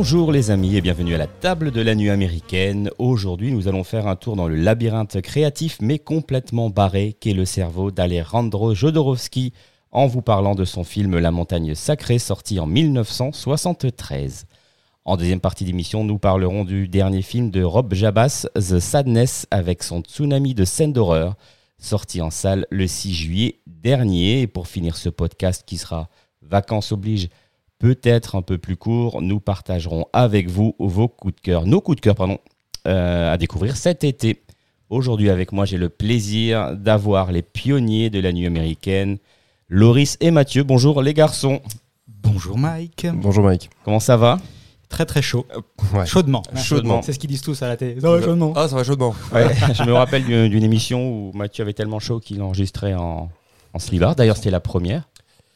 Bonjour les amis et bienvenue à la table de la nuit américaine. Aujourd'hui, nous allons faire un tour dans le labyrinthe créatif mais complètement barré qu'est le cerveau d'Alejandro Jodorowsky en vous parlant de son film La montagne sacrée sorti en 1973. En deuxième partie d'émission, nous parlerons du dernier film de Rob Jabas, The Sadness, avec son tsunami de scènes d'horreur, sorti en salle le 6 juillet dernier. Et pour finir ce podcast qui sera vacances oblige, peut-être un peu plus court, nous partagerons avec vous vos coups de cœur, nos coups de cœur, pardon, euh, à découvrir cet été. Aujourd'hui avec moi, j'ai le plaisir d'avoir les pionniers de la nuit américaine, Loris et Mathieu. Bonjour les garçons. Bonjour Mike. Bonjour Mike. Comment ça va? Très très chaud. Ouais. Chaudement. Chaudement. C'est ce qu'ils disent tous à la télé. Ça va chaudement. Ah, ça va chaudement. Ouais, Je me rappelle d'une d'une émission où Mathieu avait tellement chaud qu'il enregistrait en, en slibard. D'ailleurs, c'était la première.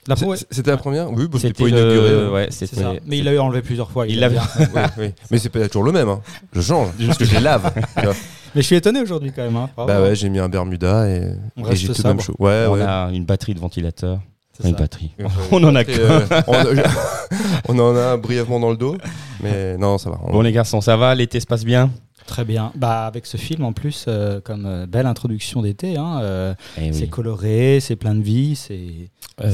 La C'est- ouais, C'était la première Oui, bah, c'était le- ouais, c'est c'était- ça. Mais il l'a eu enlevé plusieurs fois. Il l'a. Oui, oui. Mais c'est pas toujours le même. hein. Je change. Parce que je les lave. tu vois. Mais je suis étonné aujourd'hui quand même. hein. Bravo. bah ouais, j'ai mis un Bermuda et, On et reste j'ai tout de sobre. même chaud. Ouais, on ouais. a une batterie de ventilateur. C'est Une ça. batterie. On en a Et, que. euh, on, on en a brièvement dans le dos. Mais non, ça va. On- Bon les garçons, ça va L'été se passe bien Très bien. Bah avec ce film en plus, euh, comme euh, belle introduction d'été. hein, euh, Eh C'est oui. coloré, c'est plein de vie, c'est fou.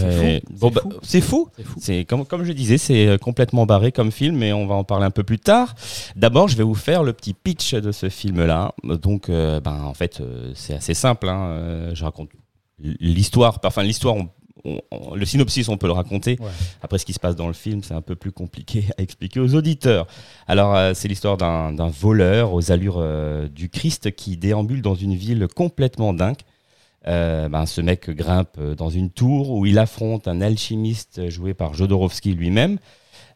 bon, C'est bah, fou. C'est fou. c'est comme, comme je disais, c'est complètement barré comme film, mais on va en parler un peu plus tard. D'abord, je vais vous faire le petit pitch de ce film-là. Donc, ben, en fait, c'est assez simple. hein. Je raconte l'histoire. Enfin, l'histoire, on- on- on- le synopsis, on peut le raconter. Ouais. Après, ce qui se passe dans le film, c'est un peu plus compliqué à expliquer aux auditeurs. Alors, euh, c'est l'histoire d'un voleur aux allures euh, du Christ qui déambule dans une ville complètement dingue. Euh, ben, ce mec grimpe dans une tour où il affronte un alchimiste joué par Jodorowsky lui-même.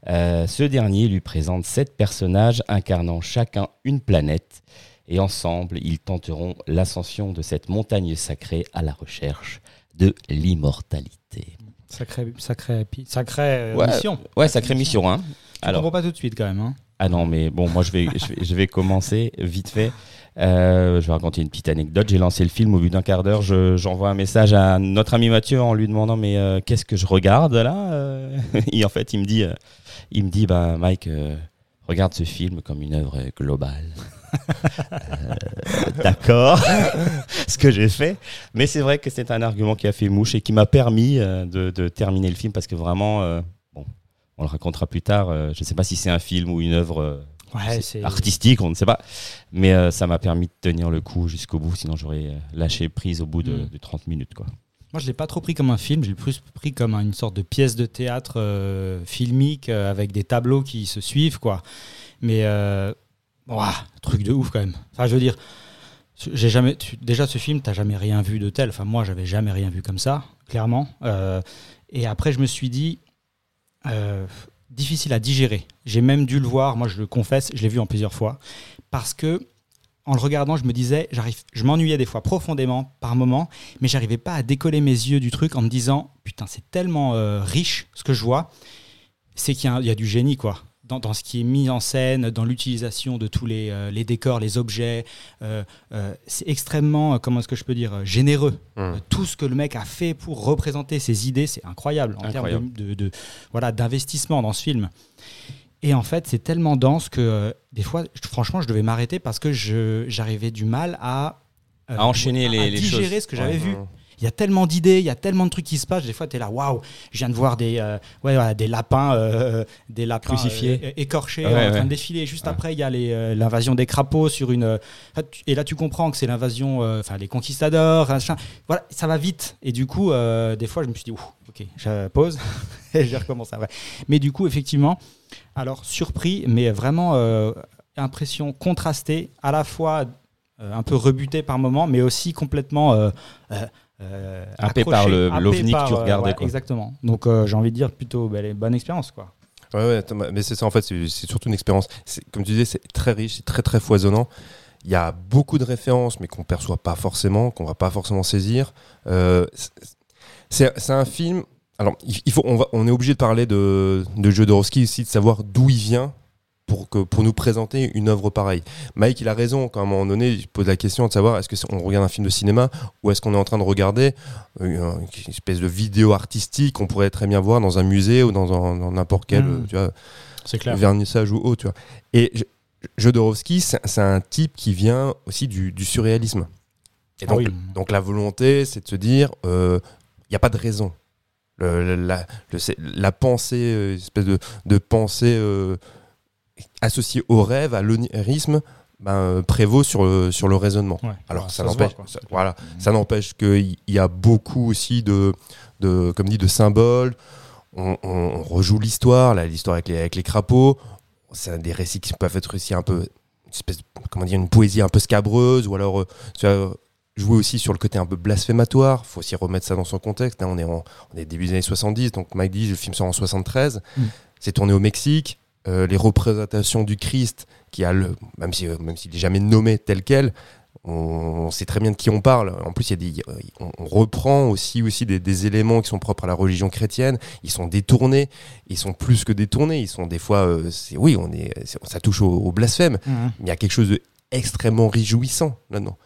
Ce dernier lui présente sept personnages incarnant chacun une planète. Et ensemble, ils tenteront l'ascension de cette montagne sacrée à la recherche de l'immortalité. Sacré, sacré, sacré euh, Ouais. mission. Ouais, sacrée mission, hein Je comprends pas tout de suite quand même. hein. Ah non, mais bon, moi je vais, je vais, je vais commencer vite fait. Euh, je vais raconter une petite anecdote. J'ai lancé le film au bout d'un quart d'heure. je- J'envoie un message à notre ami Mathieu en lui demandant mais euh, qu'est-ce que je regarde là Et en fait, il me dit, il me dit bah Mike, euh, regarde ce film comme une œuvre globale. Euh, D'accord, ce que j'ai fait. Mais c'est vrai que c'est un argument qui a fait mouche et qui m'a permis euh, de, de terminer le film parce que vraiment, euh, bon, on le racontera plus tard. euh, je ne sais pas si c'est un film ou une œuvre Ouais, artistique, on ne sait pas. Mais ça m'a permis de tenir le coup jusqu'au bout, sinon j'aurais lâché prise au bout de, Mm. de 30 minutes. Quoi. Moi, je l'ai pas trop pris comme un film, j'ai plus pris comme une sorte de pièce de théâtre euh, filmique euh, avec des tableaux qui se suivent, quoi. Mais euh, ouah, truc de ouf quand même. Enfin, je veux dire, j'ai jamais, déjà ce film, t'as jamais rien vu de tel. Enfin, moi, j'avais jamais rien vu comme ça, clairement. Euh, et après, je me suis dit, euh, difficile à digérer. J'ai même dû le voir. Moi, je le confesse, je l'ai vu en plusieurs fois parce que en le regardant, je me disais, j'arrive, je m'ennuyais des fois profondément par moments mais j'arrivais pas à décoller mes yeux du truc en me disant putain c'est tellement euh, riche ce que je vois c'est qu'il y a du génie quoi dans, dans ce qui est mis en scène dans l'utilisation de tous les, euh, les décors les objets euh, euh, c'est extrêmement comment est-ce que je peux dire généreux. Euh, tout ce que le mec a fait pour représenter ses idées c'est incroyable en Incroyable. termes de, de- de- voilà d'investissement dans ce film et en fait, c'est tellement dense que des fois, franchement, je devais m'arrêter parce que je- j'arrivais du mal à, À enchaîner les- à les digérer choses. ce que j'avais Ouais. vu. Il y a tellement d'idées, il y a tellement de trucs qui se passent. Des fois, tu es là, waouh, je viens de voir des, euh, ouais, voilà, des lapins, euh, des lapins Crucifiés. euh, écorchés Ouais, en train ouais. de défiler. Juste Ouais. après, il y a euh, l'invasion des crapauds sur une. euh, et là, tu comprends que c'est l'invasion, euh, enfin, les conquistadors. machin. Voilà, ça va vite. Et du coup, euh, des fois, je me suis dit, Ouh, ok, je pause et je recommence après. Mais du coup, effectivement, alors surpris, mais vraiment euh, impression contrastée, à la fois euh, un peu rebuté par moment, mais aussi complètement euh, euh, euh, Happé accroché, par l'ovni que tu regardais, ouais, quoi. Exactement. Donc euh, j'ai envie de dire plutôt belle- bonne expérience quoi. Ouais, ouais, attends, mais c'est ça en fait, c'est surtout une expérience. Comme tu disais, c'est très riche, c'est très très foisonnant. Il y a beaucoup de références, mais qu'on perçoit pas forcément, qu'on va pas forcément saisir. Euh, c'est c'est un film. Alors, il faut, on, va, on est obligé de parler de, de Jodorowsky aussi, de savoir d'où il vient pour, que, pour nous présenter une œuvre pareille. Mike, il a raison, quand à un moment donné, il pose la question de savoir est-ce qu'on regarde un film de cinéma ou est-ce qu'on est en train de regarder euh, une espèce de vidéo artistique qu'on pourrait très bien voir dans un musée ou dans n'importe quel Mm. euh, tu vois, clair. vernissage ou autre. Tu vois. Et J- Jodorowsky, c'est un type qui vient aussi du, du surréalisme. Et Ah donc, oui. donc la volonté, c'est de se dire, il n'y a pas de raison. Le- le- la, le- la pensée, euh, espèce de, de pensée euh, associée au rêve, à l'onirisme, ben, euh, prévaut sur le, sur le raisonnement. Ouais. Alors Ouais, ça n'empêche, voit, quoi. ça- voilà, ça n'empêche qu'il y a beaucoup aussi de, de comme dit, de symboles. On, on- on rejoue l'histoire, là, l'histoire avec les, avec les crapauds. C'est des récits qui peuvent être aussi un peu, une espèce, de- comment dire, une poésie un peu scabreuse, ou alors, euh, jouer aussi sur le côté un peu blasphématoire. Faut aussi remettre ça dans son contexte. hein. On est en, on est début des années 70, donc Mike dit, le film sort en 73. Mm. C'est tourné au Mexique. Euh, les représentations du Christ, qui a le, même si, euh, même s'il n'est jamais nommé tel quel, on, on sait très bien de qui on parle. En plus, il y a des, on, on reprend aussi, aussi des, des éléments qui sont propres à la religion chrétienne. Ils sont détournés. Ils sont plus que détournés. Ils sont des fois, euh, c'est, oui, on est, ça touche au, au blasphème. Mhm. Il y a quelque chose d'extrêmement réjouissant là-dedans.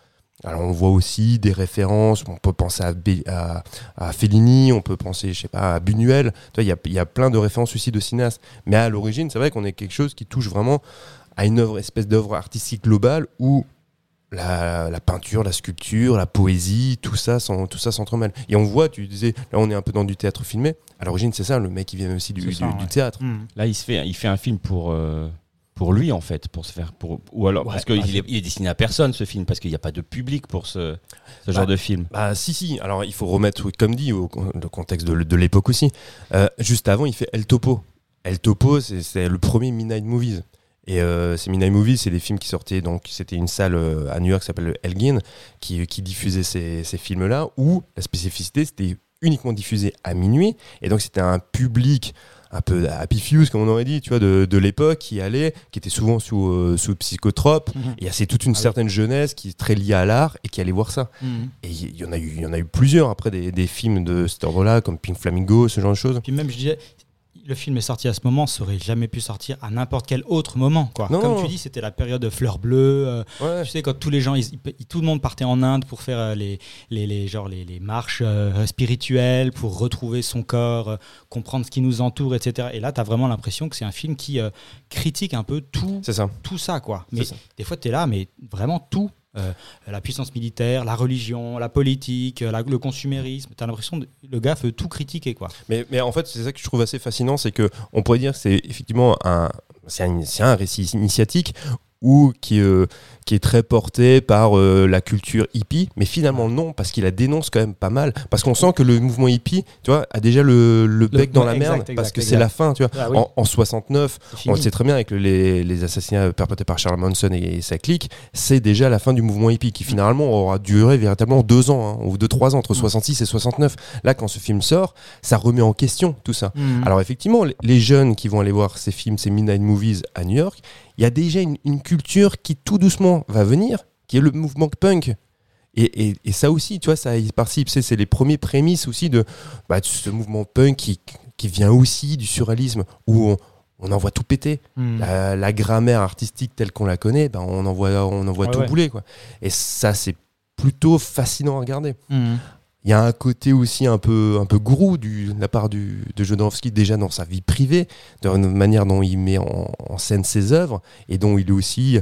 Alors on voit aussi des références, on peut penser à, Bé- à, à Fellini, on peut penser, je sais pas, à Buñuel. Il y a, il y a plein de références aussi de cinéastes. Mais à l'origine, c'est vrai qu'on est quelque chose qui touche vraiment à une œuvre, espèce d'œuvre artistique globale où la, la peinture, la sculpture, la poésie, tout ça, tout ça s'entremêle. Et on voit, tu disais, là on est un peu dans du théâtre filmé. À l'origine, c'est ça, le mec qui vient aussi du, C'est ça, du- du ouais. théâtre. Mhm. Là, il, se fait, il fait un film pour, euh, pour lui, en fait, pour se faire. Pour, ou alors, Ouais, parce qu'il bah, est, destiné à personne, ce film, parce qu'il n'y a pas de public pour ce, ce Bah, genre de film. Bah si si, alors il faut remettre, comme dit, au le contexte de, de l'époque aussi. Euh, juste avant, il fait El Topo. El Topo, c'est- le premier Midnight Movies. Et euh, ces Midnight Movies, c'est des films qui sortaient, donc c'était une salle euh, à New York qui s'appelle le Elgin, qui, qui diffusait ces, ces films-là, où la spécificité, c'était uniquement diffusé à minuit, et donc c'était un public un peu happy fuse, comme on aurait dit, tu vois, de, de l'époque, qui allait, qui était souvent sous, euh, sous psychotrope, Mhm. et c'est toute une Ah oui. certaine jeunesse qui est très liée à l'art, et qui allait voir ça. Mhm. Et il y en a eu, il y en a eu plusieurs après des, des films de cet ordre-là, comme Pink Flamingo, ce genre de choses. Puis même, je disais, le film est sorti à ce moment, ça aurait jamais pu sortir à n'importe quel autre moment. Quoi. Non, Comme non. tu dis, c'était la période de fleurs bleues. euh, Ouais. tu sais, quand tous les gens, ils- ils- tout le monde partait en Inde pour faire euh, les, les, les, genre les, les marches euh, spirituelles, pour retrouver son corps, euh, comprendre ce qui nous entoure, etc. Et là, tu as vraiment l'impression que c'est un film qui critique un peu tout, ça. tout ça. Quoi. Mais ça. des fois, tu es là, mais vraiment tout. Euh, la puissance militaire, la religion, la politique, euh, le consumérisme. Tu as l'impression que le gars veut tout critiquer. Quoi. Mais, en fait, c'est ça que je trouve assez fascinant, c'est que on pourrait dire que c'est effectivement un, un récit initiatique ou qui, euh, qui est très porté par euh, la culture hippie, mais finalement non, parce qu'il la dénonce quand même pas mal, parce qu'on sent que le mouvement hippie, tu vois, a déjà le, le bec dans la exact, merde, exact, parce que c'est la fin, tu vois. Ah oui, En, en 69, c'est On le sait très bien avec le- les, les assassinats perpétrés par Charles Manson et, sa clique, c'est déjà la fin du mouvement hippie qui finalement aura duré véritablement deux ans, hein, ou deux, trois ans, entre Mm. 66 et 69. Là, quand ce film sort, ça remet en question tout ça. Mhm. Alors effectivement, les jeunes qui vont aller voir ces films, ces Midnight Movies à New York, il y a déjà une, une culture qui tout doucement va venir, qui est le mouvement punk. Et, et- et ça aussi, tu vois, ça participe. C'est les premiers prémices aussi de, bah, de ce mouvement punk qui, qui vient aussi du surréalisme, où on, on en voit tout péter. Mhm. La, la grammaire artistique telle qu'on la connaît, ben on en voit, on en voit Ouais, tout ouais. bouler. Quoi. Et ça, c'est plutôt fascinant à regarder. Mhm. Il y a un côté aussi un peu, un peu gourou du, de la part du, de Jodorowsky, déjà dans sa vie privée, dans la manière dont il met en, en scène ses œuvres, et dont il est aussi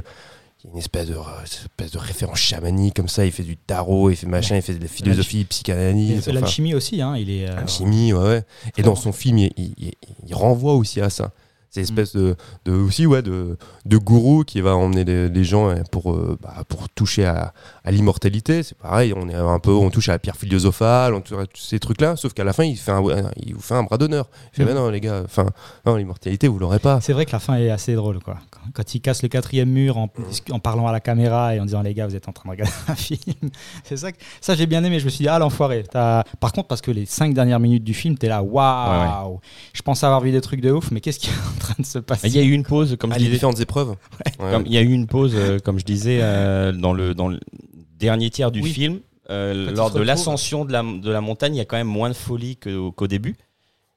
une espèce de, une espèce de référence chamanique comme ça. Il fait du tarot, il fait machin, il fait de la philosophie, Et psychanalyse. enfin, L'alchimie aussi, hein, il est. euh, alchimie, ouais, ouais. Et dans son film, il, il- renvoie aussi à ça. C'est une espèce de, de- aussi ouais, de, de gourou qui va emmener les, les gens euh, pour, euh, bah, pour toucher à, à l'immortalité. C'est pareil, on est un peu, on touche à la pierre philosophale, on touche à tous ces trucs-là. Sauf qu'à la fin, il fait un, il vous fait un bras d'honneur. Il fait, Mhm. mais non, les gars, enfin, non, l'immortalité, vous l'aurez pas. C'est vrai que la fin est assez drôle, quoi. Quand, quand il casse le quatrième mur en, en parlant à la caméra et en disant les gars, vous êtes en train de regarder un film. C'est ça, que- ça j'ai bien aimé. Je me suis dit ah l'enfoiré. Par contre, parce que les cinq dernières minutes du film, t'es là, waouh. Je pense avoir vu des trucs de ouf, mais qu'est-ce qui est en train de se passer? Il y a eu une pause, comme je les disais, différentes épreuves. Ouais. comme- il y a eu une pause, euh, comme je disais, euh, dans le dans le dernier tiers du Oui. film. euh, lors de l'ascension de la, de la montagne, il y a quand même moins de folie qu'au début.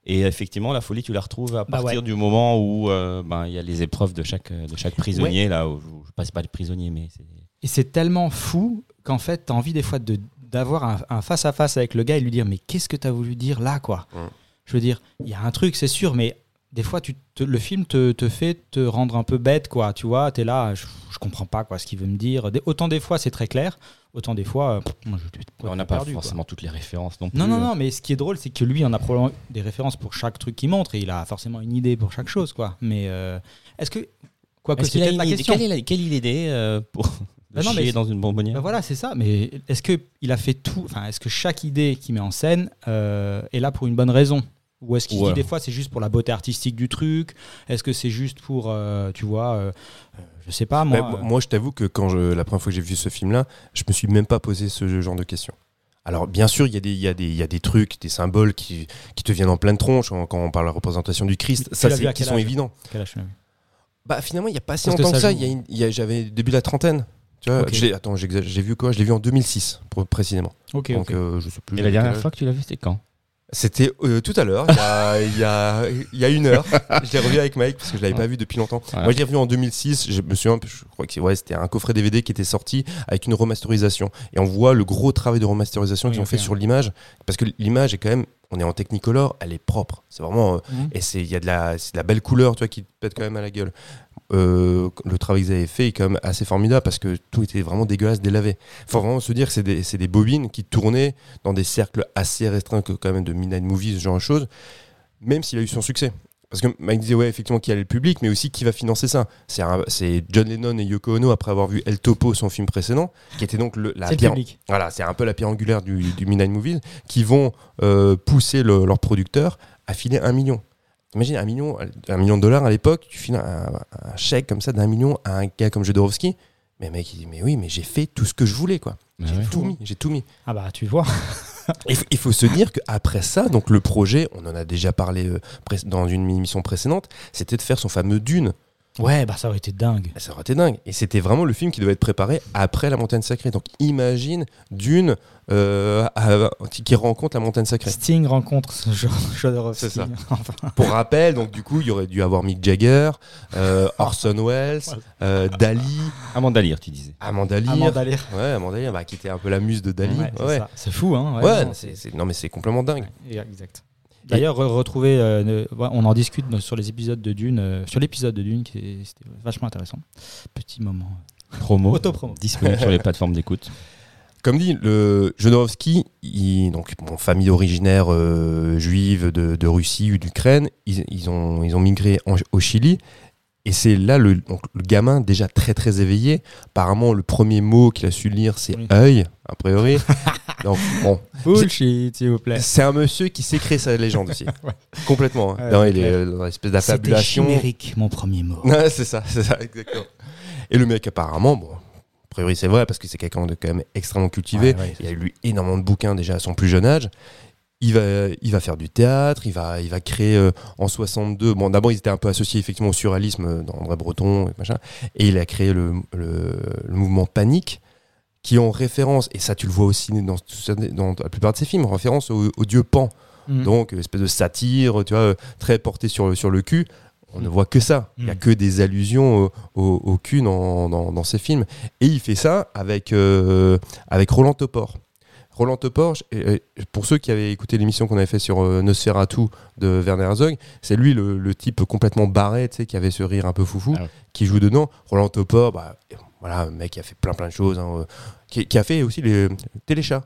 Et effectivement, la folie, tu la retrouves à Bah partir ouais. du moment où euh, ben, il y a les épreuves de chaque, de chaque prisonnier. Là, où, je passe pas les prisonniers, mais c'est. Et c'est tellement fou qu'en fait, t'as envie des fois de d'avoir un, un face-à-face avec le gars et lui dire mais qu'est-ce que t'as voulu dire là quoi? Ouais. Je veux dire, il y a un truc, c'est sûr, mais des fois, tu te- le film te, te fait te rendre un peu bête, quoi. Tu vois, t'es là, je, je comprends pas quoi ce qu'il veut me dire. Des- autant des fois, c'est très clair, autant des fois, euh, pff, moi, je, On n'a pas perdu, quoi. forcément toutes les références non plus. Non, non, non, mais ce qui est drôle, c'est que lui, on a probablement des références pour chaque truc qu'il montre et il a forcément une idée pour chaque chose, quoi. Mais euh, est-ce que. Quoi que c'est une la idée? question. Quelle est la- quelle euh, pour Bah non, mais- dans une bonbonnière? Ben voilà, c'est ça. Mais est-ce que il a fait tout Enfin, est-ce que chaque idée qu'il met en scène euh, est là pour une bonne raison? Ou est-ce qu'il dit des fois c'est juste pour la beauté artistique du truc? Est-ce que c'est juste pour, euh, tu vois, euh, euh, je sais pas moi. Mais moi, moi, je t'avoue que quand je, la première fois que j'ai vu ce film-là, je me suis même pas posé ce genre de questions. Alors, bien sûr, il y, a des- il y, a des- il y a des trucs, des symboles qui, qui te viennent en pleine tronche quand on parle de la représentation du Christ. Ça, c'est qui quel sont âge? évidents. Quel âge tu as vu? Bah, finalement, il n'y a pas si longtemps que ça J'avais début de la trentaine. Tu vois, Ok. je l'ai- attends, j'ai vu quoi? Je l'ai vu en 2006, pour- précisément. Ok, Donc, euh, je sais plus. Et la dernière fois que tu l'as vu, c'était quand? C'était euh, tout à l'heure, il y a, y, a, il y a une heure. Je l'ai revu avec Mike parce que je l'avais pas vu depuis longtemps. Moi, je l'ai revu en 2006. Je me souviens, je crois que ouais, c'était un coffret DVD qui était sorti avec une remasterisation. Et on voit le gros travail de remasterisation Oui, qu'ils ont fait sur l'image. Parce que l'image est quand même, on est en Technicolor, elle est propre. C'est vraiment. Mhm. et c'est il y a de la, c'est de la belle couleur, tu vois, qui te pète quand même à la gueule. Euh, le travail qu'ils avaient fait est quand même assez formidable parce que tout était vraiment dégueulasse, délavé. Faut vraiment se dire que c'est des, bobines qui tournaient dans des cercles assez restreints que quand même de Midnight Movies, ce genre de choses, même s'il a eu son succès. Parce que Mike disait, ouais, effectivement, qu'il y a le public, mais aussi qui va financer ça. C'est John Lennon et Yoko Ono, après avoir vu El Topo, son film précédent, qui était donc le, la pierre, voilà, c'est un peu la pierre angulaire du, du Midnight Movies, qui vont euh, pousser le- leurs producteurs à filer un million. Imagine un million, un million de dollars à l'époque, tu files un, un chèque comme ça d'un million à un gars comme Jodorowsky. Mais mec, il dit, mais oui, mais j'ai fait tout ce que je voulais, quoi. J'ai Ouais. tout mis, j'ai tout mis. Ah bah tu vois. Il faut, il faut se dire qu'après ça, donc le projet, on en a déjà parlé euh, dans une émission précédente, c'était de faire son fameux Dune. Ouais, bah ça aurait été dingue. Ça aurait été dingue. Et c'était vraiment le film qui devait être préparé après la montagne sacrée. Donc imagine Dune euh, à- qui rencontre la montagne sacrée. Sting rencontre ce genre Jodorowsky. C'est ça. Enfin, Pour rappel, donc du coup, il y aurait dû avoir Mick Jagger, euh, Orson Welles, euh, Dali, Amanda Lear, tu disais. Amanda Lear. Amanda Lear. Ouais, Amanda Lear, bah, qui était un peu la muse de Dali. Ouais, c'est ouais. ça. C'est fou, hein. Ouais, non, mais c'est complètement dingue. Ouais, exact. D'ailleurs, re- retrouver, euh, on en discute sur les épisodes de Dune, euh, sur l'épisode de Dune, qui c'était vachement intéressant. Petit moment. Promo. Auto-promo. Disponible sur les plateformes d'écoute. Comme dit, le Jodorowsky, il, donc bon, famille originaire euh, juive de, de Russie ou d'Ukraine, ils, ils ont, ils ont migré en- au Chili. Et c'est là le, donc, le gamin déjà très très éveillé. Apparemment, le premier mot qu'il a su lire, c'est Oui. œil, a priori. donc bon, Bullshit, s'il vous plaît. c'est un monsieur qui sait créer sa légende aussi. Complètement. hein. Ouais, Non, il est clair. dans l'espèce C'était d'affabulation. chimérique, mon premier mot. C'est ça, c'est ça, exactement. Et le mec, apparemment, bon, a priori, c'est vrai, parce que c'est quelqu'un de quand même extrêmement cultivé. Ouais, ouais. Il a lu énormément de bouquins déjà à son plus jeune âge. Il va, il va faire du théâtre, il va, il va créer euh, en 62. Bon, d'abord, ils étaient un peu associés effectivement au surréalisme euh, dans André Breton et machin. Et il a créé le, le, le mouvement Panique, qui en référence, et ça tu le vois aussi dans, la plupart de ses films, en référence au, au dieu Pan. Mm. Donc, une espèce de satire, tu vois, euh, très porté sur le, sur le cul. On ne voit que ça. Il n'y a Mm. que des allusions au, au- au cul dans, dans, dans ses films. Et il fait ça avec, euh, avec Roland Topor. Roland euh, pour ceux qui avaient écouté l'émission qu'on avait fait sur euh, Nosferatu de Werner Herzog, c'est lui le, le type complètement barré, tu sais, qui avait ce rire un peu foufou, Ah ouais. qui joue dedans. Roland Topor, bah, voilà, un mec qui a fait plein plein de choses, hein, euh, qui, qui a fait aussi les téléchats.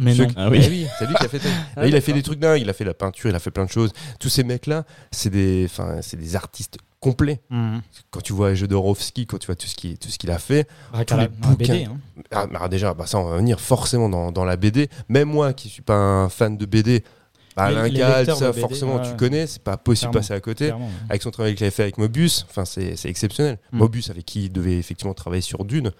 Mais non. qui- Ah oui. Eh oui, c'est lui qui a fait. il a fait des trucs dingues, il a fait la peinture, il a fait plein de choses. Tous ces mecs-là, c'est des, enfin, c'est des artistes complet. Mhm. Quand tu vois Jodorowsky, quand tu vois tout ce qu'il tout ce qu'il a fait, Rien Tous les BD, bouquins. hein. ah, bah, déjà, bah, ça on va venir forcément dans, dans la BD. Même moi qui suis pas un fan de BD, bah, Les- Alain les Gall, lecteurs ça BD, forcément ouais. tu connais, c'est pas possible de passer à côté. Ouais. Avec son travail qu'il avait fait avec Mobius, enfin c'est exceptionnel. Mm. Mobius avec qui il devait effectivement travailler sur Dune.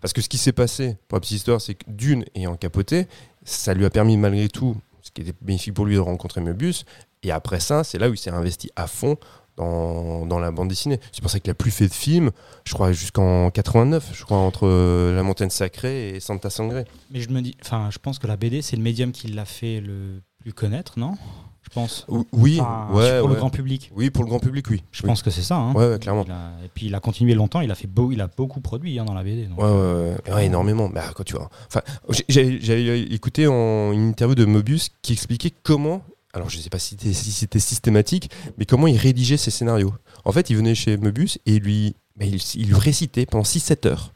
Parce que ce qui s'est passé, pour la petite histoire, c'est que Dune ayant capoté, ça lui a permis malgré tout, ce qui était bénéfique pour lui de rencontrer Mobius. Et après ça, c'est là où il s'est investi à fond dans, dans la bande dessinée. C'est pour ça qu'il a plus fait de films, je crois jusqu'en 89, je crois, entre euh, La Montagne Sacrée et Santa Sangre. Mais je me dis, enfin, je pense que la BD, c'est le médium qui l'a fait le plus connaître, non? Je pense. Ou- Oui, Enfin, ouais, pour ouais. le grand public. oui, pour le grand public, oui. Je Oui. pense que c'est ça. hein. Ouais, clairement. A- et puis il a continué longtemps. Il a fait beau, il a beaucoup produit hein, dans la BD. donc. Énormément. Bah, quand tu vois. Enfin, j'avais écouté en, une interview de Mobius qui expliquait comment. Alors, je sais pas si c'était si systématique, mais comment il rédigeait ses scénarios? En fait, il venait chez Mobius et il lui, bah, il, il lui récitait pendant 6-7 heures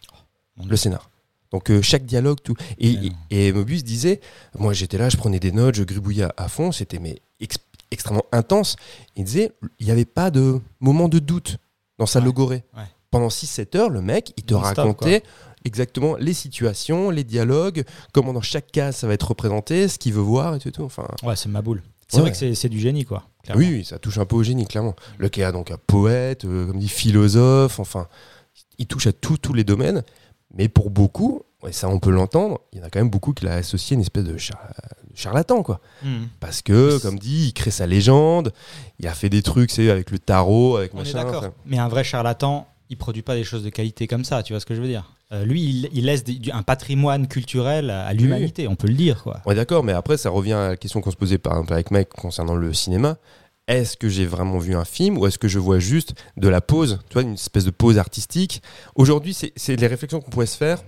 Mon le scénar. Donc, euh, chaque dialogue, tout. Et, et Mobius disait Moi, j'étais là, je prenais des notes, je gribouillais à, à fond, c'était mais ex- extrêmement intense. Il disait Il n'y avait pas de moment de doute dans sa Ouais, logorée. ouais. Pendant 6-7 heures, le mec, il te racontait exactement les situations, les dialogues, comment dans chaque case ça va être représenté, ce qu'il veut voir et tout. tout. Enfin, Ouais, c'est ma boule. C'est Ouais. vrai que c'est- du génie, quoi. oui, oui, ça touche un peu au génie, clairement. Le gars, donc, un poète, euh, comme dit, philosophe, enfin, il touche à tous tous les domaines. Mais pour beaucoup, et ça on peut l'entendre, il y en a quand même beaucoup qui l'a associé à une espèce de char- de charlatan, quoi. Mhm. Parce que, comme dit, il crée sa légende, il a fait des trucs, c'est avec le tarot, avec On est machin. d'accord. enfin. Mais un vrai charlatan, il produit pas des choses de qualité comme ça. Tu vois ce que je veux dire Euh, Lui, il, il laisse des- un patrimoine culturel à l'humanité. On peut le dire, quoi. D'accord, mais après, ça revient à la question qu'on se posait par exemple avec Mike concernant le cinéma. Est-ce que j'ai vraiment vu un film ou est-ce que je vois juste de la pause, tu vois, une espèce de pause artistique? Aujourd'hui, c'est les réflexions qu'on pourrait se faire.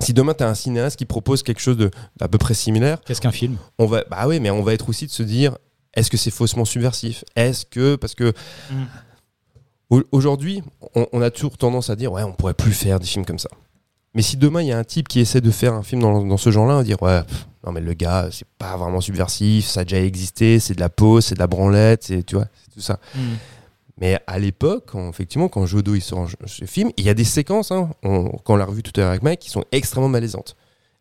Si demain, tu as un cinéaste qui propose quelque chose de- d'à peu près similaire, Qu'est-ce qu'un film? on va, bah oui, mais on va être aussi de se dire, est-ce que c'est faussement subversif? Est-ce que, parce que Mm. Au- aujourd'hui, on, on a toujours tendance à dire, ouais, on pourrait plus faire des films comme ça. Mais si demain il y a un type qui essaie de faire un film dans, dans ce genre-là, on va dire, ouais, pff, non mais le gars, c'est pas vraiment subversif, ça a déjà existé, c'est de la pause, c'est de la branlette, c'est, tu vois, c'est tout ça. Mhm. Mais à l'époque, effectivement, quand Jodo il sort ce film, il y a des séquences, hein, on- quand on l'a revu tout à l'heure avec Mike, qui sont extrêmement malaisantes.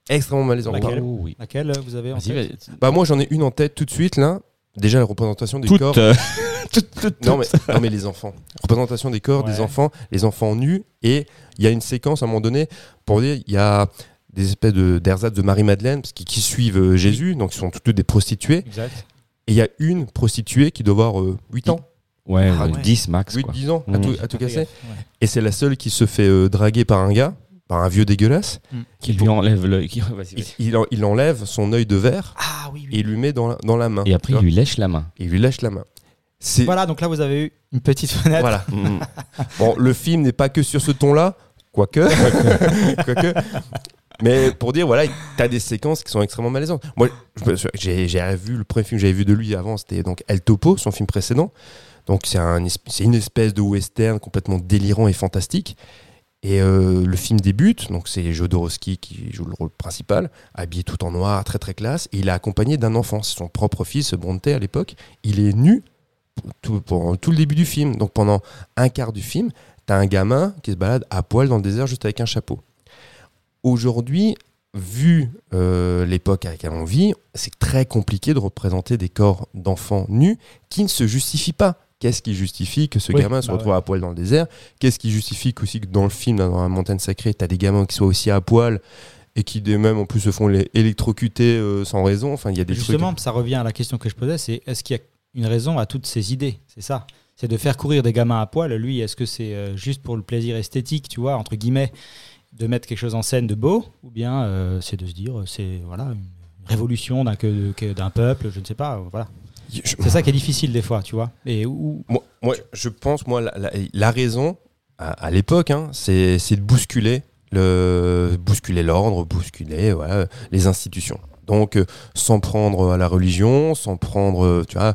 Extrêmement malaisantes. Laquelle Oh, oui. Laquelle euh, vous avez en tête. Bah moi j'en ai une en tête tout de suite là. Déjà la représentation des Toutes, corps. euh, Non mais, toutes. non mais les enfants. Représentation des corps Ouais. des enfants, les enfants nus et il y a une séquence à un moment donné pour dire il y a des espèces de d'ersatz de Marie-Madeleine parce qu'ils- qui suivent euh, Jésus donc ils sont toutes des prostituées Exact. et il y a une prostituée qui doit avoir euh, 8 ans, Ouais, Ah, ouais, ouais. 10 max. 8 quoi. 10 ans à Mmh. tout, à tout casser ouais. et c'est la seule qui se fait euh, draguer par un gars, par un vieux dégueulasse. Qui lui enlève qui- il, en- il enlève son œil de verre Ah oui, oui. et il lui met dans la, dans la main. Et après, il lui lèche la main. Il lui lèche la main. Voilà, donc là, vous avez eu une petite fenêtre. voilà. Mm. Bon, le film n'est pas que sur ce ton-là, quoique. quoique. Mais pour dire, voilà, tu as des séquences qui sont extrêmement malaisantes. Moi, j'ai vu le premier film que j'avais vu de lui avant, c'était donc El Topo, son film précédent. Donc c'est un, une espèce de western complètement délirant et fantastique. Et euh, le film débute, donc c'est Jodorowsky qui joue le rôle principal, habillé tout en noir, très très classe, il est accompagné d'un enfant, c'est son propre fils, Bronte à l'époque. Il est nu tout, tout le début du film. Donc pendant un quart du film, t'as un gamin qui se balade à poil dans le désert juste avec un chapeau. Aujourd'hui, vu euh, l'époque à laquelle on vit, c'est très compliqué de représenter des corps d'enfants nus qui ne se justifient pas. Qu'est-ce qui justifie que ce Oui, gamin se bah retrouve à poil dans le désert? Qu'est-ce qui justifie qu'aussi que dans le film, dans la montagne sacrée, t'as des gamins qui soient aussi à poil et qui de même en plus se font les- électrocuter euh, sans raison? Enfin, il y a des Justement, trucs. ça revient à la question que je posais, c'est est-ce qu'il y a une raison à toutes ces idées? C'est ça. C'est de faire courir des gamins à poil. Lui, est-ce que c'est euh, juste pour le plaisir esthétique, tu vois, entre guillemets, de mettre quelque chose en scène de beau, ou bien euh, c'est de se dire, c'est voilà une révolution d'un peuple, je ne sais pas, voilà. Je- C'est ça qui est difficile des fois, tu vois. Et où, Moi, moi, je pense, moi, la, la- la raison, à, à l'époque, hein, c'est de bousculer le bousculer l'ordre, bousculer voilà, les institutions. Donc, euh, sans prendre à la religion, sans prendre, tu vois,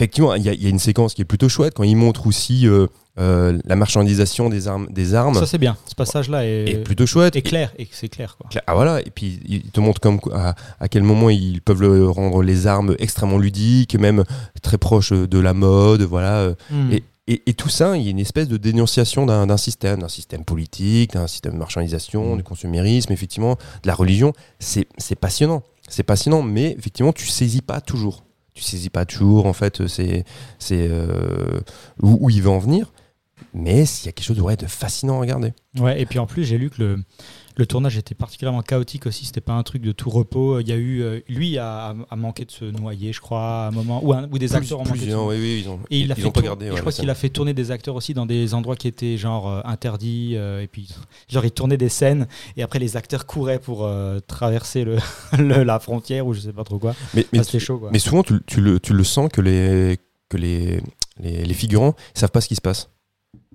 effectivement, il y, a- il y a une séquence qui est plutôt chouette quand il montre aussi euh, euh, la marchandisation des armes, des armes, ça c'est bien. Ce passage-là est est, plutôt chouette. est clair et c'est clair, quoi. Ah voilà, et puis il te montre comme à, à quel moment ils peuvent le rendre les armes extrêmement ludiques, même très proches de la mode, voilà. Hmm. et, et, et tout ça, il y a une espèce de dénonciation d'un système, d'un système politique, d'un système de marchandisation, Mm. du consumérisme, effectivement, de la religion. C'est c'est passionnant. C'est passionnant, mais effectivement, tu saisis pas toujours. Tu saisis pas toujours, en fait, c'est euh, où, il veut en venir. Mais il y a quelque chose ouais, de fascinant à regarder. Ouais, et puis en plus, j'ai lu que le, le tournage était particulièrement chaotique aussi. C'était pas un truc de tout repos. Il y a eu, euh, lui a, a manqué de se noyer, je crois, à un moment, ou, un- ou des acteurs ont manqué de se oui, oui, ils ont, Et il a ils fait ont pas tour- gardé. et ouais, je crois qu'il a fait tourner des acteurs aussi dans des endroits qui étaient genre euh, interdits. euh, et puis, genre, il tournait des scènes et après, les acteurs couraient pour euh, traverser le, le- la frontière ou je sais pas trop quoi. Mais, mais, Ah, C'était chaud, quoi. mais souvent, tu, tu le, tu le sens que les, que les, les, les figurants savent pas ce qui se passe.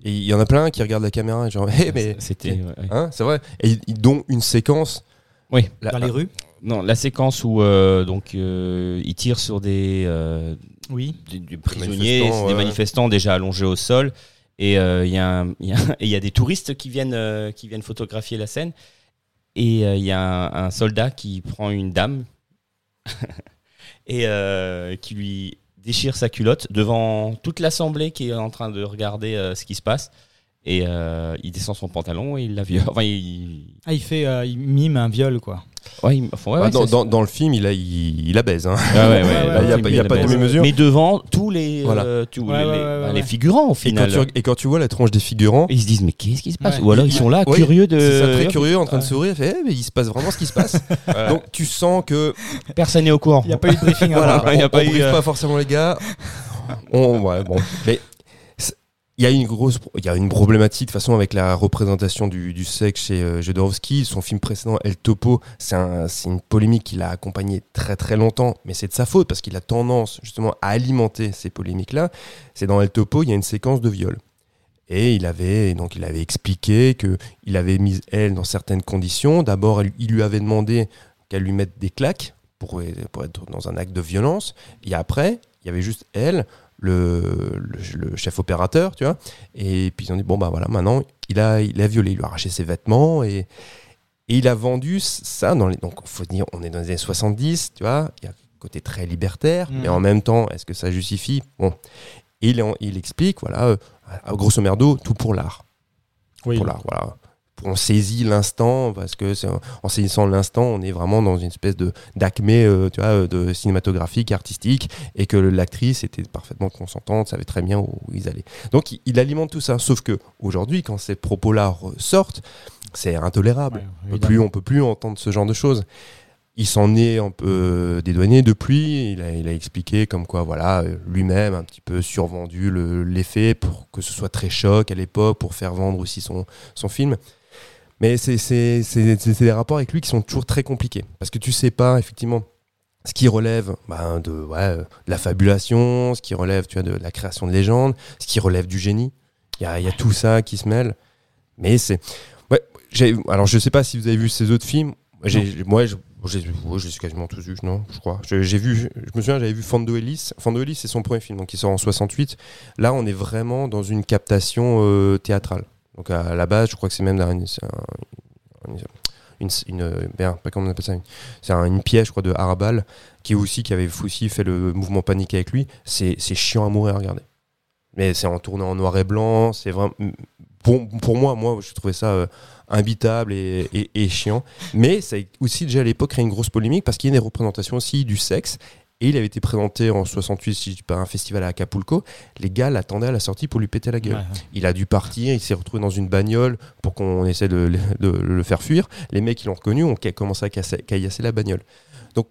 Et il y en a plein qui regardent la caméra et genre, mais. C'était. ouais, ouais. Hein, c'est vrai. Et ils- ils dont une séquence. Oui. la- dans les rues Non, la séquence où euh, donc euh, il tire sur des, euh, Oui. des, des prisonniers, manifestants, des ouais. manifestants déjà allongés au sol, et euh, il y, a y a- y a des touristes qui viennent euh, qui viennent photographier la scène, et euh, il y a un, un soldat qui prend une dame et euh, qui lui déchire sa culotte devant toute l'assemblée qui est en train de regarder euh, ce qui se passe. Et euh, il descend son pantalon et il la viole. Enfin, il, Ah, fait, euh, il mime un viol, quoi. Ouais, il- enfin, ouais, Bah, dans, c'est- dans, dans le film, il, a, il, il la baise. Hein. Ouais, a il pas- met y a pas de demi-mesure. Mais devant tous les, Voilà. euh, tous Ouais, les, ouais, les- ouais, ouais. les figurants au Et quand, final. tu, et quand tu vois la tronche des figurants, ils se disent mais qu'est-ce qui se passe? Ouais. Ou alors ils sont là curieux de. c'est ça, très curieux, en train de sourire. Fait, eh, mais il se passe vraiment ce qui se passe. Donc tu sens que Personne n'est au courant. Il n'y a pas eu de briefing voilà, on, briefe euh, pas forcément les gars. On, ouais, bon, mais il y a une grosse, il y a une problématique de façon avec la représentation du, sexe chez euh, Jodorowsky. Son film précédent, El Topo, c'est un- c'est une polémique qu'il a accompagné très très longtemps, mais c'est de sa faute parce qu'il a tendance justement à alimenter ces polémiques-là. C'est dans El Topo, il y a une séquence de viol. Et il avait donc il avait expliqué que il avait mis elle dans certaines conditions. D'abord, il lui avait demandé qu'elle lui mette des claques pour, pour être dans un acte de violence. Et après, il y avait juste elle, le, le- le chef opérateur, tu vois. Et puis ils ont dit bon bah voilà, maintenant il a il a violé, il lui a arraché ses vêtements et et il a vendu ça dans les donc faut dire on est dans les années 70, tu vois. Il y a un côté très libertaire, mais en même temps, est-ce que ça justifie? Bon. Et il explique, voilà, euh, grosso merdo, tout pour l'art Oui. pour l'art. Voilà. On saisit l'instant parce que c'est en- saisissant l'instant, on est vraiment dans une espèce de d'acmé, euh, tu vois, euh, de cinématographique, artistique, et que l'actrice était parfaitement consentante, savait très bien où ils allaient. Donc il, il alimente tout ça. Sauf que aujourd'hui, quand ces propos-là sortent, c'est intolérable. Ouais, on peut plus, on peut plus entendre ce genre de choses. Il s'en est un peu euh, dédouané depuis. Il a, il a expliqué comme quoi, voilà, lui-même un petit peu survendu le- l'effet pour que ce soit très choc à l'époque, pour faire vendre aussi son, son film. Mais c'est des rapports avec lui qui sont toujours très compliqués. Parce que tu sais pas, effectivement, ce qui relève ben, de, ouais, de la fabulation, ce qui relève tu vois, de la création de légendes, ce qui relève du génie. Il y a, y a tout ça qui se mêle. Mais c'est. Ouais, alors je sais pas si vous avez vu ces autres films. Moi, je, les ai quasiment tous vus, non Je crois. J'ai vu, je me souviens, j'avais vu Fando Ellis. Fando Ellis, c'est son premier film, donc il sort en 68. Là, on est vraiment dans une captation euh, théâtrale. Donc à la base, je crois que c'est même une, comment ça. une- pièce, je crois, de Harbal, qui aussi qui avait aussi fait le mouvement panique avec lui. C'est chiant à mourir à regarder. Mais c'est en tourné en noir et blanc. C'est vraiment pour, moi, moi, je trouvais ça euh, imbitable et, et- et chiant. Mais ça a aussi déjà à l'époque créé une grosse polémique parce qu'il y a des représentations aussi du sexe. Et il avait été présenté en 68, si je dis pas, à un festival à Acapulco. Les gars l'attendaient à la sortie pour lui péter la gueule. Ouais, ouais. Il a dû partir, il s'est retrouvé dans une bagnole pour qu'on essaie de, de- de le faire fuir. Les mecs qui l'ont reconnu ont commencé à casser, caillasser la bagnole. Donc,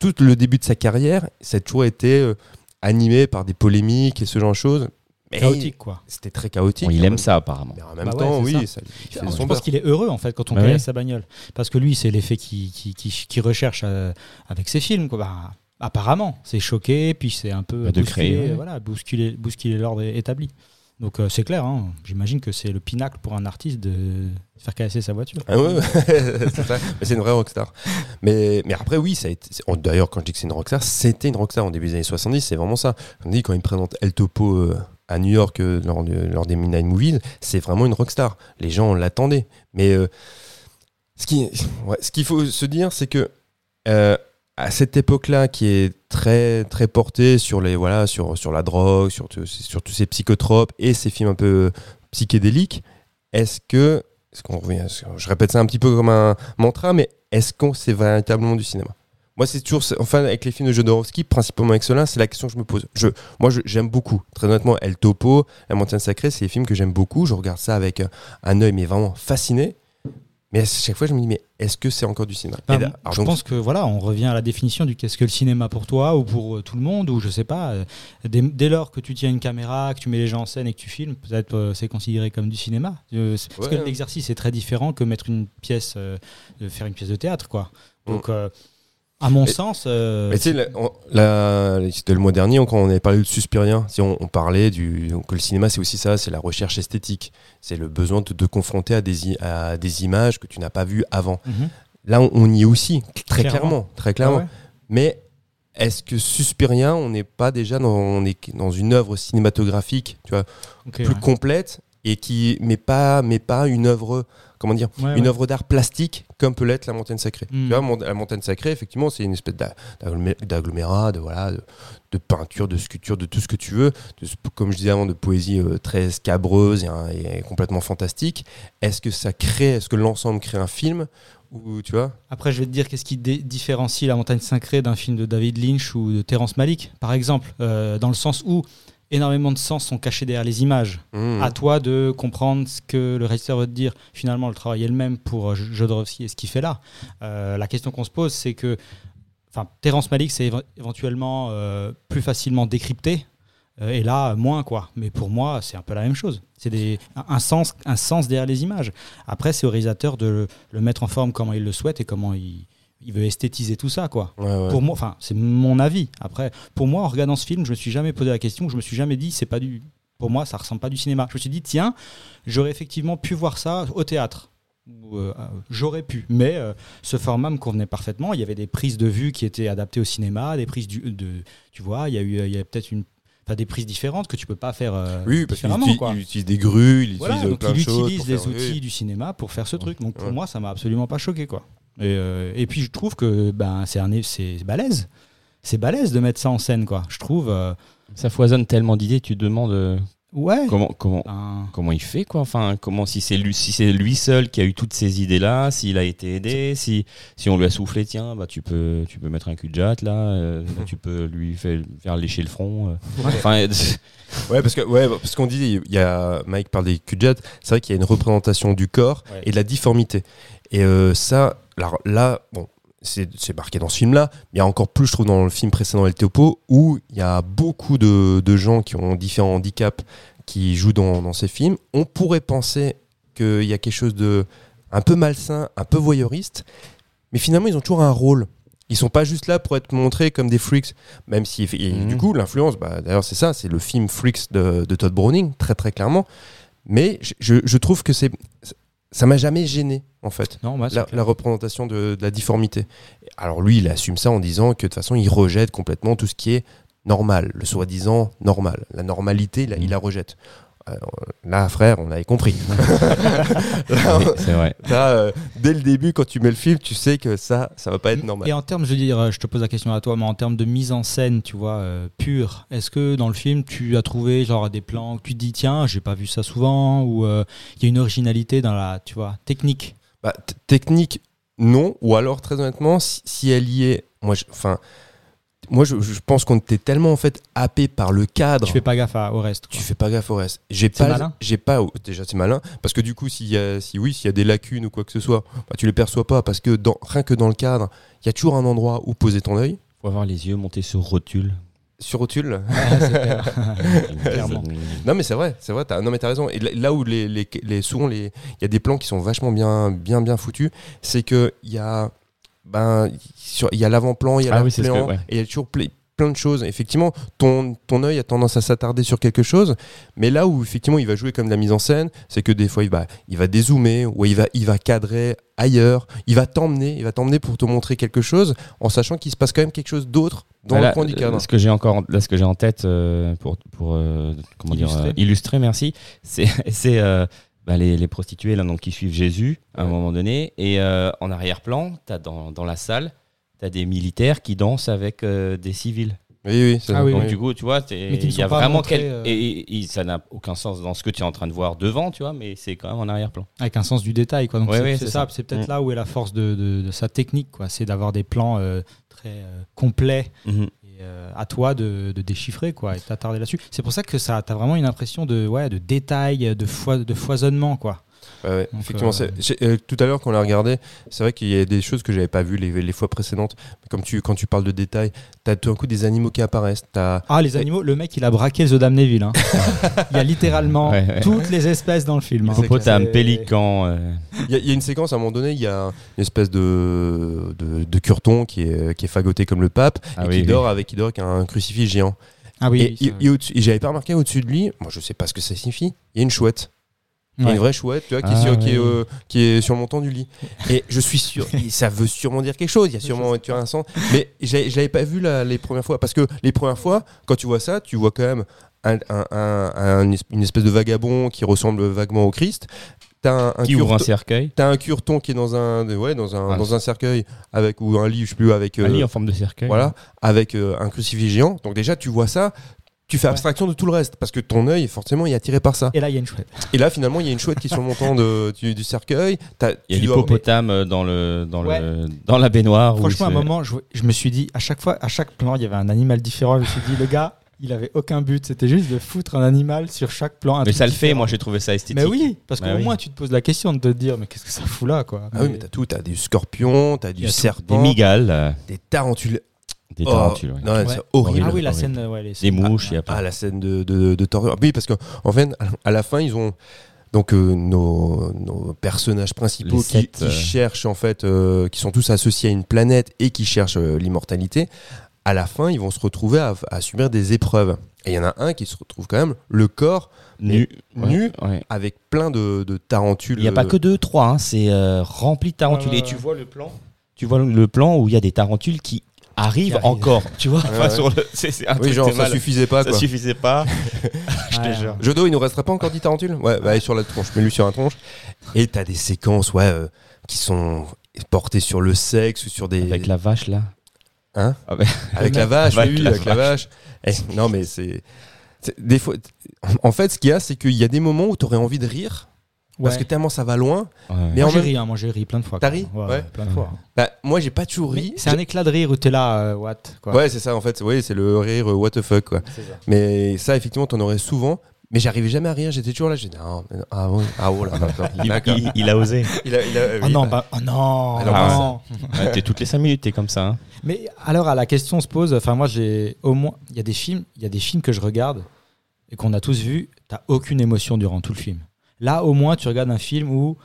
tout le début de sa carrière, ça a toujours été euh, animé par des polémiques et ce genre de choses. Mais Chaotique, quoi. C'était très chaotique. il aime même- ça apparemment. Mais en même Bah ouais, temps, oui, ça. ça, il Je pense qu'il est heureux en fait quand on Bah ouais. sa bagnole. Parce que lui, c'est l'effet qu'il qui, qui, qui recherche euh, avec ses films. Quoi. Bah, apparemment, c'est choqué, puis c'est un peu Bah, de créer, ouais. voilà, bousculer, bousculer l'ordre établi. Donc euh, c'est clair, hein. j'imagine que c'est le pinacle pour un artiste de faire casser sa voiture. Ah ouais, c'est ça. Mais c'est une vraie rockstar. Mais, mais après, oui, ça a été. c'est- D'ailleurs, quand je dis que c'est une rockstar, c'était une rockstar en début des années 70, c'est vraiment ça. On dit quand il présente El Topo euh, à New York euh, lors, de- lors des Midnight Movies, c'est vraiment une rockstar. Les gens l'attendaient. Mais ce qui- ouais, ce qu'il faut se dire, c'est que à cette époque-là, qui est très très portée sur les voilà sur sur la drogue, sur sur tous ces psychotropes et ces films un peu psychédéliques, est-ce que est-ce qu'on revient Je répète ça un petit peu comme un mantra, mais est-ce qu'on c'est véritablement du cinéma? Moi, c'est toujours enfin avec les films de Jodorowsky, principalement avec cela, c'est la question que je me pose. Je moi, j'aime beaucoup. Très honnêtement, El Topo, La Montagne Sacrée, c'est des films que j'aime beaucoup. Je regarde ça avec un œil mais vraiment fasciné. Mais à chaque fois, je me dis, mais est-ce que c'est encore du cinéma Bah, Et là, alors je donc, pense que voilà, on revient à la définition du qu'est-ce que le cinéma pour toi ou pour euh, tout le monde ou je sais pas. euh, dès, dès lors que tu tiens une caméra, que tu mets les gens en scène et que tu filmes, peut-être euh, c'est considéré comme du cinéma. Parce Ouais. que l'exercice est très différent que mettre une pièce, de faire une pièce de théâtre quoi. Donc euh, à mon. Mais- sens, euh, Mais tu sais, le mois dernier, quand on avait parlé de Suspirien, si on, on parlait du, que le cinéma, c'est aussi ça, c'est la recherche esthétique. C'est le besoin de te confronter à des, i- à des images que tu n'as pas vues avant. mhm. Là, on, on y est aussi, très Clairement. clairement. Très clairement. Ah ouais. Mais est-ce que Suspirien, on n'est pas déjà dans, on est dans une œuvre cinématographique tu vois, Ok, plus ouais. complète, et qui, mais, pas, mais pas une œuvre, comment dire, Ouais, une ouais. œuvre d'art plastique comme peut l'être la montagne sacrée. Mm. Tu vois, mon- la montagne sacrée, effectivement, c'est une espèce d'a- d'agglomé- d'agglomérat, de, voilà, de, de peinture, de sculpture, de tout ce que tu veux, de comme je disais avant, de poésie euh, très scabreuse et, complètement fantastique. Est-ce que ça crée, est-ce que l'ensemble crée un film ou tu vois? Après, je vais te dire qu'est-ce qui différencie La Montagne Sacrée d'un film de David Lynch ou de Terrence Malick, par exemple, euh, dans le sens où énormément de sens sont cachés derrière les images. Mm. À toi de comprendre ce que le réalisateur veut te dire. Finalement, le travail est le même pour euh, Jodorowsky et ce qu'il fait là. Euh, la question qu'on se pose, c'est que enfin, Terrence Malick, c'est éve- éventuellement euh, plus facilement décrypté. euh, et là, moins quoi. Mais pour moi, c'est un peu la même chose. C'est des- un sens, un sens derrière les images. Après, c'est au réalisateur de le, le mettre en forme comment il le souhaite et comment il, il veut esthétiser tout ça, quoi. Ouais, ouais. Pour moi, enfin, c'est mon avis. Après, pour moi, en regardant ce film, je me suis jamais posé la question, je me suis jamais dit, c'est pas du. Pour moi, ça ressemble pas du cinéma. Je me suis dit, tiens, j'aurais effectivement pu voir ça au théâtre. Euh, euh, j'aurais pu, mais euh, ce format me convenait parfaitement. Il y avait des prises de vue qui étaient adaptées au cinéma, des prises du, de, tu vois, il y a eu, il y a peut-être une, enfin, des prises différentes que tu peux pas faire euh, Oui, parce qu'il différemment, utilise, quoi. il utilise des grues, il Voilà, utilise donc plein il de choses. utilise les outils oui. du cinéma pour faire ce truc. Donc pour Ouais. moi, ça m'a absolument pas choqué, quoi. Et, euh, et puis je trouve que ben c'est un, c'est balèze. C'est balèze de mettre ça en scène, quoi. Je trouve. euh, Ça foisonne tellement d'idées, tu te demandes euh, ouais. comment, comment, Ben, comment il fait quoi enfin comment si c'est lui si c'est lui seul qui a eu toutes ces idées là s'il a été aidé si si on lui a soufflé tiens bah tu peux tu peux mettre un cul de jatte là euh, là, tu peux lui faire, faire lécher le front euh. enfin Ouais, parce que ouais, parce qu'on dit, il y a Mike parle des cul c'est vrai qu'il y a une représentation du corps Ouais. et de la difformité. Et euh, ça, alors là, bon, c'est marqué dans ce film-là, mais il y a encore plus, je trouve, dans le film précédent El Topo, où il y a beaucoup de, de gens qui ont différents handicaps qui jouent dans, dans ces films. On pourrait penser qu'il y a quelque chose de un peu malsain, un peu voyeuriste, mais finalement, ils ont toujours un rôle. Ils sont pas juste là pour être montrés comme des freaks, même si et Mhm. du coup l'influence, bah, d'ailleurs c'est ça, c'est le film Freaks de, de Todd Browning, très très clairement. Mais je trouve que c'est ça m'a jamais gêné en fait non, c'est la, représentation de, de la difformité. Alors lui, il assume ça en disant que de toute façon, il rejette complètement tout ce qui est normal, le soi-disant normal. La normalité, là, il la rejette. Alors, là, frère, on avait compris. là, Oui, c'est vrai là, euh, dès le début, quand tu mets le film, tu sais que ça, ça va pas être normal. Et en termes, je veux dire, euh, je te pose la question à toi, mais en termes de mise en scène, tu vois, euh, pure, est-ce que dans le film, tu as trouvé genre des plans que tu te dis, tiens, j'ai pas vu ça souvent, ou euh, il y a une originalité dans la, tu vois, technique? Bah, technique, non. Ou alors, très honnêtement, si, si elle y est, moi, je- enfin, moi, je, je pense qu'on était tellement en fait happé par le cadre. Tu fais pas gaffe à- au reste. quoi. Tu fais pas gaffe au reste. J'ai C'est pas, malin j'ai pas. oh, Déjà c'est malin parce que du coup s'il y a, si oui, s'il y a des lacunes ou quoi que ce soit, bah, tu les perçois pas parce que dans, rien que dans le cadre, il y a toujours un endroit où poser ton œil. faut avoir les yeux montés sur rotule Sur rotule. Clairement. non mais c'est vrai, c'est vrai. t'as- non mais t'as raison. Et là, là où les, les, les souvent les, il y a des plans qui sont vachement bien, bien, bien foutus, c'est que il y a, ben, il y a l'avant-plan, il y a Ah oui, ouais. et il y a toujours ple- plein de choses. Effectivement, ton, ton œil a tendance à s'attarder sur quelque chose, mais là où effectivement il va jouer comme de la mise en scène, c'est que des fois il va, il va dézoomer, ou il va, il va cadrer ailleurs, il va t'emmener, il va t'emmener pour te montrer quelque chose, en sachant qu'il se passe quand même quelque chose d'autre dans le coin du cadre. euh, Ce que j'ai encore, en- là, ce que j'ai en tête euh, pour pour euh, comment Illustrer. dire euh, illustrer, merci. C'est c'est bah, les, les prostituées là donc qui suivent Jésus à un moment donné et euh, en arrière-plan, t'as dans dans la salle t'as des militaires qui dansent avec euh, des civils. Oui, oui, c'est Ah ça. oui, Donc oui. du coup, tu vois, il y a vraiment montrés, quel- euh. et, et- et ça n'a aucun sens dans ce que tu es en train de voir devant, tu vois, mais c'est quand même en arrière-plan. Avec un sens du détail, quoi. Donc Ouais, c'est ouais, c'est c'est ça. ça. C'est peut-être Mm. là où est la force de, de- de sa technique, quoi. C'est d'avoir des plans euh, très euh, complets Mhm. Euh, à toi de, déchiffrer, quoi, et t'attarder là-dessus. C'est pour ça que ça, t'as vraiment une impression de, ouais, de détail, de, de foisonnement, quoi. Ouais, ouais, Donc, effectivement, euh, euh, tout à l'heure quand on l'a regardé, c'est vrai qu'il y a des choses que j'avais pas vues les, les fois précédentes. Comme tu, quand tu parles de détails, t'as tout d'un coup des animaux qui apparaissent. Ah, les animaux, le mec, il a braqué The Damneville. Hein. il y a littéralement Ouais, ouais. toutes les espèces dans le film. hein. Hippopotame, pélican. euh, Il y, a- il y a une séquence à un moment donné, il y a une espèce de, de, de curton qui est, qui est fagoté comme le pape Ah et oui, qui, oui. dort avec, qui dort avec un crucifix géant. Ah oui, et oui, et j'avais pas remarqué au-dessus de lui, moi je sais pas ce que ça signifie, il y a une chouette. Il y a Ouais. une vraie chouette tu vois, qui, est Ah, sur, qui, est, euh, qui est sur le montant du lit. Et je suis sûr, ça veut sûrement dire quelque chose, il y a sûrement tu vois, un sens. Mais je l'avais pas vu là, les premières fois. Parce que les premières fois, quand tu vois ça, tu vois quand même un- un- un- un- une espèce de vagabond qui ressemble vaguement au Christ. T'as un, un qui ouvre un cercueil. T'as un curton qui est dans un, ouais, dans un, Ah, dans un cercueil avec ou un lit, je sais plus, avec Un euh, lit en forme de cercueil. voilà, avec euh, un crucifix géant. Donc déjà, tu vois ça, tu fais Ouais. abstraction de tout le reste parce que ton œil, forcément, il est attiré par ça. Et là, il y a une chouette. Et là, finalement, il y a une chouette qui est sur le montant de, du, du cercueil. T'as- Il y a l'hippopotame euh, dans le dans Ouais. le dans la baignoire. Franchement, à un moment, je, je me suis dit, à chaque fois, à chaque plan, il y avait un animal différent. Je me suis dit, le gars, il avait aucun but. C'était juste de foutre un animal sur chaque plan. Mais ça le fait. Moi, j'ai trouvé ça esthétique. Mais oui, parce qu'au Bah oui. moins, tu te poses la question de te dire, mais qu'est-ce que ça fout là, quoi. Ah oui, mais t'as tout. T'as du scorpion, t'as du serpent, Des migales, euh, des tarentules. Des Oh, tarentules. ouais. non, Ouais. c'est horrible. Ah oui, la horrible. scène, ouais, les Des mouches. Il y a Ah, pas. la scène de, de, de torture. Oui, parce qu'en en fait, à la fin, ils ont donc euh, nos, nos personnages principaux qui, sept, qui euh. cherchent en fait, euh, qui sont tous associés à une planète et qui cherchent euh, l'immortalité. À la fin, ils vont se retrouver à, à subir des épreuves. Et il y en a un qui se retrouve quand même le corps Nu. nu Ouais, ouais. avec plein de, de tarentules. Il n'y a pas que deux, trois. hein, C'est euh, rempli de tarentules. Et tu vois le plan. Tu vois le plan où il y a des tarentules qui arrivent. encore. Tu vois. Ouais. sur le. Un Oui, genre ça mal. suffisait pas Ça quoi. suffisait pas. Je te jure. Jodo, il nous resterait pas encore 10 tarentules? Ouais, bah, allez sur la tronche, mets-lui sur la tronche. Et t'as des séquences, ouais, euh, qui sont portées sur le sexe ou sur des. Avec la vache là. Hein? Ah. Avec la vache, Avec oui, la avec la vache. Eh, non, mais c'est. c'est- Des fois. En fait, ce qu'il y a, c'est qu'il y a des moments où t'aurais envie de rire, parce que tellement ça va loin. Ouais. Mais Moi, en j'ai même- ri, hein, moi j'ai ri plein de fois. T'as quoi. ri ouais, Ouais. plein de fois. Bah, moi, j'ai pas toujours Mais ri. C'est un éclat de rire où t'es là, euh, what quoi. Ouais, c'est ça, en fait. Oui, c'est le rire euh, what the fuck, quoi. C'est ça. Mais ça, effectivement, t'en aurais souvent. Mais j'arrivais jamais à rire, j'étais toujours là. J'ai dit, non, mais non, ah, oui, ah, oh là. Il, il- il a osé. Il a- il a- Oh oui, non, bah, bah, oh non, Alors, Ah, non. Ouais, t'es toutes les 5 minutes, t'es comme ça. hein. Mais alors, à la question se pose. Enfin, moi, j'ai au moins, il y a des films, il y a des films que je regarde et qu'on a tous vus. T'as aucune émotion durant tout le film. Là, au moins, tu regardes un film où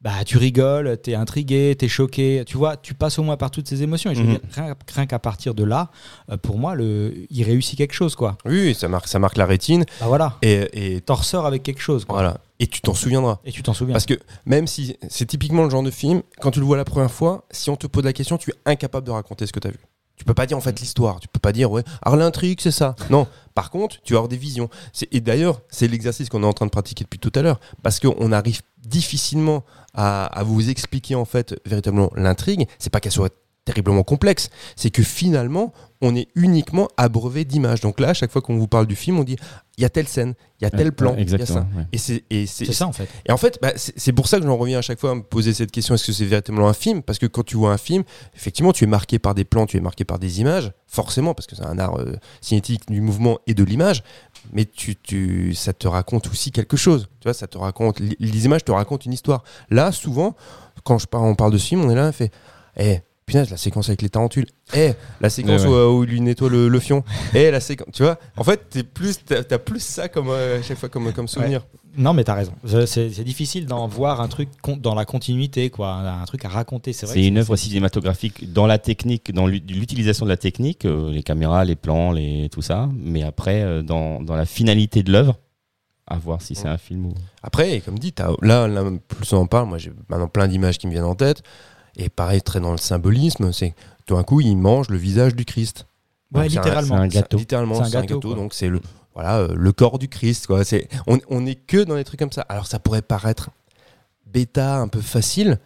bah tu rigoles, t'es intrigué, t'es choqué. Tu vois, tu passes au moins par toutes ces émotions. Et je veux Mhm. dire, rien, rien qu'à partir de là, euh, pour moi, le, il réussit quelque chose, quoi. Oui, ça marque, ça marque la rétine. Bah voilà. Et, et T'en ressors avec quelque chose, quoi. voilà. Et tu t'en souviendras. Et tu t'en souviens. Parce que même si c'est typiquement le genre de film, quand tu le vois la première fois, si on te pose la question, tu es incapable de raconter ce que tu as vu. Tu peux pas dire en fait l'histoire, tu peux pas dire ouais, alors l'intrigue c'est ça. Non, par contre, tu vas avoir des visions. Et d'ailleurs, c'est l'exercice qu'on est en train de pratiquer depuis tout à l'heure, parce qu'on arrive difficilement à, à vous expliquer en fait véritablement l'intrigue. C'est pas qu'elle soit terriblement complexe, c'est que finalement, on est uniquement abreuvé d'images. Donc là, à chaque fois qu'on vous parle du film, on dit il y a telle scène, il y a tel plan, il y a ça. Exactement. ouais. Et c'est et c'est- c'est ça, en fait. et en fait, bah, c'est pour ça que j'en reviens à chaque fois à me poser cette question est-ce que c'est véritablement un film? Parce que quand tu vois un film, effectivement, tu es marqué par des plans, tu es marqué par des images, forcément, parce que c'est un art euh, cinétique du mouvement et de l'image, mais tu, tu, ça te raconte aussi quelque chose. Tu vois, ça te raconte, les images te racontent une histoire. Là, souvent, quand je parle, on parle de ce film, on est là, on fait Eh, punaise, la séquence avec les tarentules. Eh, la séquence Ouais, ouais. Où, où il lui nettoie le, le fion. Eh, la séquence. Tu vois, en fait, t'es plus, t'as, plus ça comme, euh, à chaque fois comme, comme souvenir. Non, mais t'as raison. C'est difficile d'en voir un truc con- dans la continuité, quoi. Un truc à raconter. C'est vrai. C'est que une œuvre cinématographique dans la technique, dans l'u- l'utilisation de la technique, euh, les caméras, les plans, les, tout ça. Mais après, euh, dans, dans la finalité de l'œuvre, à voir si c'est un film ou. Après, comme dit, là, plus on en parle, moi j'ai maintenant plein d'images qui me viennent en tête. Et pareil, très dans le symbolisme, c'est tout d'un coup, il mange le visage du Christ. Ouais, Donc, littéralement. c'est un gâteau. littéralement, C'est un gâteau, quoi. donc c'est le, voilà, euh, le corps du Christ. Quoi. C'est, on, on est que dans des trucs comme ça. Alors ça pourrait paraître bêta, un peu facile,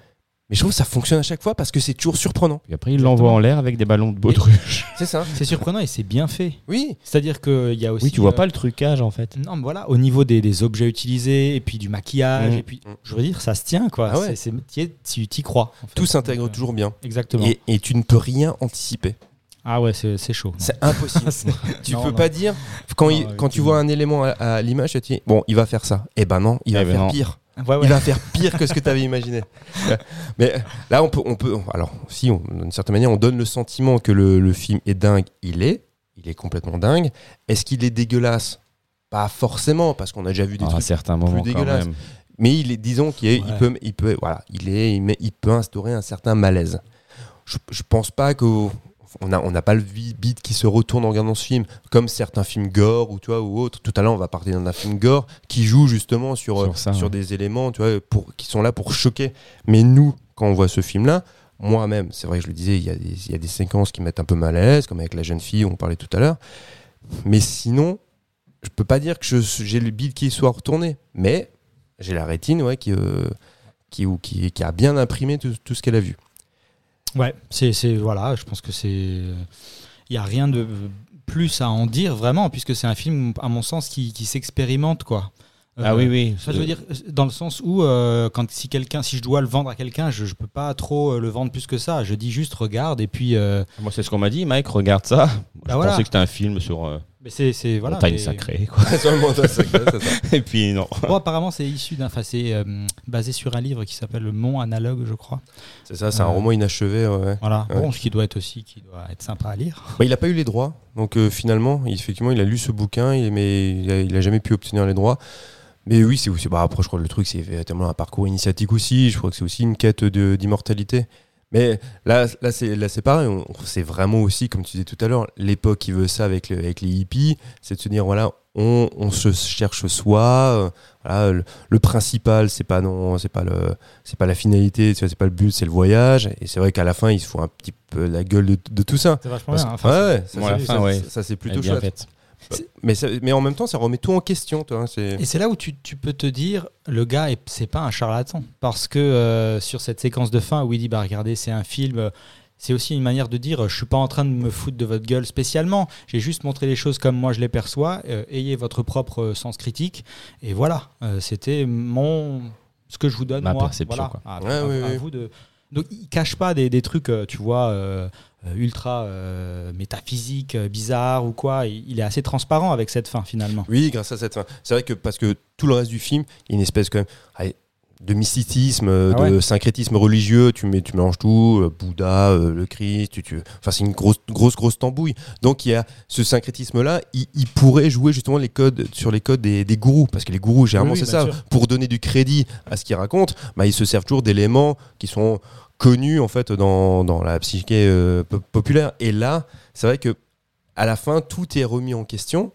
Mais je trouve que ça fonctionne à chaque fois parce que c'est toujours surprenant. Et après, il l'envoie en l'air avec des ballons de baudruche. C'est ça. C'est surprenant et c'est bien fait. Oui. C'est-à-dire qu'il y a aussi. Oui, tu vois euh, pas le trucage en fait. Non, mais voilà, au niveau des, des objets utilisés et puis du maquillage, Mm. et puis, je veux dire, ça se tient quoi. Ah ouais. Tu t'y crois. en fait. Tout s'intègre euh, toujours bien. Exactement. Et, et tu ne peux rien anticiper. Ah ouais, c'est c'est chaud. C'est impossible. Tu Non, peux non. pas dire quand, Non, il- quand tu vois un élément à, à l'image, tu te dis bon, il va faire ça. Eh ben non, il va Eh ben faire non. pire. Ouais, ouais. Il va faire pire que ce que tu avais imaginé. Mais là, on peut, on peut. Alors, si, on- d'une certaine manière, on donne le sentiment que le, le film est dingue. Il est. Il est complètement dingue. Est-ce qu'il est dégueulasse? Pas forcément, parce qu'on a déjà vu des À un trucs. certain moment quand dégueulasse. même. Mais il est, disons qu'il est- il Ouais. peut, il peut, voilà, il est, il, met- il peut instaurer un certain malaise. Je, je pense pas que on a, on n'a pas le bide qui se retourne en regardant ce film, comme certains films gore ou tu vois ou autres. Tout à l'heure, on va parler d'un film gore qui joue justement sur Sur euh, ça, sur ouais. des éléments, tu vois, pour qui sont là pour choquer. Mais nous, quand on voit ce film-là, moi-même, c'est vrai, que je le disais, il y, a des, y a des séquences qui mettent un peu mal à l'aise, comme avec la jeune fille, on parlait tout à l'heure. Mais sinon, je peux pas dire que j'ai le bide qui soit retourné, mais j'ai la rétine ouais, qui, euh, qui, ou qui, qui a bien imprimé tout, tout ce qu'elle a vu. Ouais, c'est c'est- voilà, je pense que c'est il y a rien de plus à en dire vraiment puisque c'est un film à mon sens qui, qui s'expérimente quoi. Ah Euh, oui, oui. Ça, je veux dire, dans le sens où, euh, quand si quelqu'un, si je dois le vendre à quelqu'un, je, je peux pas trop euh, le vendre plus que ça. Je dis juste regarde et puis. euh, Moi, c'est ce qu'on m'a dit. Mike, regarde ça. je voilà. pensais que c'était un film sur mais c'est, c'est voilà. montagne mais- sacrée. Quoi. Seulement ça, c'est ça. Et puis, non. Bon, apparemment, c'est issu d'un, enfin, c'est euh, basé sur un livre qui s'appelle Le Mont Analogue, je crois. C'est ça, c'est un Euh, roman inachevé. ouais. Voilà. Ouais. Bon, ce qui doit être aussi, qui doit être sympa à lire. Bah, il n'a pas eu les droits, donc euh, finalement, il- effectivement, il a lu ce bouquin, il- mais il a, il a jamais pu obtenir les droits. Mais oui, c'est aussi. Bah, après, je crois que le truc, c'est véritablement un parcours initiatique aussi. Je crois que c'est aussi une quête de- d'immortalité. Mais là, là c'est là, c'est pareil. on- C'est vraiment aussi, comme tu disais tout à l'heure, l'époque qui veut ça avec, le- avec les hippies, c'est de se dire voilà, on, on se cherche soi. euh, voilà, le, le principal, c'est pas non, c'est pas le, c'est pas la finalité, c'est pas le but, c'est le voyage. Et c'est vrai qu'à la fin, il se fout un petit peu la gueule de, de tout ça. C'est vachement Parce- bien. Enfin, ouais, c'est- ouais, ça, Bon, c'est- ouais. ça, c'est Plutôt chouette. Mais, ça- mais en même temps, ça remet tout en question. Toi, hein, Et c'est là où tu, tu peux te dire, le gars, est- c'est pas un charlatan. Parce que euh, sur cette séquence de fin où il dit, bah regardez, c'est un film, euh, c'est aussi une manière de dire, euh, je suis pas en train de me foutre de votre gueule spécialement. J'ai juste montré les choses comme moi je les perçois. euh, ayez votre propre sens critique. Et voilà, euh, c'était mon ce que je vous donne Ma moi. perception, Voilà. quoi. À- Ouais, à- oui, à oui. vous de. Donc il cache pas des, des trucs, tu vois, euh, ultra euh, métaphysiques, euh, bizarres ou quoi. Il, est assez transparent avec cette fin finalement. Oui, grâce à cette fin. C'est vrai que parce que tout le reste du film, il y a une espèce quand même de mysticisme, euh, Ah de syncrétisme religieux. Tu, mets, tu mélanges tout, euh, Bouddha, euh, le Christ. Tu, tu- Enfin, c'est une grosse, grosse, grosse tambouille. Donc, il y a ce syncrétisme-là. Il, il pourrait jouer justement les codes sur les codes des, des gourous, parce que les gourous, généralement, Oui, oui, c'est ça. sûr. Pour donner du crédit à ce qu'ils racontent, bah, ils se servent toujours d'éléments qui sont connus en fait dans, dans la psyché euh, po- populaire. Et là, c'est vrai que à la fin, tout est remis en question.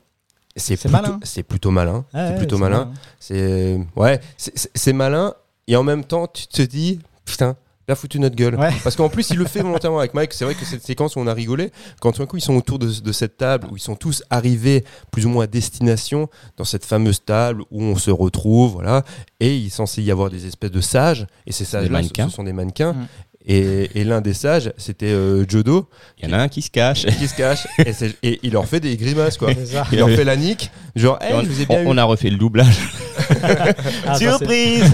C'est plutôt, malin. c'est plutôt malin. C'est ouais, plutôt malin. malin. C'est ouais, c'est malin. Et en même temps, tu te dis putain, il a foutu notre gueule. Ouais. Parce qu'en plus, il le fait volontairement avec Mike. C'est vrai que cette séquence où on a rigolé, quand tout d'un coup ils sont autour de, de cette table, où ils sont tous arrivés plus ou moins à destination dans cette fameuse table où on se retrouve, voilà. Et il est censé y avoir des espèces de sages. Et ces sages-là, ce sont des mannequins. Mm. Et, et l'un des sages, c'était euh, Jodo, Il y en a un qui se cache. qui se cache. et, il leur fait des grimaces, quoi. Il leur fait la nique. Genre, hey, on, je vous ai bien on- on eu. a refait le doublage. Ah, Surprise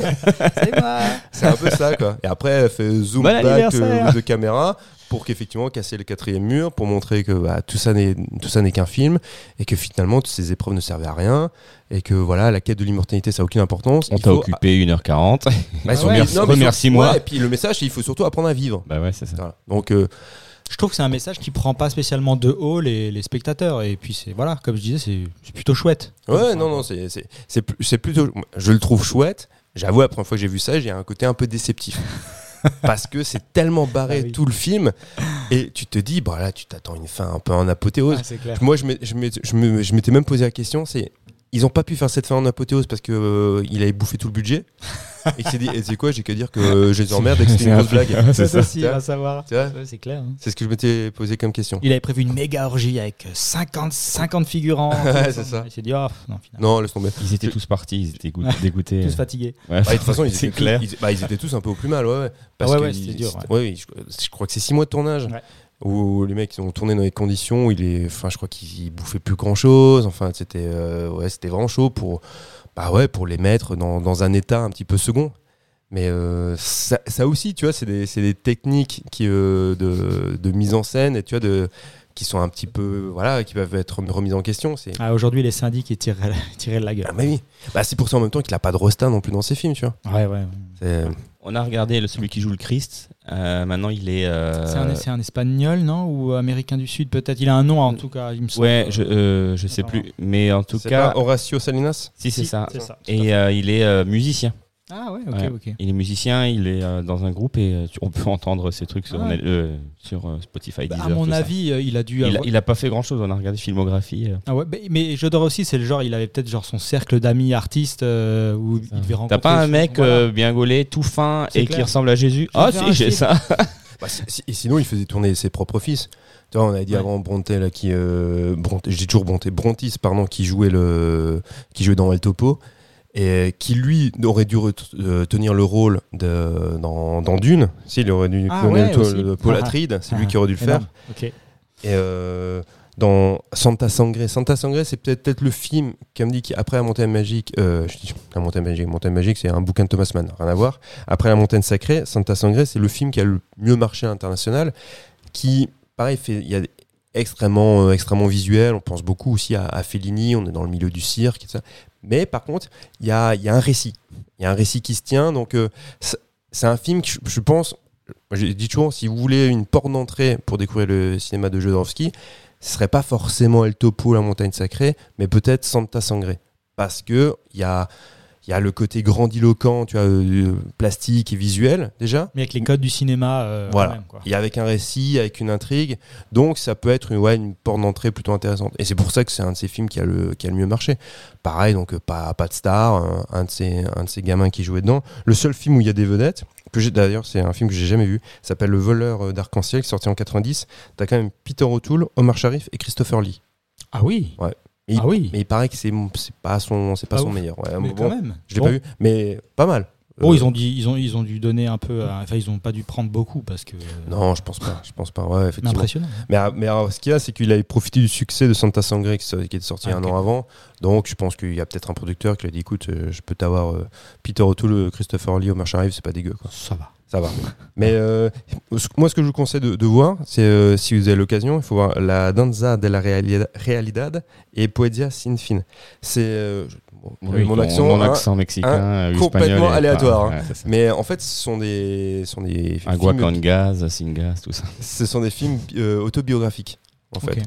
C'est moi. C'est un peu ça, quoi. Et après, elle fait zoom Bon back euh, de caméra pour qu'effectivement casser le quatrième mur, pour montrer que bah, tout ça n'est tout ça n'est qu'un film et que finalement toutes ces épreuves ne servaient à rien et que voilà la quête de l'immortalité ça a aucune importance. On t'a faut- occupé 1h40. Bah, Ah ouais, remercie-moi. ouais, et puis le message, c'est il faut surtout apprendre à vivre. Bah ouais, c'est ça. Voilà. Donc euh, Je trouve que c'est un message qui prend pas spécialement de haut les, les spectateurs. Et puis, c'est voilà, comme je disais, c'est c'est plutôt chouette. ouais, non, non, c'est c'est c'est plutôt, je le trouve chouette. J'avoue, la première fois que j'ai vu ça, j'ai un côté un peu déceptif. Parce que c'est tellement barré Ah oui. tout le film et tu te dis, bah là, tu t'attends une fin un peu en apothéose. clair. Moi, je m'étais même posé la question, c'est ils ont pas pu faire cette fin en apothéose parce que euh, il avait bouffé tout le budget. et c'est quoi, j'ai qu'à dire que euh, je les emmerde et que c'était une grosse blague. C'est ça. aussi, à savoir. Ouais, C'est clair. hein. C'est ce que je m'étais posé comme question. Il avait prévu une méga orgie avec 50, 50 figurants. Ouais, c'est ça. Il s'est dit, oh, non, finalement. Non, laisse tomber. Ils étaient tous partis, ils étaient goût- dégoûtés. Tous fatigués. Ouais. Bah, de toute façon, ils c'est étaient, clair. Tous, ils, bah, ils étaient tous un peu au plus mal, ouais. ouais. Parce ouais, que ouais, ils- c'était dur, ouais, je, je crois que c'est six mois de tournage. Où les mecs ont tourné dans des conditions où il est, enfin, je crois qu'ils ils bouffaient plus grand chose. Enfin, c'était, euh, ouais, c'était vraiment chaud pour, bah ouais, pour les mettre dans, un état un petit peu second. Mais euh, ça, aussi, tu vois, c'est des, des techniques euh, de, de mise en scène et tu vois, de, qui sont un petit peu, voilà, qui peuvent être remises en question. C'est, Ah, Aujourd'hui, les syndics, ils tireraient, tireraient de la gueule. ah, bah oui. Bah, c'est pour ça en même temps qu'il a pas de resta non plus dans ses films, tu vois. Ouais, ouais. C'est- On a regardé le, celui qui joue le Christ. Euh, maintenant, il est. euh, C'est un, c'est un espagnol, non? Ou américain du Sud, peut-être? Il a un nom, en tout cas, il me semble. Ouais, je, euh, je sais plus. Mais en tout c'est cas. pas Horacio Salinas? Si, c'est Si, ça. Et euh, il est euh, musicien. Ah, ouais, ok, Ouais. ok. Il est musicien, il est euh, dans un groupe et euh, tu- on peut entendre ses trucs sur, Ah. euh, sur euh, Spotify. Bah, à mon tout ça. avis, euh, il a dû il a, avoir- il a pas fait grand chose. On a regardé filmographie. euh. Ah ouais, mais, mais Jodor aussi, c'est le genre, il avait peut-être genre son cercle d'amis artistes euh, où il devait rencontrer. T'as pas un mec voilà. euh, bien gaulé, tout fin C'est et clair. qui ressemble à Jésus Je vais Ah faire si, un j'ai film. ça. Bah, si- si- et sinon, il faisait tourner ses propres fils. Tu vois, on avait dit Ouais. avant Bronté, là, qui, euh, Bronté- je dis toujours Bronté, Brontis, pardon, qui jouait, le, qui jouait dans El Topo, et qui lui aurait dû euh, tenir le rôle de, dans, dans Dune. Si, il aurait dû Ah ouais, le, Paul Ah, Atreides, c'est ah, lui qui aurait dû le faire. Et euh, dans Santa Sangre, Santa Sangre, c'est peut-être peut-être le film qui me dit qu'après la montagne magique, euh, je dis la montagne magique, montagne magique, c'est un bouquin de Thomas Mann, rien à voir. Après la montagne sacrée, Santa Sangre, c'est le film qui a le mieux marché à l'international, qui, pareil, fait, il y a extrêmement, euh, extrêmement visuel. On pense beaucoup aussi à, à Fellini. On est dans le milieu du cirque et ça. Mais par contre, il y a, un récit. Il y a un récit qui se tient. Donc, euh, c'est un film que je, pense. J'ai dit toujours, si vous voulez une porte d'entrée pour découvrir le cinéma de Jodorowsky, ce serait pas forcément El Topo, la montagne sacrée, mais peut-être Santa Sangre. Parce que il y a, il y a le côté grandiloquent, tu euh, plastique et visuel, déjà. Mais avec les codes du cinéma, euh, Voilà. même, quoi. Et avec un récit, avec une intrigue. Donc ça peut être une, ouais, une porte d'entrée plutôt intéressante. Et c'est pour ça que c'est un de ces films qui a le, qui a le mieux marché. Pareil, donc euh, pas, pas de star, un, un de ces, un de ces gamins qui jouait dedans. Le seul film où il y a des vedettes, que d'ailleurs, c'est un film que j'ai jamais vu, s'appelle Le voleur d'arc-en-ciel, sorti en 90. T'as quand même Peter O'Toole, Omar Sharif et Christopher Lee. Ah oui Et il- Ah oui Mais il paraît que c'est c'est pas son, c'est pas Pas son ouf. meilleur. Ouais, Mais bon, quand même. Je l'ai Bon. pas vu, mais pas mal. Euh, ils ont, dit, ils, ont, ils ont dû donner un peu. à- Enfin, ils ont pas dû prendre beaucoup parce que. Non, je pense pas. Je pense pas. Ouais, mais effectivement. impressionnant. Mais, ah, mais alors, ce qu'il y a, c'est qu'il avait profité du succès de Santa Sangre qui, était sorti Ah, un an avant. Donc, je pense qu'il y a peut-être un producteur qui lui a dit écoute, euh, je peux t'avoir euh, Peter O'Toole, euh, Christopher Lee, Omar Sharif, c'est pas dégueu. Quoi. Ça va. Ça va. mais euh, moi, ce que je vous conseille de, de voir, c'est euh, si vous avez l'occasion, il faut voir La Danza de la Realidad- et Poesia sin fin. C'est euh, je- bon, Oui, mon accent. mon hein, mexicain, euh, ou complètement espagnol est pas- aléatoire, hein. ouais, mais en fait, ce sont des, sont des films, Aguacangaz, Singas, tout ça. ce sont des films euh, autobiographiques, en fait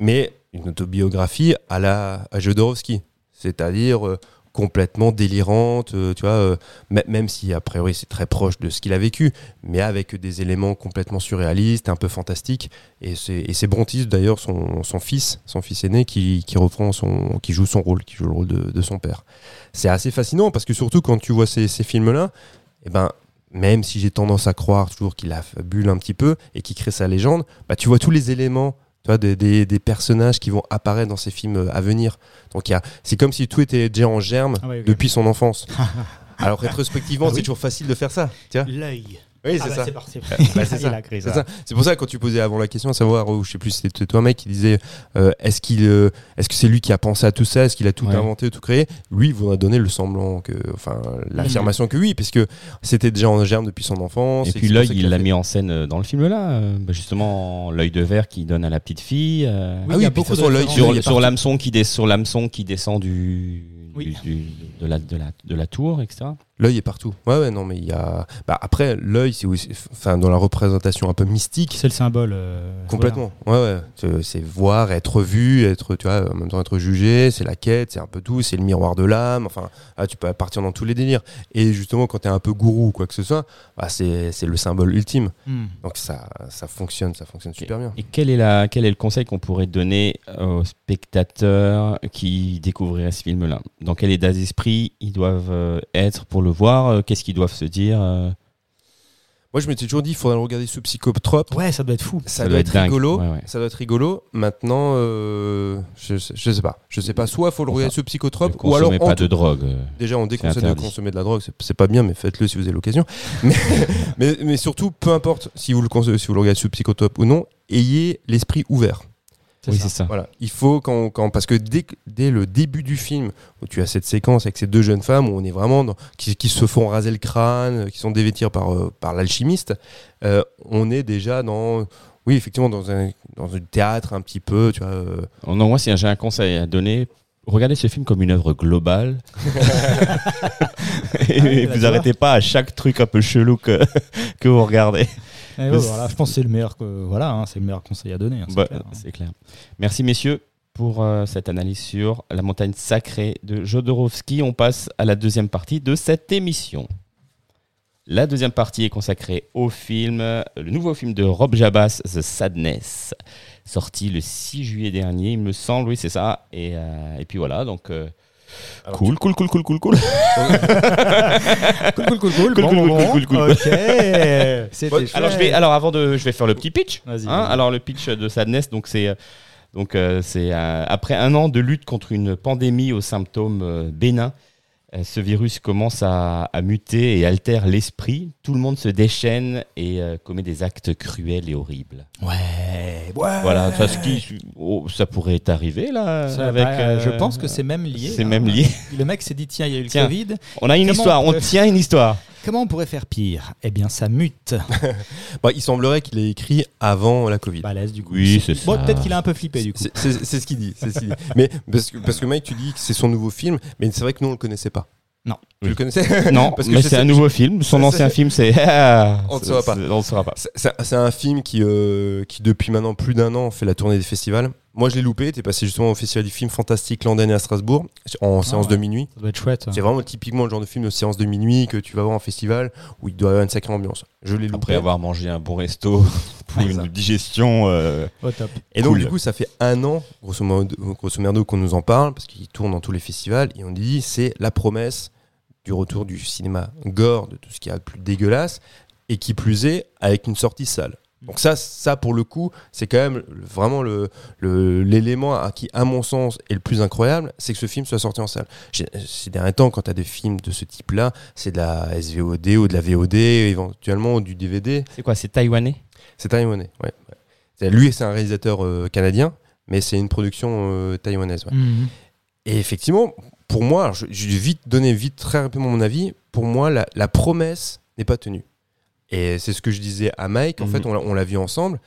mais une autobiographie à la à Jodorowsky, c'est-à-dire euh, complètement délirante, euh, tu vois, euh, même si a priori c'est très proche de ce qu'il a vécu, mais avec des éléments complètement surréalistes, un peu fantastiques. Et c'est Brontis d'ailleurs son, son fils, son fils aîné qui, qui son, qui joue son rôle, qui joue le rôle de, de son père. C'est assez fascinant parce que surtout quand tu vois ces, ces films-là, eh ben même si j'ai tendance à croire toujours qu'il a fabule un petit peu et qu'il crée sa légende, bah, tu vois tous les éléments tu vois, des, des- des personnages qui vont apparaître dans ces films euh, à venir. Donc il y a- c'est comme si tout était déjà en germe Ah ouais, depuis son enfance. Alors rétrospectivement, Ah c'est toujours facile de faire ça. L'œil. Oui, Ah c'est bah, ça. c'est. Bah, a ça. pour ça que quand tu posais avant la question, à savoir, ou je sais plus, si c'était toi mec qui disait, euh, est-ce qu'il, euh, est-ce que c'est lui qui a pensé à tout ça, est-ce qu'il a tout Ouais. inventé, tout créé? Lui, il voudrait donner le semblant que, enfin, l'affirmation que oui, puisque c'était déjà en germe depuis son enfance. Et que puis l'œil, il a l'a mis en scène euh, dans le film là, euh, bah, justement l'œil de verre qui donne à la petite fille. euh, Oui, Ah il y oui, a beaucoup de l'œil sur, l'hameçon qui, des- sur l'hameçon qui descend du, Oui. du- du- de, la, de, la, de la tour, etc. L'œil est partout. Ouais, ouais, non, mais il y a. Bah, après, l'œil, c'est aussi. Enfin, dans la représentation un peu mystique. C'est le symbole. euh, Complètement. Ouais, ouais. C'est- voir, être vu, être, tu vois, en même temps être jugé. C'est la quête, c'est un peu tout. C'est le miroir de l'âme. Enfin, ah, tu peux partir dans tous les délires. Et justement, quand tu es un peu gourou ou quoi que ce soit, bah, c'est c'est le symbole ultime. Hmm. Donc ça, ça fonctionne, ça fonctionne super bien. Et quel est, la, quel est le conseil qu'on pourrait donner aux spectateurs qui découvriraient ce film-là? Dans quel état d'esprit ils doivent euh, être pour le voir Euh, Qu'est-ce qu'ils doivent se dire euh Moi, je m'étais toujours dit, il faudrait le regarder sous psychotrope. Ouais, ça doit être fou. Ça, doit, être, dingue. rigolo. Ouais, ouais. Ça doit être rigolo. Maintenant, euh, je, sais- je sais pas. Je sais pas. Soit il faut le Enfin, regarder sous psychotrope, ou alors pas de drogue. Déjà, on déconseille de consommer de la drogue, c'est- pas bien, mais faites-le si vous avez l'occasion. Mais, mais, mais surtout, peu importe si vous le, consommez- si vous le regardez sous psychotrope ou non, ayez l'esprit ouvert. Oui, c'est ça. Voilà, il faut quand, quand parce que dès, dès le début du film où tu as cette séquence avec ces deux jeunes femmes où on est vraiment dans- qui, qui se font raser le crâne, qui sont dévêtir par euh, par l'alchimiste, euh, on est déjà dans oui effectivement dans un dans un théâtre un petit peu, tu vois. euh, Oh Non, moi, si j'ai un conseil à donner, regardez ce film comme une œuvre globale. Et vous d'accord. arrêtez pas à chaque truc un peu chelou que, que vous regardez. Ouais, voilà, je pense que c'est le meilleur que voilà, hein, c'est le meilleur conseil à donner. hein, c'est Bah, clair, hein. c'est clair. Merci, messieurs, pour euh, cette analyse sur la montagne sacrée de Jodorowsky. On passe à la deuxième partie de cette émission. La deuxième partie est consacrée au film, le nouveau film de Rob Jabas, The Sadness, sorti le 6 juillet dernier, il me semble, oui, c'est ça. Et, euh, et puis voilà, donc. Alors, cool, cool, cool, cool, cool, cool. Cool, cool, cool, cool. Cool, bon, cool, bon, cool, bon. cool, Alors je vais, alors avant de, je vais faire le petit pitch. Vas-y, Hein, vas-y. alors le pitch de Sadness, donc c'est, euh, donc euh, c'est euh, après un an de lutte contre une pandémie aux symptômes euh, bénins, ce virus commence à, à muter et altère l'esprit. Tout le monde se déchaîne et euh, commet des actes cruels et horribles. Ouais, ouais. Voilà, ça, ce qui, oh, ça pourrait t'arriver là. Ça, avec, bah, euh, je pense que c'est même lié. C'est hein. même lié. Le mec s'est dit tiens, il y a eu le Tiens. Covid. On a une histoire, on tient une histoire. Comment on pourrait faire pire? Eh bien, ça mute. bah, il semblerait qu'il ait écrit avant la Covid. Balèze du coup. Oui, c'est Bon, ça. peut-être qu'il a un peu flippé du coup. C'est ce qu'il dit. ce dit. Mais parce que, parce que Mike, tu dis que c'est son nouveau film, mais c'est vrai que nous on le connaissait pas. Non. Tu le connaissais Non, Parce que mais c'est un nouveau film. Son ancien film, c'est. On ne saura pas. On saura pas. C'est un film qui, euh, qui, depuis maintenant plus d'un an, fait la tournée des festivals. Moi, je l'ai loupé. T'es passé justement au Festival du film fantastique l'an dernier à Strasbourg, en séance ouais. de minuit. Ça doit être chouette. C'est vraiment typiquement le genre de film de séance de minuit que tu vas voir en festival où il doit y avoir une sacrée ambiance. Je l'ai loupé. Après avoir mangé un bon resto pour une digestion. euh, Au top. Et donc, Cool. du coup, ça fait un an, grosso modo, grosso merdo, qu'on nous en parle, parce qu'il tourne dans tous les festivals, et on dit c'est la promesse du retour du cinéma gore, de tout ce qu'il y a de plus dégueulasse, et qui plus est, avec une sortie salle. Donc ça, ça pour le coup, c'est quand même vraiment le- l'élément à qui, à mon sens, est le plus incroyable, c'est que ce film soit sorti en salle. Ces derniers temps, quand tu as des films de ce type-là, c'est de la SVOD ou de la VOD, éventuellement du DVD. C'est quoi C'est taïwanais? C'est taïwanais, ouais. ouais. Lui, c'est un réalisateur euh, canadien, mais c'est une production euh, taïwanaise. ouais. Mhm. Et effectivement, pour moi, je, je vais vite donner vite très rapidement mon avis. Pour moi, la, la promesse n'est pas tenue. Et c'est ce que je disais à Mike. En Mhm. fait, on l'a- on l'a vu ensemble.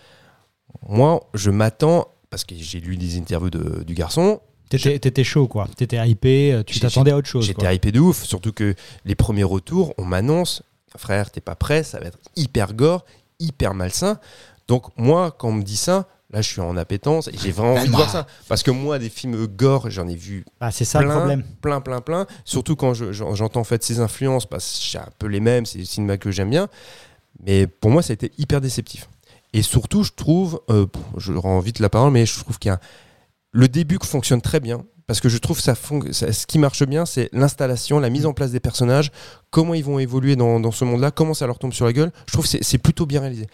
Moi, je m'attends parce que j'ai lu des interviews de- du garçon. T'étais chaud quoi. T'étais hypé. euh, Tu t'attendais à autre chose. J'étais hypé de ouf, surtout que les premiers retours, on m'annonce, frère, t'es pas prêt, ça va être hyper gore, hyper malsain. Donc moi, quand on me dit ça, là, je suis en appétence et j'ai vraiment envie de voir ça. Parce que moi, des films gore, j'en ai vu Ah, c'est ça le plein, problème. plein, plein, plein. Surtout quand je- j'en- j'entends en fait ces influences, parce que c'est un peu les mêmes, c'est le cinéma que j'aime bien. Mais pour moi, ça a été hyper déceptif. Et surtout, je trouve, euh, je rends vite la parole, mais je trouve qu'il y a le début qui fonctionne très bien. Parce que je trouve ça, fon- ça- ce qui marche bien, c'est l'installation, la mise en place des personnages, comment ils vont évoluer dans, dans ce monde-là, comment ça leur tombe sur la gueule. Je trouve que c'est- c'est plutôt bien réalisé.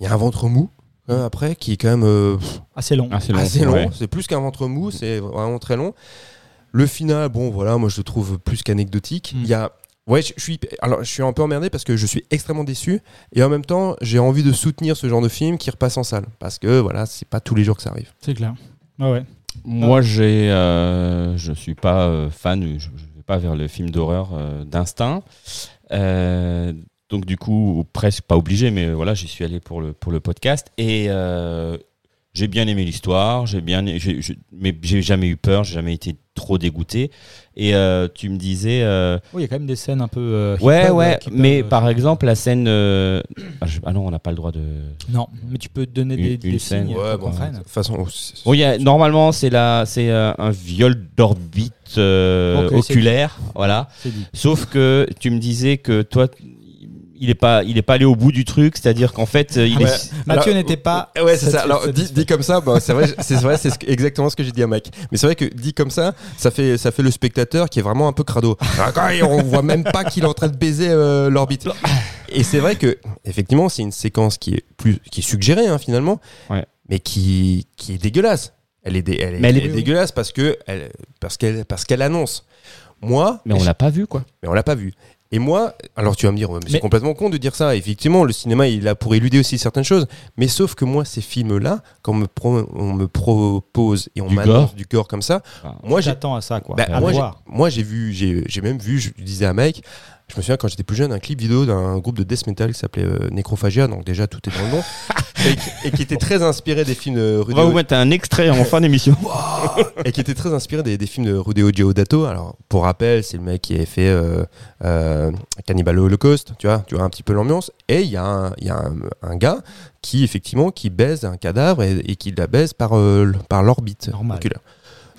Il y a un ventre mou, hein, après, qui est quand même euh, Assez long. Assez long. ouais. C'est plus qu'un ventre mou, c'est vraiment très long. Le final, bon, voilà, moi je le trouve plus qu'anecdotique. Mm. Il y a. Ouais, je, suis, alors, je suis un peu emmerdé parce que je suis extrêmement déçu et en même temps, j'ai envie de soutenir ce genre de film qui repasse en salle parce que voilà, c'est pas tous les jours que ça arrive. C'est clair. Ah ouais. Moi, j'ai, euh, je suis pas euh, fan, je, je vais pas vers le film d'horreur euh, d'instinct. Donc du coup, presque pas obligé, mais voilà, j'y suis allé pour le pour le podcast et euh, J'ai bien aimé l'histoire, j'ai bien, j'ai- j'ai- mais j'ai jamais eu peur, j'ai jamais été trop dégoûté. Et euh, tu me disais, euh, Oui, il y a quand même des scènes un peu. euh, ouais, ouais, mais par exemple la scène, euh, ah, je- ah non, on n'a pas le droit de. Non, mais tu peux te donner Une- des, une des scène. signes Ouais, bon, de toute façon, oh, c'est- Oui, il y a- normalement c'est la, c'est euh, un viol d'orbite euh, c'est oculaire, voilà. C'est. Sauf que tu me disais que toi, il est pas, il est pas allé au bout du truc, c'est-à-dire qu'en fait, euh, il Ouais. est. Mathieu n'était pas. Ouais, c'est ça. Alors, dit, comme ça, bah, c'est vrai, c'est vrai, c'est ce exactement ce que j'ai dit à Mike. Mais c'est vrai que dit comme ça, ça fait, ça fait le spectateur qui est vraiment un peu crado. Il- on voit même pas qu'il est en train de baiser euh, l'orbite. Et c'est vrai que, effectivement, c'est une séquence qui est plus, qui est suggérée hein, finalement, Ouais. mais qui, qui est dégueulasse. Elle est, dé- elle est, Mais elle est- elle est dégueulasse parce que, elle, parce qu'elle, parce qu'elle annonce. Moi, Mais on l'a pas vu, quoi. mais on l'a pas vu. Et moi, alors tu vas me dire, mais c'est complètement con de dire ça. Effectivement, le cinéma, il a pour éluder aussi certaines choses. Mais sauf que moi, ces films-là, quand on me, pro- on me propose et on m'annonce du gore comme ça, Enfin, moi, j'ai J'attends à ça, quoi. bah, à moi, j'ai- voir. moi, j'ai vu, j'ai j'ai même vu, je disais à Mike, je me souviens quand j'étais plus jeune, un clip vidéo d'un groupe de death metal qui s'appelait euh, Necrophagia, donc déjà tout est dans le nom, et, qui- et qui était très inspiré des films de On Rudy va vous mettre un extrait en fin d'émission. et qui était très inspiré des, des films de Rudeo Deodato. Alors, pour rappel, c'est le mec qui avait fait euh, euh, Cannibal Holocaust, tu vois, tu vois un petit peu l'ambiance. Et il y a, un, il y a un, un gars qui, effectivement, qui baise un cadavre et, et qui la baise par, euh, par l'orbite.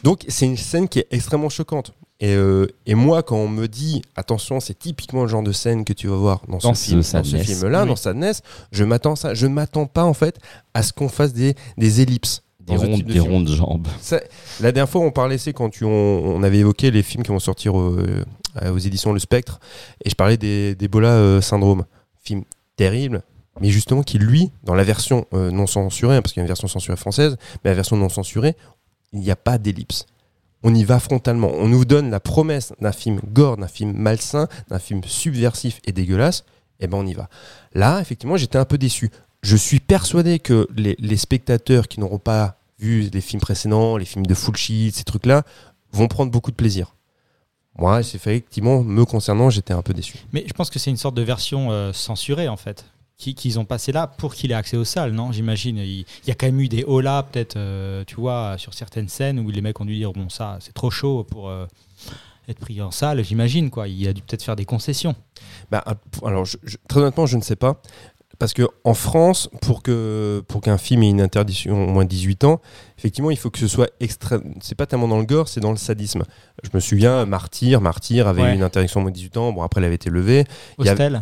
Donc, c'est une scène qui est extrêmement choquante. Et, euh, et moi, quand on me dit, attention, c'est typiquement le genre de scène que tu vas voir dans, Dans ce, ce film, dans ce film-là, Oui. dans Sadness, je m'attends ça. Je ne m'attends pas, en fait, à ce qu'on fasse des, des ellipses. Des rondes, de des jambes. Ça- la dernière fois, on parlait, c'est quand tu, on, on avait évoqué les films qui vont sortir euh, aux éditions Le Spectre, et je parlais des, d'Ebola euh, Syndrome. Film terrible, mais justement qui, lui, dans la version non censurée, hein, parce qu'il y a une version censurée française, mais la version non censurée, il n'y a pas d'ellipse. On y va frontalement. On nous donne la promesse d'un film gore, d'un film malsain, d'un film subversif et dégueulasse, et ben on y va. Là, effectivement, j'étais un peu déçu. Je suis persuadé que les, spectateurs qui n'auront pas vu les films précédents, les films de full sheet, ces trucs-là, vont prendre beaucoup de plaisir. Moi, c'est effectivement, me concernant, j'étais un peu déçu. Mais je pense que c'est une sorte de version euh, censurée, en fait, qui- qu'ils ont passé là pour qu'il ait accès aux salles, non? J'imagine. Il, il y a quand même eu des holas, peut-être, euh, tu vois, sur certaines scènes où les mecs ont dû dire bon, ça, c'est trop chaud pour euh, être pris en salle, j'imagine, quoi. Il a dû peut-être faire des concessions. Bah, alors, je- je- très honnêtement, je ne sais pas. Parce que en France, pour que pour qu'un film ait une interdiction au moins de 18 ans, effectivement, il faut que ce soit extrême. C'est pas tellement dans le gore, c'est dans le sadisme. Je me souviens, Martyr, Martyr avait Ouais. eu une interdiction au moins de 18 ans. Bon, après, elle avait été levée. Il y a- Hostel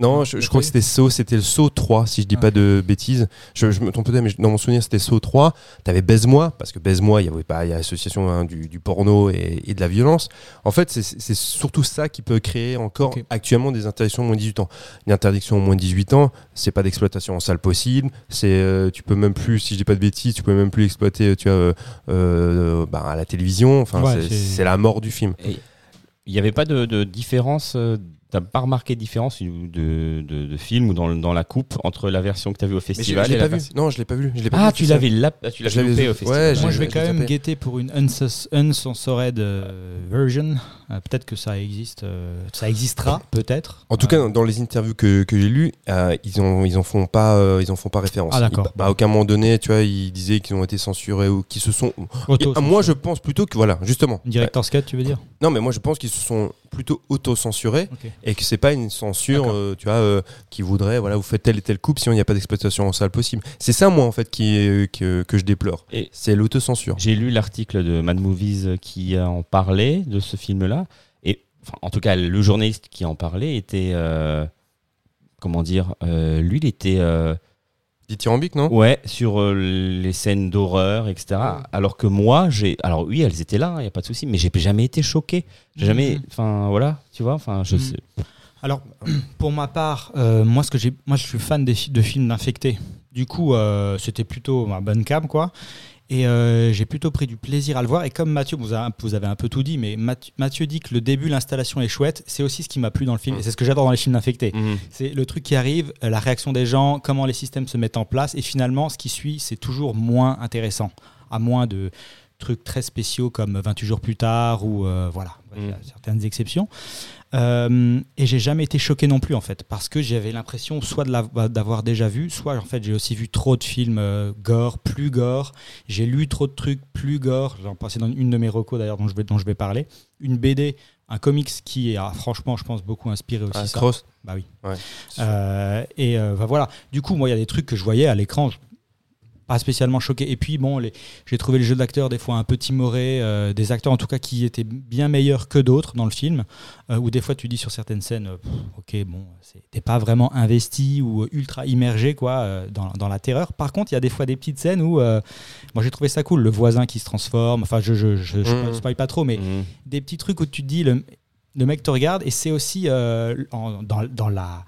Non, je, je crois que c'était Saut, c'était le Saut 3, si je dis Ah. pas de bêtises. Je, je me trompe peut-être, mais dans mon souvenir, c'était Saut 3. T'avais Baise-moi, parce que Baise-moi, il y avait pas, il y a l'association hein, du, du porno et, et de la violence. En fait, c'est- surtout ça qui peut créer encore actuellement des interdictions au moins de 18 ans. Une interdiction au moins de 18 ans, c'est pas d'exploitation en salle possible. C'est, euh, tu peux même plus, si je dis pas de bêtises, tu peux même plus exploiter, tu vois, euh, euh, bah, à la télévision. Enfin, Ouais, c'est- la mort du film. Il n'y avait pas de, de différence, euh, t'as pas remarqué de différence de, de, de film ou dans, dans la coupe entre la version que tu as vue au je, festival je et la version- Non, je l'ai pas vu. Je l'ai pas Ah, vu, tu l'avais lap- tu l'avais loupé vu. au festival. Moi, je vais quand même guetter pour une uncensored euh, version. Euh, peut-être que ça existe, euh, ça existera, peut-être. En tout Euh, cas, dans- les interviews que, que j'ai lues, euh, ils en ils en font pas euh, ils en font pas référence. Ah, d'accord. Ils- bah, à aucun moment donné, tu vois, ils disaient qu'ils ont été censurés ou qu'ils se sont. Et, moi, je pense plutôt que voilà, justement. Director's cut, tu veux dire? Non, mais moi, je pense qu'ils se sont plutôt auto-censurés Ok. et que c'est pas une censure, euh, tu vois, euh, qui voudrait, voilà, vous faites telle et telle coupe, sinon il n'y a pas d'exploitation en salle possible. C'est ça, moi, en fait, qui, euh, que, que je déplore. Et C'est l'autocensure. j'ai lu l'article de Mad Movies qui en parlait de ce film-là. Et enfin, en tout cas, le journaliste qui en parlait était. euh, comment dire euh, Lui, il était. Dithyrambique, non? Ouais, sur euh, les scènes d'horreur, etc. Alors que moi, j'ai. Alors oui, elles étaient là, il n'y a pas de souci, mais j'ai jamais été choqué. J'ai jamais. Mhm. Enfin, voilà, tu vois, enfin, je Mhm. sais. Alors, pour ma part, euh, moi, ce que j'ai, moi, je suis fan des fi- de films d'infectés. Du coup, euh, c'était plutôt ma bonne cam, quoi. Et euh, j'ai plutôt pris du plaisir à le voir. Et comme Mathieu, vous, a- vous avez un peu tout dit, mais Mathieu, Mathieu dit que le début, l'installation est chouette. C'est aussi ce qui m'a plu dans le film. Et c'est ce que j'adore dans les films d'infectés. C'est le truc qui arrive, euh, la réaction des gens, comment les systèmes se mettent en place. Et finalement, ce qui suit, c'est toujours moins intéressant. À moins de trucs très spéciaux comme 28 jours plus tard ou euh, voilà, il y a Mm. certaines exceptions. Euh, et j'ai jamais été choqué non plus en fait, parce que j'avais l'impression soit bah, d'avoir déjà vu, soit en fait j'ai aussi vu trop de films euh, gore, plus gore. J'ai lu trop de trucs plus gore. J'en passais dans une de mes recos d'ailleurs dont je vais dont je vais parler. Une BD, un comics qui a franchement, je pense, beaucoup inspiré aussi Ah, ça. Cross. Bah oui. Ouais. Euh, et bah voilà. Du coup, moi, il y a des trucs que je voyais à l'écran, je- pas spécialement choqué. Et puis, bon, les- j'ai trouvé les jeux d'acteurs des fois un peu timorés, euh, des acteurs en tout cas qui étaient bien meilleurs que d'autres dans le film, euh, où des fois tu dis sur certaines scènes, euh, pff, ok, bon, t'es pas vraiment investi ou ultra immergé quoi dans, dans la terreur. Par contre, il y a des fois des petites scènes où, euh, moi, j'ai trouvé ça cool, le voisin qui se transforme. Enfin, je, je, je, je Mhm. spoil pas trop, mais Mhm. des petits trucs où tu te dis le, le mec te regarde et c'est aussi euh, en- dans, dans la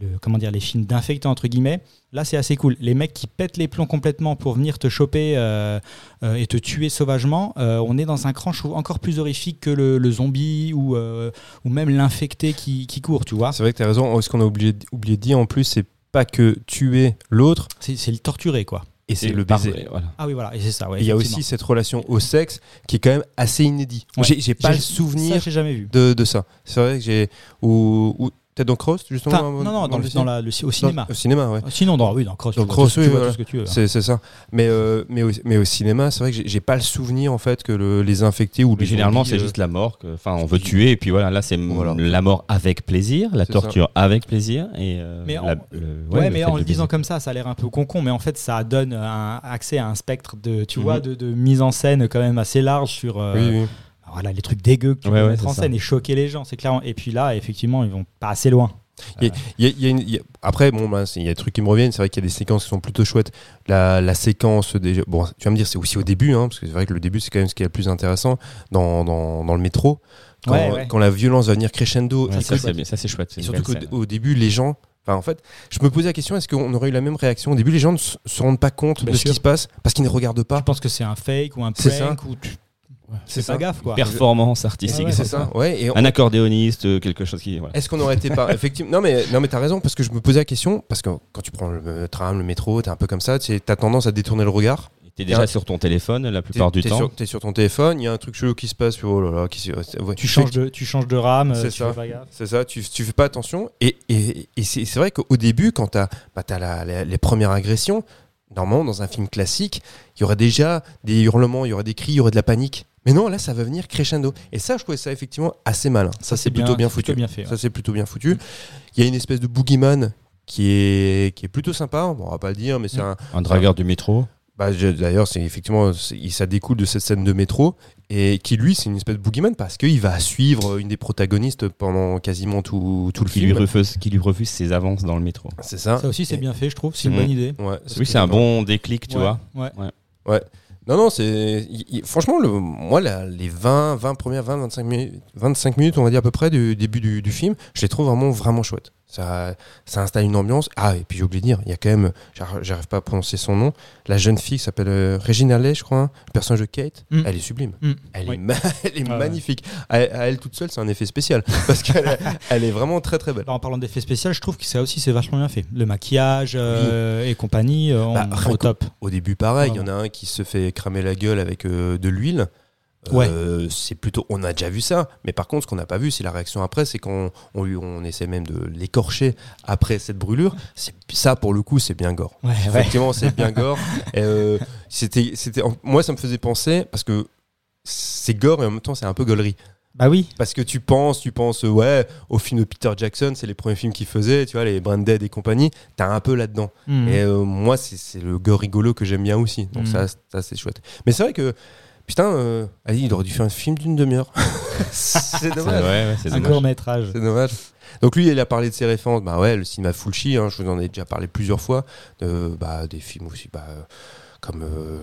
le, comment dire les films d'infectants entre guillemets là c'est assez cool les mecs qui pètent les plombs complètement pour venir te choper euh, euh, et te tuer sauvagement euh, on est dans un cran je trouve, encore plus horrifique que le, le zombie ou euh, ou même l'infecté qui, qui court tu vois C'est vrai que tu as raison. Ce qu'on a oublié, oublié de dire en plus, c'est pas que tuer l'autre, c'est le torturer quoi et c'est le par- baiser. voilà. ah oui voilà et c'est ça ouais, il y a aussi cette relation au sexe qui est quand même assez inédit. Ouais. J'ai pas le ça souvenir j'ai jamais vu de, de ça. C'est vrai que j'ai. Ou, ou peut-être dans Cross, justement Enfin, non non dans, le, cinéma dans la- le- au cinéma Au cinéma, ouais. sinon dans oui dans Cross Dans tu vois Cross, oui, tu vois voilà. tout ce que tu veux C'est ça. Mais, euh, mais, au, mais au cinéma, c'est vrai que j'ai- pas le souvenir en fait que le- les infectés ou les généralement, c'est euh, juste la mort. Enfin, on veut tuer, et puis voilà, là, c'est Voilà. la mort avec plaisir, la torture avec plaisir. Et euh, Mais la- en- le- Ouais, mais en le disant comme ça, ça a l'air un peu concon, mais en fait, ça donne un accès à un spectre de, tu Mhm. vois, de, de mise en scène quand même assez large sur euh, Oui, oui. Voilà, les trucs dégueux que tu Ouais, peux ouais, mettre en ça. scène et choquer les gens, c'est clair. Et puis là, effectivement, ils vont pas assez loin. Il y a- il y a- il y a une- il y a- après, bon, c'est- il y a des trucs qui me reviennent. C'est vrai qu'il y a des séquences qui sont plutôt chouettes. La, la séquence, déjà, bon, tu vas me dire, c'est aussi au début, hein, parce que c'est vrai que le début, c'est quand même ce qui est le plus intéressant dans, dans, dans le métro. Quand, Ouais, ouais. quand la violence va venir crescendo. Ça, c'est bien, ça, c'est chouette. et surtout qu'au début, les gens. Enfin, en fait, je me posais la question est-ce qu'on aurait eu la même réaction Au début, les gens ne se rendent pas compte Bien de ce qui se passe parce qu'ils ne regardent pas. Tu penses que c'est un fake ou un C'est ça. prank ou tu C'est pas gaffe quoi. Performance artistique. Ouais, ouais, C'est ça. Ouais. Et Un accordéoniste, euh, quelque chose qui. voilà. Est-ce qu'on aurait été pas effectivement Non mais non mais t'as raison parce que je me posais la question parce que quand tu prends le tram, le métro, t'es un peu comme ça, tu as tendance à détourner le regard. T'es déjà sur ton téléphone la plupart du temps. t'es sur ton téléphone, il y a un truc chelou qui se passe, puis oh là là, qui se- ouais. Tu changes de, tu changes de rame, C'est tu ça. fais pas gaffe. C'est ça, tu, tu fais pas attention. Et, et, et c'est c'est vrai qu'au début, quand t'as bah, t'as la- la- les premières agressions, normalement, dans un film classique, il y aurait déjà des hurlements, il y aurait des cris, il y aurait de la panique. Mais non, là, ça va venir crescendo. Et ça, je trouvais ça effectivement assez malin. Ça, c'est plutôt bien c'est foutu. bien fait. ouais. Ça, c'est plutôt bien foutu. Il y a une espèce de boogeyman qui est, qui est plutôt sympa. Bon, on va pas le dire, mais c'est Mm. un. Un dragueur du métro. Bah, D'ailleurs, c'est effectivement, ça découle de cette scène de métro et qui lui, c'est une espèce de boogeyman parce qu'il va suivre une des protagonistes pendant quasiment tout, tout le Qui lui, film. refuse, qui lui refuse ses avances dans le métro. C'est ça. Ça aussi, c'est bien fait, je trouve. C'est une Mhm. bonne idée. Ouais, Oui, c'est un bon déclic, tu Ouais, vois. Ouais. Non, non, c'est. Franchement, le, moi, les 20, 20 premières 20, 25 minutes, 25 minutes, on va dire à peu près, du début du, du film, je les trouve vraiment, vraiment chouettes. Ça, ça installe une ambiance. Ah, et puis j'ai oublié de dire, il y a quand même, j'arrive pas à prononcer son nom, la jeune fille qui s'appelle euh, Regina Lay, je crois, hein, le personnage de Kate, Mm. elle est sublime. Mm. Elle Oui. est, ma- elle est magnifique. À, à elle toute seule, c'est un effet spécial. Parce qu'elle elle est vraiment très, très belle. Alors, en parlant d'effets spéciaux, je trouve que ça aussi, c'est vachement bien fait. Le maquillage euh, et compagnie, euh, on- Bah, au top. Au début, pareil, il y en a un qui se fait cramer la gueule avec euh, de l'huile. Ouais. Euh, c'est plutôt, on a déjà vu ça, mais par contre, ce qu'on n'a pas vu, c'est la réaction après, c'est qu'on on, on essaie même de l'écorcher après cette brûlure. Ça, pour le coup, c'est bien gore. Ouais, ouais. Effectivement, c'est bien gore. Euh, c'était, c'était, moi, ça me faisait penser parce que c'est gore et en même temps, c'est un peu gaulerie. Bah oui. Parce que tu penses, tu penses, euh, ouais, au film de Peter Jackson, c'est les premiers films qu'il faisait, tu vois, les Branded et compagnie, t'as un peu là-dedans. Mhm. Et euh, moi, c'est le gore rigolo que j'aime bien aussi. Donc Mm. ça, ça c'est chouette. Mais c'est vrai que, putain, euh, Ali, il aurait dû faire un film d'une demi-heure. c'est dommage. ouais, ouais, c'est un court métrage. C'est dommage. Donc lui, il a parlé de ses références. Bah ouais, le cinéma Fulci, hein, je vous en ai déjà parlé plusieurs fois. De, bah, des films aussi, bah, comme euh,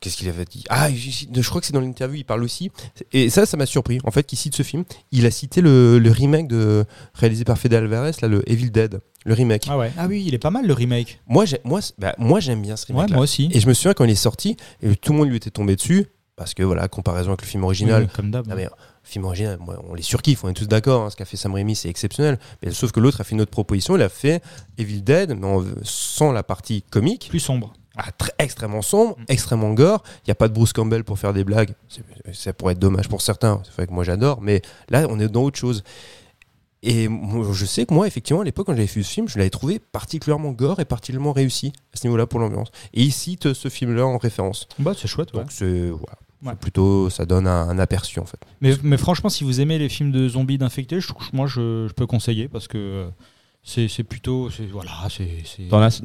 qu'est-ce qu'il avait dit? Ah, je crois que c'est dans l'interview, il parle aussi. Et ça, ça m'a surpris. En fait, qu'il cite ce film. Il a cité le, le remake de réalisé par Fede Alvarez, là, le Evil Dead, le remake. Ah ouais. Ah oui, il est pas mal le remake. Moi, j'ai- moi, bah, moi, j'aime bien ce remake. Ouais, moi aussi. Et je me souviens quand il est sorti, et tout le monde lui était tombé dessus, parce que voilà, comparaison avec le film original. Oui, comme d'hab. Ah, mais, film original, moi, on les surkiffe, on est tous d'accord, hein, ce qu'a fait Sam Raimi c'est exceptionnel. Mais, sauf que l'autre a fait une autre proposition, il a fait Evil Dead, mais en- sans la partie comique, Plus sombre. ah, très- extrêmement sombre, Mm. extrêmement gore. Il n'y a pas de Bruce Campbell pour faire des blagues. Ça pourrait être dommage pour certains. C'est vrai que moi j'adore, mais là on est dans autre chose. Et moi, je sais que moi, effectivement, à l'époque, quand j'avais vu ce film, je l'avais trouvé particulièrement gore et particulièrement réussi à ce niveau-là pour l'ambiance. Et il cite ce film-là en référence. Bah, c'est chouette. ouais. Donc c'est voilà. C'est Ouais. plutôt, ça donne un, un aperçu en fait. Mais, mais franchement, si vous aimez les films de zombies d'infectés, je, trouve- moi je, je peux conseiller parce que euh, c'est c'est plutôt. c'est- Voilà, c'est.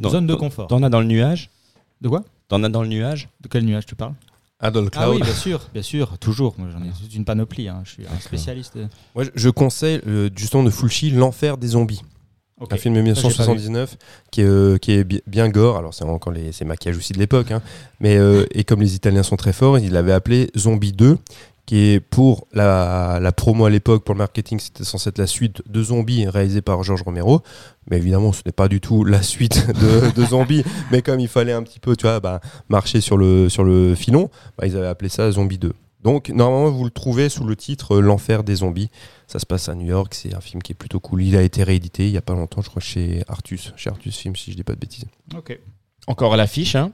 Zone de confort. T'en as dans le nuage? De quoi? T'en as dans le nuage? De quel nuage tu parles? Adol Ah oui, bien sûr, bien sûr, toujours. Moi, J'en ai toute une panoplie. hein. Je suis un spécialiste. Moi, je- je conseille euh, justement de Fulci L'Enfer des zombies. Un film de 1979 qui est, euh, qui est bi- bien gore. Alors, c'est encore les, ces maquillages aussi de l'époque. hein. Mais, euh, et comme les Italiens sont très forts, ils l'avaient appelé Zombie 2, qui est pour la, la promo à l'époque, pour le marketing, c'était censé être la suite de Zombie réalisée par Georges Romero. Mais évidemment, ce n'est pas du tout la suite de, de Zombie. Mais comme il fallait un petit peu, tu vois, bah, marcher sur le, sur le filon, bah, ils avaient appelé ça Zombie 2. Donc, normalement, vous le trouvez sous le titre euh, L'Enfer des zombies. Ça se passe à New York, c'est un film qui est plutôt cool. Il a été réédité il y a pas longtemps, je crois, chez Artus, chez Artus Film, si je dis pas de bêtises. Ok. Encore à l'affiche, hein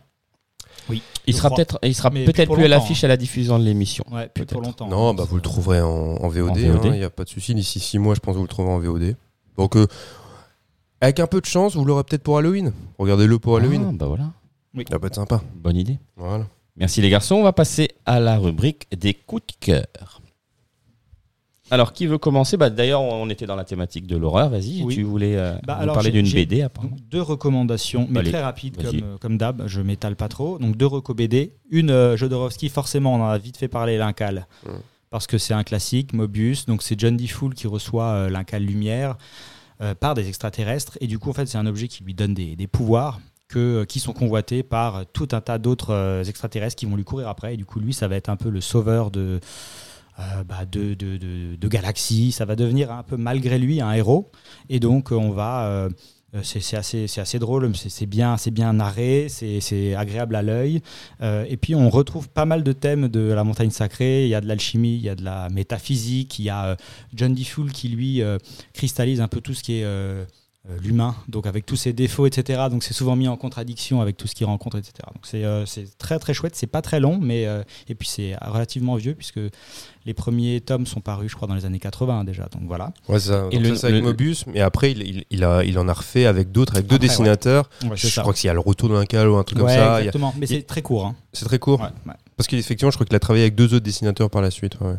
Oui. Il sera peut-être, il sera peut-être plus à l'affiche à la diffusion de l'émission. Ouais, plus pour Peut-être. longtemps. non, hein. bah vous le trouverez en, en VOD, hein, il n'y a pas de souci. D'ici six mois, je pense que vous le trouverez en VOD. Donc, euh, avec un peu de chance, vous l'aurez peut-être pour Halloween. Regardez-le pour Ah, Halloween. bah voilà, Ça peut être sympa. bonne idée. Voilà. Merci les garçons, on va passer à la rubrique des coups de cœur. Alors, qui veut commencer bah, D'ailleurs, on était dans la thématique de l'horreur. Vas-y, Oui. tu voulais euh, Bah, nous alors, parler d'une BD après. Donc, deux recommandations, mais Allez, très rapides comme, euh, comme d'hab, je m'étale pas trop. Donc deux recos BD. Une, euh, Jodorowsky, forcément, on en a vite fait parler, l'Incal, Mm. parce que c'est un classique, Mobius. Donc c'est John D. Fool qui reçoit euh, l'Incal Lumière euh, par des extraterrestres. Et du coup, en fait, c'est un objet qui lui donne des, des pouvoirs. Que, euh, qui sont convoités par tout un tas d'autres euh, extraterrestres qui vont lui courir après. Et du coup, lui, ça va être un peu le sauveur de, euh, bah, de, de, de- galaxies. Ça va devenir un peu, malgré lui, un héros. Et donc, euh, on va. euh, c'est assez, assez drôle, c'est bien, bien narré, c'est agréable à l'œil. Et puis on retrouve pas mal de thèmes de la montagne sacrée. Il y a de l'alchimie, il y a de la métaphysique, il y a John D. Fool qui lui cristallise un peu tout ce qui est l'humain, donc avec tous ses défauts, etc. Donc c'est souvent mis en contradiction avec tout ce qu'il rencontre, etc. Donc c'est très très chouette. C'est pas très long, mais et puis c'est relativement vieux puisque les premiers tomes sont parus, je crois, dans les années 80 déjà. Donc voilà. Ouais, ça. Et Donc le- ça, avec le- Mobius, mais après, il, il, il a, il en a refait avec d'autres, avec deux ouais. dessinateurs. Ouais, je ça. crois qu'il y a le retour d'un cal ou un truc comme ça. A- exactement. Mais c'est très court. hein. C'est très court. Parce qu'effectivement, je crois qu'il a travaillé avec deux autres dessinateurs par la suite. ouais, ouais.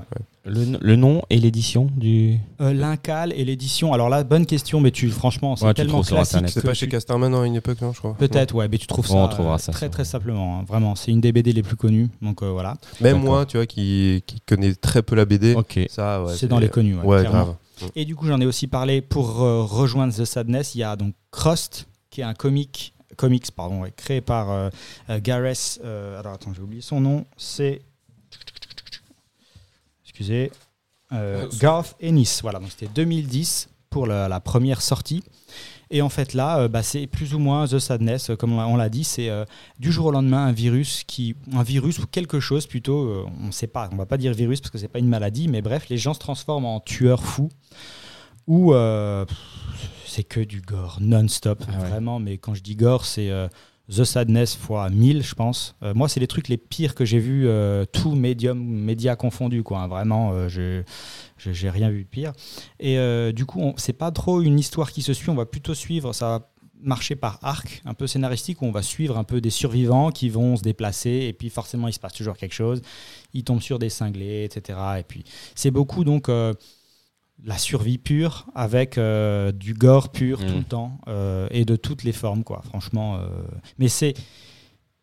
Le, le nom et l'édition du. Euh, L'Incal et l'édition. Alors là, bonne question, mais tu franchement, c'est Ouais, tellement classique. C'est pas tu- chez Casterman à une époque, non, je crois. Peut-être, ouais, mais tu trouves ça, On trouvera euh, ça très très simplement. hein. Vraiment, c'est une des BD les plus connues. Donc euh, voilà, Même moi, tu vois, qui, qui connais très peu la BD, Ok. ça, ouais, c'est dans les connus. Ouais, grave. Et du coup, j'en ai aussi parlé pour euh, rejoindre The Sadness. Il y a donc Crust, qui est un comic, comics pardon, ouais, créé par euh, euh, Gareth. euh, alors attends, j'ai oublié son nom. C'est. Excusez. Euh, Garth Ennis. Voilà, donc c'était 2010 pour la, la première sortie. Et en fait, là, euh, bah, c'est plus ou moins The Sadness, euh, comme on l'a- dit, c'est euh, du jour au lendemain un virus qui, un virus ou quelque chose plutôt, on ne sait pas, on va pas dire virus parce que c'est pas une maladie, mais bref, les gens se transforment en tueurs fous ou c'est que du gore non-stop, Ah ouais. vraiment. Mais quand je dis gore, c'est euh, The Sadness fois 1000, je pense. Euh, moi, c'est les trucs les pires que j'ai vus, euh, tout médium, médias confondus, quoi. hein. Vraiment, je j'ai rien vu de pire. Et du coup, on- c'est pas trop une histoire qui se suit. On va plutôt suivre. Ça va marcher par arc, un peu scénaristique, où on va suivre un peu des survivants qui vont se déplacer. Et puis, forcément, il se passe toujours quelque chose. Ils tombent sur des cinglés, etc. Et puis, c'est beaucoup donc. euh, la survie pure avec euh, du gore pur Mm. tout le temps euh, et de toutes les formes quoi. Franchement euh, mais c'est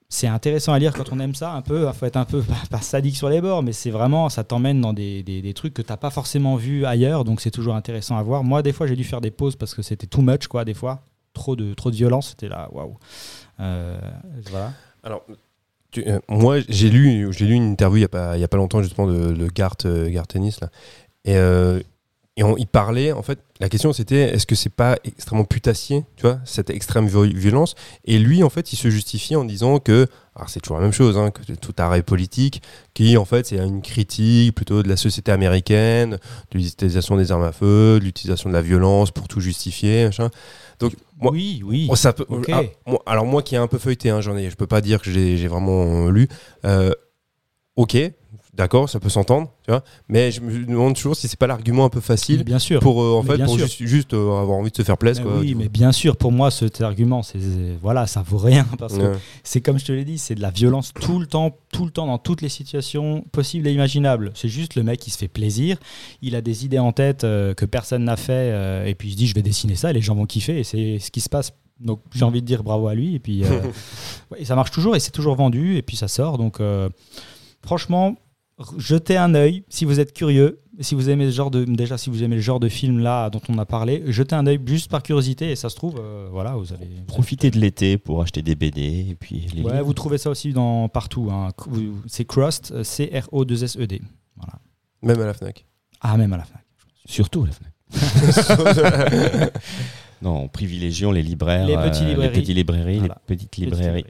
c'est intéressant à lire quand on aime ça un peu. Il faut être un peu pas, pas sadique sur les bords mais c'est vraiment ça t'emmène dans des, des, des trucs que t'as pas forcément vu ailleurs donc c'est toujours intéressant à voir. Moi des fois j'ai dû faire des pauses parce que c'était too much quoi des fois. Trop de trop de violence c'était là waouh. Voilà. Alors, tu- euh, moi, j'ai lu, j'ai lu une interview il n'y a, pas- il y a pas longtemps, justement, de, de Garth, euh, Garth Ennis, là. Et euh, et on y parlait, en fait, la question c'était est-ce que c'est pas extrêmement putassier, tu vois, cette extrême viol- violence? Et lui, en fait, il se justifie en disant que, alors c'est toujours la même chose, hein, que tout arrêt politique, qui en fait c'est une critique plutôt de la société américaine, de l'utilisation des armes à feu, de l'utilisation de la violence pour tout justifier, machin. Donc, moi, oui, oui. Oh, ça peut- Ok. ah, moi- alors moi qui ai un peu feuilleté, hein, j'en ai, je peux pas dire que j'ai vraiment lu. Euh, ok, d'accord, ça peut s'entendre, tu vois. Mais je me demande toujours si c'est pas l'argument un peu facile bien sûr. pour euh, en Mais fait pour juste, juste, euh, avoir envie de se faire plaisir. Quoi, oui, mais bien sûr, pour moi, cet argument, c'est voilà, ça vaut rien parce que c'est comme je te l'ai dit, c'est de la violence tout le temps, tout le temps dans toutes les situations possibles et imaginables. C'est juste le mec qui se fait plaisir, il a des idées en tête euh, que personne n'a fait et puis il se dit je vais dessiner ça et les gens vont kiffer et c'est ce qui se passe. Donc j'ai envie de dire bravo à lui et puis euh, et ça marche toujours et c'est toujours vendu et puis ça sort donc euh, franchement jetez un œil si vous êtes curieux. Si vous aimez ce genre de déjà si vous aimez le genre de film là dont on a parlé, jetez un œil juste par curiosité et ça se trouve euh, voilà vous allez Profitez de l'été pour acheter des BD et puis les Ouais, vous trouvez ça aussi dans partout. hein. C'est Crust, euh, C-R-O-2-S-E-D. Voilà. Même à la Fnac. Ah, même à la fin. Surtout la Fnac. non, privilégions les libraires, Les petits euh, librairies. les petites librairies, Voilà. les petites librairies.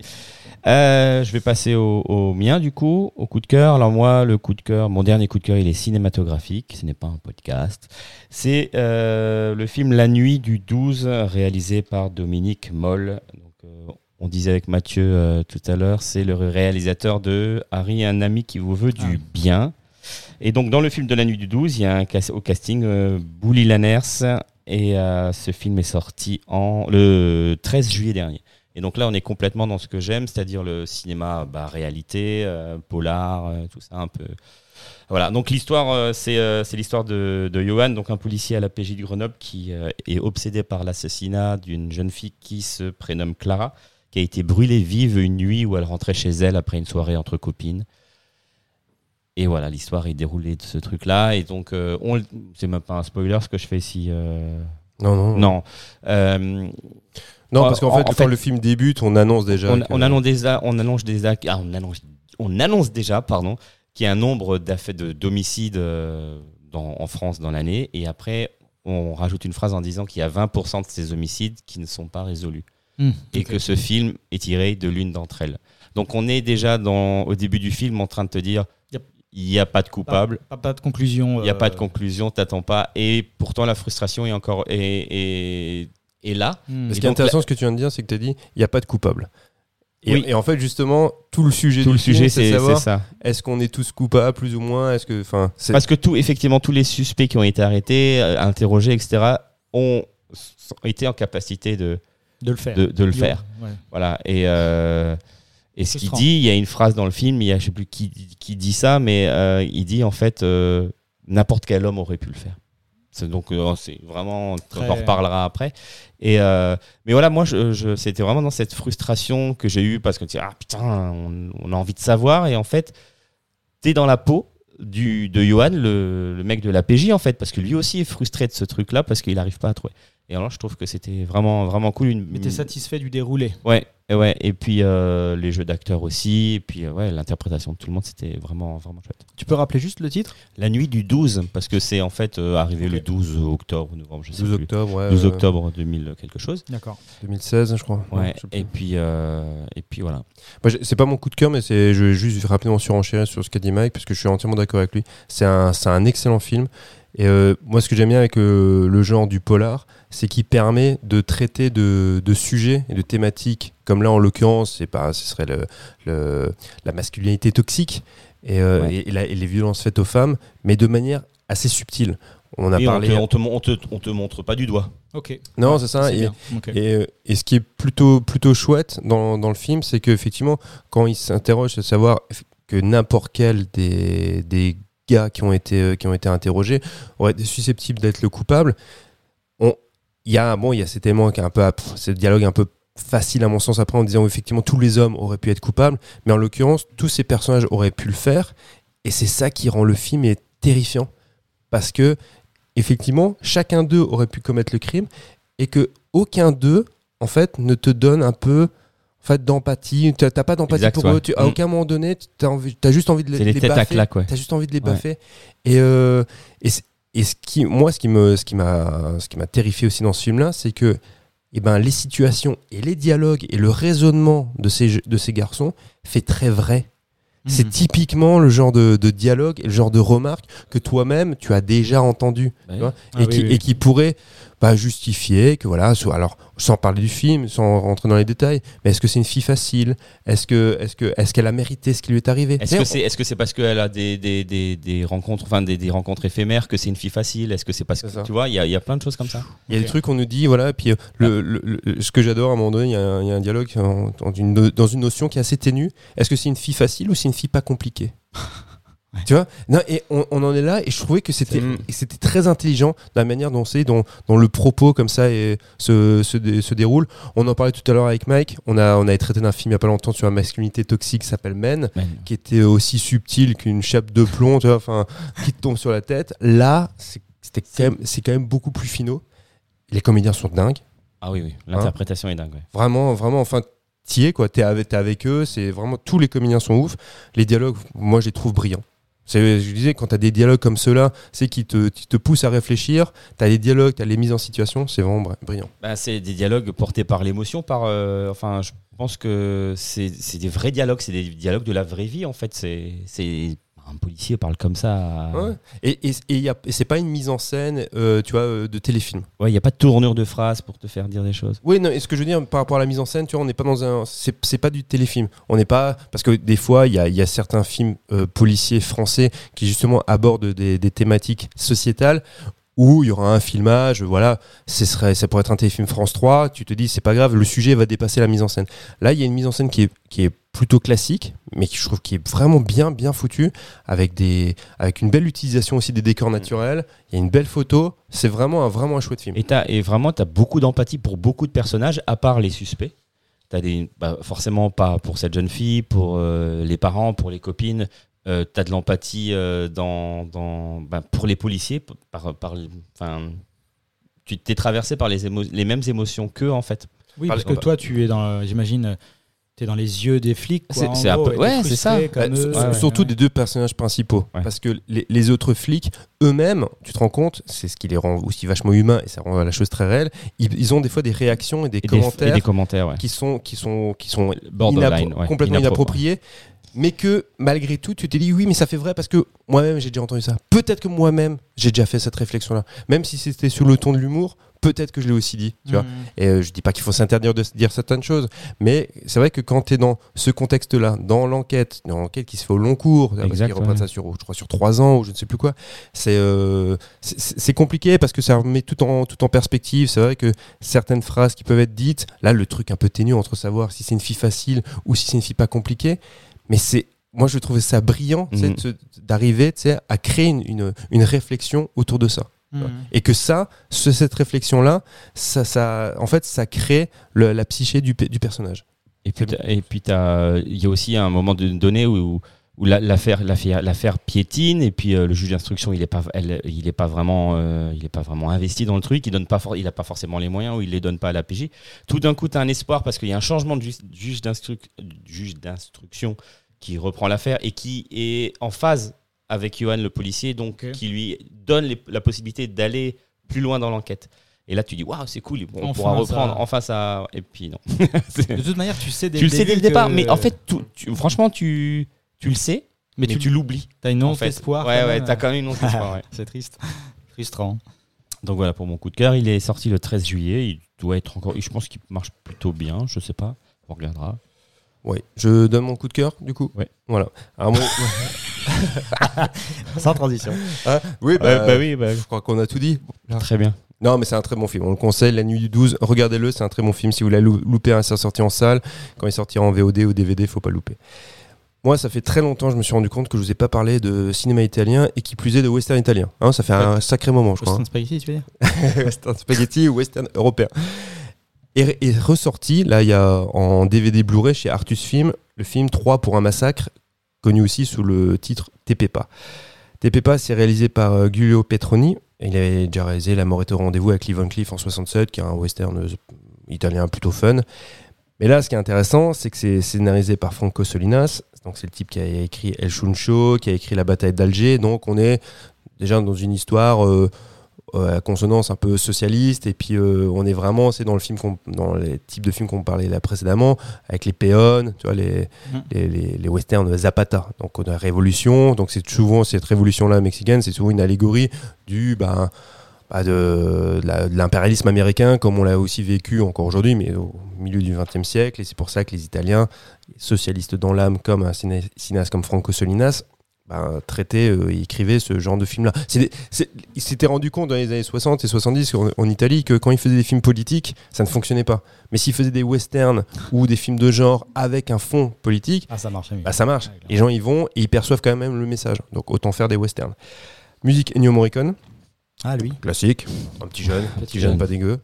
Euh, je vais passer au, au mien du coup, au coup de cœur. Alors moi, le coup de cœur, mon dernier coup de cœur, il est cinématographique. Ce n'est pas un podcast. C'est euh, le film La Nuit du 12, réalisé par Dominique Moll. Donc, euh, on disait avec Mathieu tout à l'heure, c'est le réalisateur de Harry, un ami qui vous veut du Ah. bien. Et donc dans le film de La Nuit du 12, il y a un au casting Bouli Lanners. Et ce film est sorti en le 13 juillet dernier. Et donc là, on est complètement dans ce que j'aime, c'est-à-dire le cinéma bah, réalité, euh, polar, euh, tout ça un peu. Voilà. Donc l'histoire, euh, c'est l'histoire de, de Johan, donc un policier à la PJ du Grenoble qui est obsédé par l'assassinat d'une jeune fille qui se prénomme Clara, qui a été brûlée vive une nuit où elle rentrait chez elle après une soirée entre copines. Et voilà, l'histoire est déroulée de ce truc-là. Et donc, on, c'est même pas un spoiler ce que je fais ici. Non, non. Non. Euh, Non, parce qu'en en- fait, en quand fait- le film débute, on annonce déjà. on, que- on annonce déjà, on annonce déjà, ah, on annonce, on annonce déjà, pardon, qu'il y a un nombre d'affaires de d'homicides euh, dans- en France dans l'année, et après on rajoute une phrase en disant qu'il y a 20% de ces homicides qui ne sont pas résolus, Hmm, et que ce film est tiré de l'une d'entre elles. Donc on est déjà dans, au début du film en train de te dire. Il n'y a pas de coupable. Pas, pas de conclusion. Il n'y a euh, pas de conclusion, t'attends pas, et pourtant la frustration est encore est, est- est là. hmm. Ce qui est intéressant, ce que tu viens de dire, c'est que tu as dit il n'y a pas de coupable. Et, Oui. et en fait, justement, tout le sujet Tout du le sujet, c'est ça. est-ce qu'on est tous coupables, plus ou moins Est-ce que, enfin, Parce que tout, effectivement, tous les suspects qui ont été arrêtés, euh, interrogés, etc., ont été en capacité de, de le faire. de, de le faire. ouais. Voilà. Et, euh, et ce qu'il dit, il y a une phrase dans le film, il y a, je sais plus qui, qui dit ça, mais euh, il dit en fait, euh, n'importe quel homme aurait pu le faire. C'est donc euh, c'est vraiment, Très- on en reparlera après. Et mais voilà, moi, je, je- c'était vraiment dans cette frustration que j'ai eue parce que tu ah putain, on, on a envie de savoir et en fait, t'es dans la peau du de Johan, le, le mec de la PJ en fait, parce que lui aussi est frustré de ce truc-là parce qu'il n'arrive pas à trouver. Et alors, je trouve que c'était vraiment vraiment cool. Une, Mais t'es satisfait du déroulé. Ouais, et ouais. Et puis euh, les jeux d'acteurs aussi, et puis euh, ouais, l'interprétation de tout le monde, c'était vraiment vraiment chouette. Tu peux rappeler juste le titre? La nuit du 12, parce que c'est en fait euh, arrivé le 12 octobre, novembre, je sais 12 plus. octobre, ouais, 12 euh, octobre 2000 quelque chose. D'accord. 2016, je crois. Ouais. je. Et puis euh, et puis voilà. C'est pas mon coup de cœur, mais c'est, je vais juste rapidement surenchérir sur ce qu'a dit Mike, parce que je suis entièrement d'accord avec lui. C'est un, c'est un excellent film. Et euh, moi, ce que j'aime bien avec euh, le genre du polar, c'est qu'il permet de traiter de, de sujets et de thématiques, comme là en l'occurrence, c'est pas, ce serait le, le- la masculinité toxique et, euh, Ouais. et, la- et les violences faites aux femmes, mais de manière assez subtile. On a Et parlé. on, te, on, te, mon- on, te, on te montre pas du doigt. Ok. Non, Ouais, c'est ça. Et- et, euh, et ce qui est plutôt, plutôt chouette dans, dans le film, c'est qu'effectivement, quand il s'interroge à savoir que n'importe quel des, des gars qui ont été, euh, qui ont été interrogés aurait été susceptible d'être le coupable, il y a bon, il y a cet élément qui est un peu, ce dialogue un peu facile à mon sens après en disant effectivement tous les hommes auraient pu être coupables, mais en l'occurrence tous ces personnages auraient pu le faire, et c'est ça qui rend le film est terrifiant parce que effectivement chacun d'eux aurait pu commettre le crime et que aucun d'eux en fait ne te donne un peu en fait d'empathie t'as pas d'empathie pour ouais. eux tu, à Mm. aucun moment donné t'as envie t'as juste envie de les, les les têtes à baffer claque, ouais. t'as juste envie de les Ouais. baffer et, euh, et c'est- et ce qui, moi, ce qui me, ce qui m'a, ce qui m'a terrifié aussi dans ce film-là, c'est que, eh ben, les situations et les dialogues et le raisonnement de ces, je- de ces garçons fait très vrai. C'est Mhm. typiquement le genre de, de dialogue et le genre de remarque que toi-même tu as déjà entendu Bah tu vois, Ah et, oui, qui, oui. et qui pourrait bah, justifier que voilà, soit- alors sans parler du film, sans rentrer dans les détails, mais est-ce que c'est une fille facile? Est-ce que est-ce que est-ce qu'elle a mérité ce qui lui est arrivé? Est-ce que c'est est -ce c'est parce qu'elle a des, des, des, des rencontres, enfin des, des rencontres éphémères que c'est une fille facile? Est-ce que c'est parce que ça. tu vois, il y a, il y a plein de choses comme ça. Il y a des trucs qu'on nous dit, voilà, et puis euh, le, le- le- ce que j'adore à un moment donné, il y, a un- il y a un dialogue en- dans une, dans une notion qui est assez ténue. Est-ce que c'est une fille facile ou c'est une fille pas compliquée? Tu vois? Non, et on, on en est là, et je trouvais que c'était très intelligent dans la manière dont c'est, dont, dont le propos comme ça et, se, se, dé- se déroule. On en parlait tout à l'heure avec Mike. On a, on avait traité d'un film il y a pas longtemps sur la masculinité toxique qui s'appelle Men qui était aussi subtil qu'une chape de plomb, tu vois, enfin, qui te tombe sur la tête. Là, c'est quand même, c'est quand même beaucoup plus finaux. Les comédiens sont dingues, Ah oui, oui. L'interprétation est dingue. ouais. vraiment, vraiment. Enfin, t'y es quoi, t'es avec, t'es avec eux. C'est vraiment tous les comédiens sont ouf. Les dialogues, moi, je les trouve brillants. Je disais, quand t'as des dialogues comme ceux-là, c'est qui te, te poussent à réfléchir. T'as les dialogues, t'as les mises en situation, c'est vraiment br- brillant. Bah, c'est des dialogues portés par l'émotion, par. euh, enfin, je pense que c'est des vrais dialogues, c'est des dialogues de la vraie vie en fait. C'est un policier parle comme ça. Ouais. Et, et, et y a- et c'est pas une mise en scène, euh, tu vois, euh, de téléfilm. Ouais, il n'y a pas de tournure de phrase pour te faire dire des choses. Oui, non, et ce que je veux dire par rapport à la mise en scène, tu vois, on n'est pas dans un. C'est pas du téléfilm. On n'est pas. Parce que des fois, il y a, y certains films euh, policiers français qui justement abordent des, des thématiques sociétales où il y aura un filmage, voilà, ce serait, ça pourrait être un téléfilm France 3, tu te dis c'est pas grave, le sujet va dépasser la mise en scène. Là, il y a une mise en scène qui est, qui est plutôt classique, mais qui je trouve qui est vraiment bien, bien foutue, avec, des, avec une belle utilisation aussi des décors naturels, il y a une belle photo, c'est vraiment un, vraiment un chouette film. Et, t'as- et vraiment, tu as beaucoup d'empathie pour beaucoup de personnages, à part les suspects. T'as des, bah, forcément pas pour cette jeune fille, pour euh, les parents, pour les copines. Tu as de l'empathie euh, dans, dans, bah, pour les policiers. Par, par, enfin, tu t'es traversé par les, émo- les mêmes émotions qu'eux, en fait. Oui, Par- parce que toi, tu es dans, j'imagine, tu es dans les yeux des flics. quoi, C'est- un peu- t'es ouais, c'est ça. Bah, ouais, surtout ouais. des deux personnages principaux. Ouais. Parce que les, les autres flics, eux-mêmes, tu te rends compte, c'est ce qui les rend aussi vachement humains et ça rend la chose très réelle. Ils, ils ont des fois des réactions et des Et des, commentaires et des commentaires, qui sont, qui sont, qui sont Borderline, complètement inappro- inappropriés. Mais que malgré tout, tu te dis oui, mais ça fait vrai parce que moi-même j'ai déjà entendu ça. Peut-être que moi-même j'ai déjà fait cette réflexion-là. Même si c'était sur le ton de l'humour, peut-être que je l'ai aussi dit. Tu vois Mhm. et euh, je dis pas qu'il faut s'interdire de dire certaines choses, mais c'est vrai que quand tu es dans ce contexte-là, dans l'enquête, dans l'enquête qui se fait au long cours, parce qu'ils reprennent ouais. ça sur, je crois, sur trois ans ou je ne sais plus quoi, c'est euh, c'est- compliqué parce que ça remet tout en, tout en perspective. C'est vrai que certaines phrases qui peuvent être dites, là, le truc un peu ténu entre savoir si c'est une fille facile ou si c'est une fille pas compliquée, mais c'est. Moi, je trouvais ça brillant se- d'arriver tu sais, à créer une, une, une réflexion autour de ça Mhm. et que ça, ce- cette réflexion-là, ça, ça, en fait, ça crée le- la psyché du, pe- du personnage. Et puis, t'as- et puis t'as- il y a aussi un moment donné où, où la- l'affaire, l'affaire, l'affaire piétine et puis euh, le juge d'instruction il est pas, elle- il est pas vraiment, euh, il est pas vraiment investi dans le truc. Il donne pas, for- il a pas forcément les moyens ou il les donne pas à la PJ. Tout d'un coup, tu as un espoir parce qu'il y a un changement de ju- juge, d'instruc- juge d'instruction qui reprend l'affaire et qui est en phase avec Johan le policier, donc qui lui donne les- la possibilité d'aller plus loin dans l'enquête. Et là, tu dis waouh, c'est cool, on Enfin, pourra ça- reprendre enfin ça. Et puis non. De toute manière, tu sais dès tu le sais dès le départ, que- mais en fait, tu- franchement, tu, tu le sais, mais, mais tu, tu, l'oublies. as une fait. d'espoir. Ouais, ouais, t'as quand même une once d'espoir, ouais. C'est triste. Frustrant. Donc voilà pour mon coup de cœur. Il est sorti le 13 juillet. Il doit être encore. Je pense qu'il marche plutôt bien. Je sais pas. On regardera. Ouais. Je donne mon coup de cœur, du coup. Ouais. Voilà. Alors, Sans transition. Ah, oui, bah, oui, bah, je crois qu'on a tout dit. très bien. Non, mais c'est un très bon film. On le conseille, La Nuit du 12. Regardez-le, c'est un très bon film. Si vous l'avez lou- loupé à sa sortie en salle, quand il sortira en VOD ou DVD, faut pas le louper. Moi, ça fait très longtemps, je me suis rendu compte que je vous ai pas parlé de cinéma italien et qui plus est de western italien. Hein, ça fait un sacré moment, je crois. Western Spaghetti, tu veux dire? Hein. western spaghetti ou western européen. Et est ressorti, là, il y a en DVD Blu-ray chez Artus Film, le film 3 pour un massacre, connu aussi sous le titre Tepepa. Tepepa, c'est réalisé par euh, Giulio Petroni. Il avait déjà réalisé La mort est au rendez-vous avec Lee Van Cleef en 67, qui est un western euh, italien plutôt fun. Mais là, ce qui est intéressant, c'est que c'est scénarisé par Franco Solinas. Donc c'est le type qui a écrit El Chuncho, qui a écrit La bataille d'Alger. Donc on est déjà dans une histoire euh, à consonance un peu socialiste. Et puis euh, on est vraiment, c'est dans le film, dans les types de films qu'on parlait là précédemment, avec les péons, tu vois, les, Mhm. les, les- les westerns Zapata. Donc on a Révolution. Donc c'est souvent cette révolution-là mexicaine, c'est souvent une allégorie du ben, de, l'impérialisme américain, comme on l'a aussi vécu encore aujourd'hui, mais au milieu du XXe siècle. Et c'est pour ça que les Italiens, socialistes dans l'âme, comme un cinéaste comme Franco Solinas, ben, traitaient euh, et écrivaient ce genre de film-là. Ils s'étaient rendu compte dans les années 60 et 70 en, en Italie que quand ils faisaient des films politiques, ça ne fonctionnait pas. Mais s'ils faisaient des westerns ou des films de genre avec un fond politique, Ah, ça bah, marche. Clairement. Les gens y vont et ils perçoivent quand même le message. Donc autant faire des westerns. Musique Ennio Morricone. Ah, lui. Classique, un petit jeune, un petit jeune jeune. pas dégueu.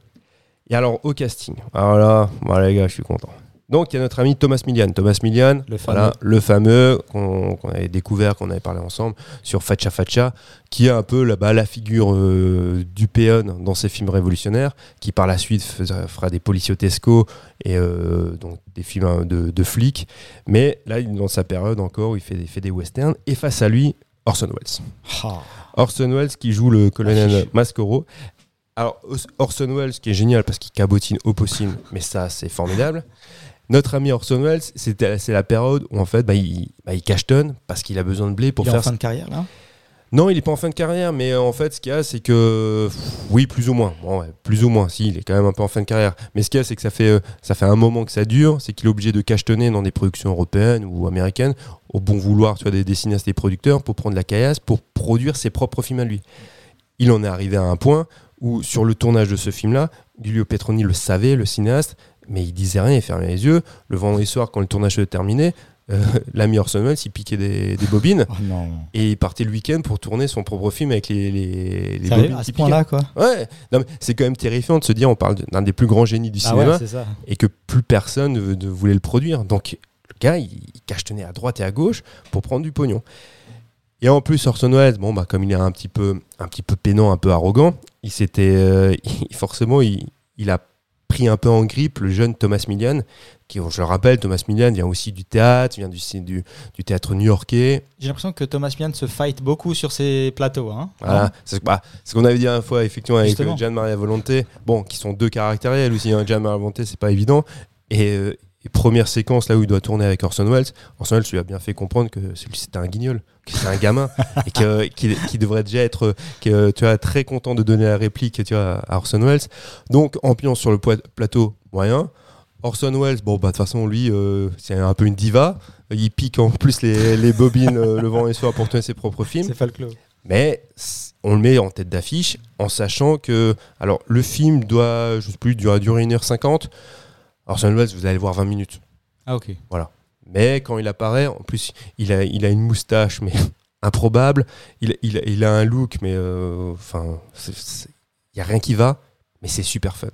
Et alors au casting, alors là, voilà les gars, je suis content. Donc il y a notre ami Thomas Millian. Thomas Millian, Le voilà, le fameux qu'on avait découvert, qu'on avait parlé ensemble sur Facha Facha, qui est un peu là la figure euh, du péon dans ses films révolutionnaires, qui par la suite fera, des policiotesco et euh, donc des films hein, de, de flics. Mais là, dans sa période encore il fait des, fait des westerns. Et face à lui, Orson Welles. Ah. Orson Welles qui joue le colonel Affiche. Mascoro. Alors Orson Welles qui est génial parce qu'il cabotine au possible, mais ça c'est formidable. Notre ami Orson Welles, c'est la période où en fait bah, il, bah, il cachetonne parce qu'il a besoin de blé pour il est faire. en fin de carrière, là Non, il est pas en fin de carrière, mais euh, en fait ce qu'il y a c'est que pff, oui plus ou moins, bon, ouais, plus ou moins, si il est quand même un peu en fin de carrière. Mais ce qu'il y a c'est que ça fait euh, ça fait un moment que ça dure, c'est qu'il est obligé de cachetonner dans des productions européennes ou américaines au bon vouloir tu vois, des, des cinéastes et producteurs pour prendre la caillasse pour produire ses propres films à lui. Il en est arrivé à un point où, sur le tournage de ce film-là, Giulio Petroni le savait, le cinéaste, mais il disait rien, il fermait les yeux. Le vendredi soir, quand le tournage se terminait, euh, l'ami Orson Welles, il piquait des, des bobines Oh non. et il partait le week-end pour tourner son propre film avec les, les, les Sérieux, bobines à ce qui piquaient. point-là, quoi. Ouais, non, mais c'est quand même terrifiant de se dire on parle d'un des plus grands génies du Ah cinéma ouais, et que plus personne ne, ne voulait le produire. Donc le gars, il, il cachetenait à droite et à gauche pour prendre du pognon. Et en plus, Orson Welles, bon, bah, comme il est un petit peu, un petit peu pénant, un peu arrogant, il s'était, euh, forcément, il, il a pris un peu en grippe le jeune Thomas Millian, qui, je le rappelle, Thomas Millian vient aussi du théâtre, vient du, du, du théâtre new-yorkais. J'ai l'impression que Thomas Mian se fight beaucoup sur ses plateaux. Hein. Voilà, c'est bah, c'est ce qu'on avait dit la fois, effectivement, avec euh, Gian Maria Volonté. Bon, qui sont deux caractériels aussi. Hein. Gian Maria Volonté, c'est pas évident. Et, euh, et première séquence là où il doit tourner avec Orson Welles, Orson Welles lui a bien fait comprendre que c'était un guignol, que c'est un gamin et que- qu'il devrait déjà être que, tu vois, très content de donner la réplique tu vois, à Orson Welles. Donc, ambiance sur le plateau, moyen. Orson Welles, bon, bah, de toute façon, lui, euh, c'est un peu une diva. Il pique en plus les, les bobines euh, le vent et le soir pour tourner ses propres films. C'est. Mais on le met en tête d'affiche en sachant que alors le film doit, je sais plus, durer, durer 1h50. Orson Welles, vous allez le voir 20 minutes. Ah, ok. Mais quand il apparaît, en plus, il a, il a une moustache, mais improbable. Il, il, il a un look, mais euh, enfin, il n'y a rien qui va, mais c'est super fun.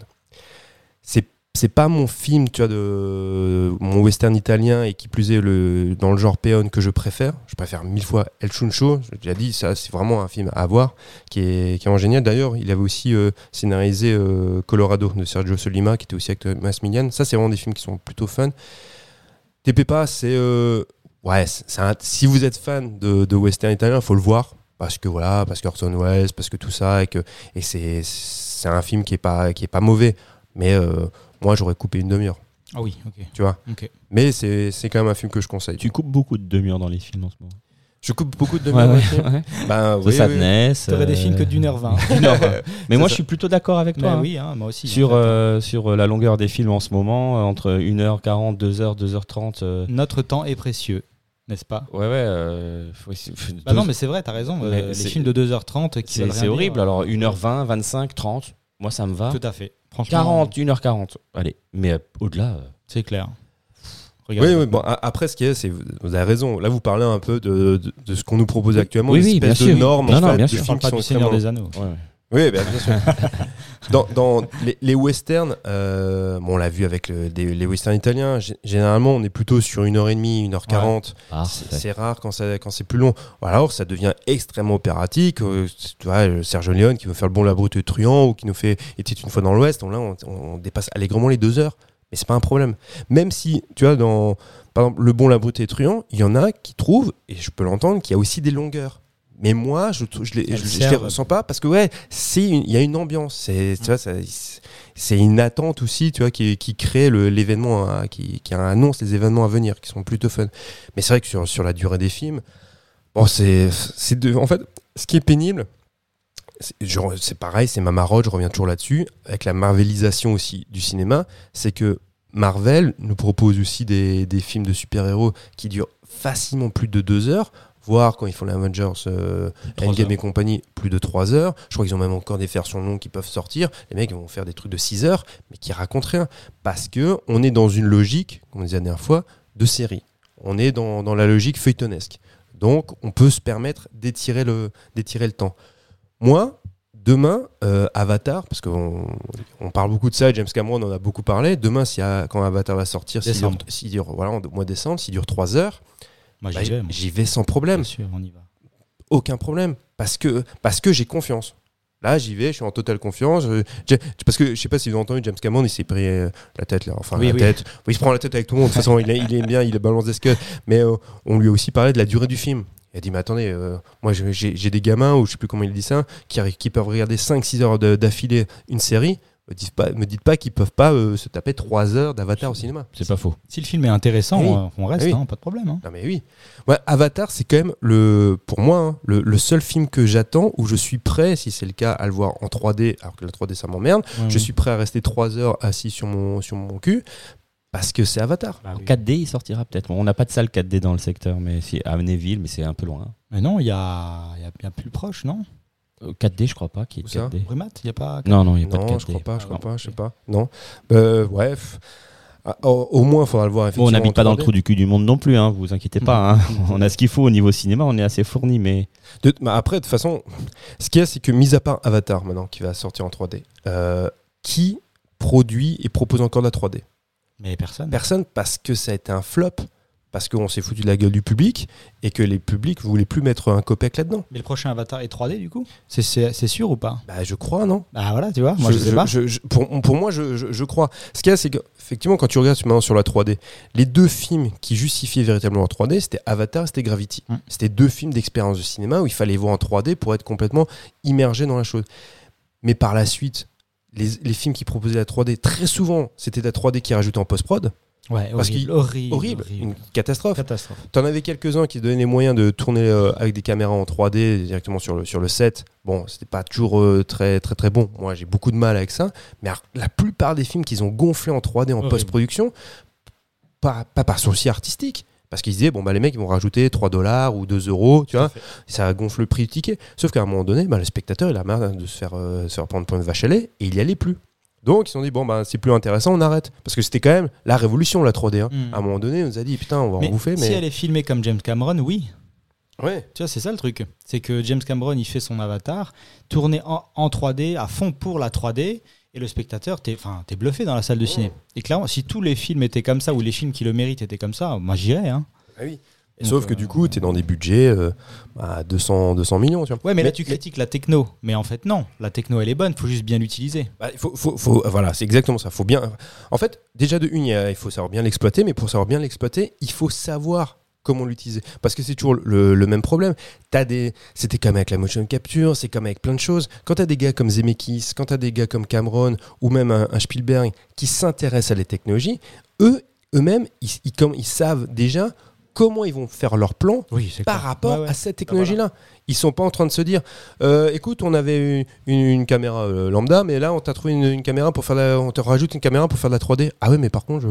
C'est pas mon film, tu vois, de mon western italien et qui plus est dans le genre peon que je préfère. Je préfère mille fois El Chuncho. J'ai déjà dit, c'est vraiment un film à voir qui est, qui génial. D'ailleurs, il avait aussi euh, scénarisé euh, Colorado de Sergio Solima, qui était aussi avec Thomas Millian. Ça, c'est vraiment des films qui sont plutôt fun. TPPA, c'est. euh, ouais, si vous êtes fan de, western italien, faut le voir. Parce que voilà, parce que Orson Welles, parce que tout ça, et, que, et c'est, c'est un film qui est pas, qui est pas mauvais. Mais moi, j'aurais coupé une demi-heure, Ah oui, ok. tu vois. Ok. Mais c'est, c'est quand même un film que je conseille. Tu coupes beaucoup de demi-heures dans les films en ce moment. Je coupe beaucoup de demi-heures. ouais, ouais. Ben, The oui, oui. Sadness. T'aurais des films que d'une heure vingt. Mais moi, ça. je suis plutôt d'accord avec toi. Hein. oui, hein, moi aussi. Sur, en fait. euh, sur euh, la longueur des films en ce moment, euh, entre 1h40, 2h, 2h30. euh, Notre temps est précieux, n'est-ce pas? Ouais, ouais. euh, faut- faut- Bah non, mais c'est vrai, t'as raison. euh, les films de 2h30 qui c'est horrible. Alors 1h20, 25, 30, moi ça me va. Tout à fait. Franchement, 40, 1h40. Allez, mais euh, au-delà. euh, c'est clair. Oui, Regarde. oui, bon, a- après, ce qui est, c'est vous avez raison. Là, vous parlez un peu de, de, de ce qu'on nous propose actuellement, Oui, une oui, espèce bien de sûr. normes Non, en non, fait, bien de sûr. Films qui du sont Seigneur extrêmement- des Anneaux. ouais, ouais. Oui, ben, bien sûr. dans dans les, les westerns, euh, bon, on l'a vu avec le- des- les westerns italiens, gé- généralement, on est plutôt sur 1h30, 1h40. Ah, C'est rare quand, ça, quand c'est plus long. Alors, ça devient extrêmement opératique. euh, tu vois, Sergio Leone qui veut faire le bon la brute truand ou qui nous fait était une fois dans l'Ouest. on- Là, on, on dépasse allègrement les deux heures. Mais c'est pas un problème. Même si, tu vois, dans par exemple, Le Bon, la Brute et Truand, il y en a qui trouvent, et je peux l'entendre, qu'il y a aussi des longueurs. Mais moi, je je, les, ressens pas parce que ouais, il y a une ambiance. C'est c'est une attente aussi, tu vois, qui, qui crée l'événement, hein, qui, qui annonce les événements à venir, qui sont plutôt fun. Mais c'est vrai que sur, sur la durée des films, bon, c'est en fait, ce qui est pénible, c'est pareil, c'est ma marotte, je reviens toujours là-dessus, avec la marvelisation aussi du cinéma, c'est que Marvel nous propose aussi des, des films de super-héros qui durent facilement plus de deux heures, voire quand ils font les Avengers, euh, Endgame heures. et compagnie, plus de 3 heures. Je crois qu'ils ont même encore des versions longues qui peuvent sortir. Les mecs vont faire des trucs de 6 heures, mais qui racontent rien. Parce que on est dans une logique, comme on disait la dernière fois, de série. On est dans, dans la logique feuilletonesque. Donc, on peut se permettre d'étirer le, d'étirer le temps. Moi, demain, euh, Avatar, parce qu'on on parle beaucoup de ça, James Cameron en a beaucoup parlé. Demain, a- quand Avatar va sortir, s'il dure- voilà, au mois de décembre, s'il dure 3 heures, Moi, bah, j'y vais. moi. j'y vais sans problème Bien sûr, on y va. aucun problème parce que parce que j'ai confiance. Là, j'y vais, je suis en totale confiance. Je- parce que je sais pas si vous avez entendu James Cameron, il s'est pris euh, la tête là, enfin Oui, la oui. tête. Oui, il se prend la tête avec tout le monde. De toute façon, il, il aime bien, il balance des scuds. Mais euh, on lui a aussi parlé de la durée du film. Il a dit mais attendez, euh, moi j'ai des gamins ou je sais plus comment il dit ça, qui, qui peuvent regarder 5-6 heures d'affilée une série. Me dites pas, me dites pas qu'ils peuvent pas euh, se taper 3 heures d'Avatar au cinéma. C'est pas faux. Si le film est intéressant, Oui. euh, on reste, Oui. hein, pas de problème. hein. Non mais oui. Ouais, Avatar, c'est quand même le, pour moi, hein, le, le seul film que j'attends où je suis prêt, si c'est le cas, à le voir en 3D, alors que la 3D ça m'emmerde. Ouais, Je suis prêt à rester 3 heures assis sur mon, sur mon cul parce que c'est Avatar. Bah En oui. 4D, il sortira peut-être. Bon, on n'a pas de salle 4D dans le secteur, mais si à Amnéville, mais c'est un peu loin. Mais non, il y a, il y a bien plus proche, non? 4D, je crois pas Où ait ça 4D. Brumat, il n'y a pas. Non, non, il n'y a pas de Non, 4D. je crois pas, je crois Non. pas, je sais pas. Non. Euh, bref. Ah, au, au moins, il faudra le voir Bon, effectivement. on n'habite pas dans le 3D. trou du cul du monde non plus, hein, vous inquiétez pas. hein. on a ce qu'il faut au niveau cinéma, on est assez fourni, mais De- bah, après, de toute façon, ce qu'il y a, c'est que, mis à part Avatar maintenant, qui va sortir en 3D, euh, qui produit et propose encore de la 3D Mais personne. Personne parce que ça a été un flop, parce qu'on s'est foutu de la gueule du public et que les publics voulaient plus mettre un copec là-dedans. Mais le prochain Avatar est 3D du coup C'est- sûr ou pas? Bah, je crois, non Bah voilà, tu vois, moi je, sais pas. je- pour, pour moi, je, crois. Ce qu'il y a, c'est qu'effectivement, quand tu regardes maintenant sur la 3D, les deux films qui justifiaient véritablement en 3D, c'était Avatar et c'était Gravity. Mm. C'était deux films d'expérience de cinéma où il fallait voir en 3D pour être complètement immergé dans la chose. Mais par la suite, les, les films qui proposaient la 3D, très souvent, c'était la 3D qui rajoutait en post-prod. Ouais, Parce horrible, horrible, Horrible, une catastrophe. Catastrophe. T'en avais quelques-uns qui donnaient les moyens de tourner euh, avec des caméras en 3D directement sur le, sur le set. Bon, c'était pas toujours euh, très très très bon. Moi, j'ai beaucoup de mal avec ça. Mais alors, la plupart des films qu'ils ont gonflés en 3D en post-production, pas, pas par souci artistique. Parce qu'ils disaient, bon, bah, les mecs, ils vont rajouter 3 dollars ou 2 euros, tu vois, ça gonfle le prix du ticket. Sauf qu'à un moment donné, bah, le spectateur, il a marre de se faire, euh, se faire prendre pour une vache à lait et il y allait plus. Donc, ils se sont dit, bon, bah, c'est plus intéressant, on arrête. Parce que c'était quand même la révolution, la 3D. hein. Mm. À un moment donné, on nous a dit, putain, on va Mais en bouffer, si mais. elle est filmée comme James Cameron, oui. Ouais. Tu vois, c'est ça le truc. C'est que James Cameron, il fait son avatar, tourné en, en 3D, à fond pour la 3D, et le spectateur, t'es bluffé dans la salle de ciné. Et clairement, si tous les films étaient comme ça, ou les films qui le méritent étaient comme ça, moi j'irais. Hein. Ah oui. Donc, Sauf que euh, du coup, tu es dans des budgets euh, à 200, 200 millions. Tu vois. Ouais, mais, là tu critiques la techno. Mais en fait, non. La techno, elle est bonne, faut juste bien l'utiliser. bah, il faut, faut- faut- voilà, c'est exactement ça. Faut bien. En fait, déjà de une, il il faut savoir bien l'exploiter, mais pour savoir bien l'exploiter, il faut savoir comment l'utiliser. Parce que c'est toujours le, le même problème. T'as des, c'était comme avec la motion capture, c'est comme avec plein de choses. Quand tu as des gars comme Zemeckis, quand tu as des gars comme Cameron ou même un, un Spielberg qui s'intéressent à les technologies, eux, eux-mêmes, ils, ils, comme, ils savent déjà comment ils vont faire leur plan Oui, par rapport Ouais, ouais. à cette technologie-là. Ils sont pas en train de se dire, euh, écoute, on avait une, une- une caméra euh, lambda, mais là, on t'a trouvé une, une caméra pour faire, la- on te rajoute une caméra pour faire de la 3D. Ah ouais, mais par contre,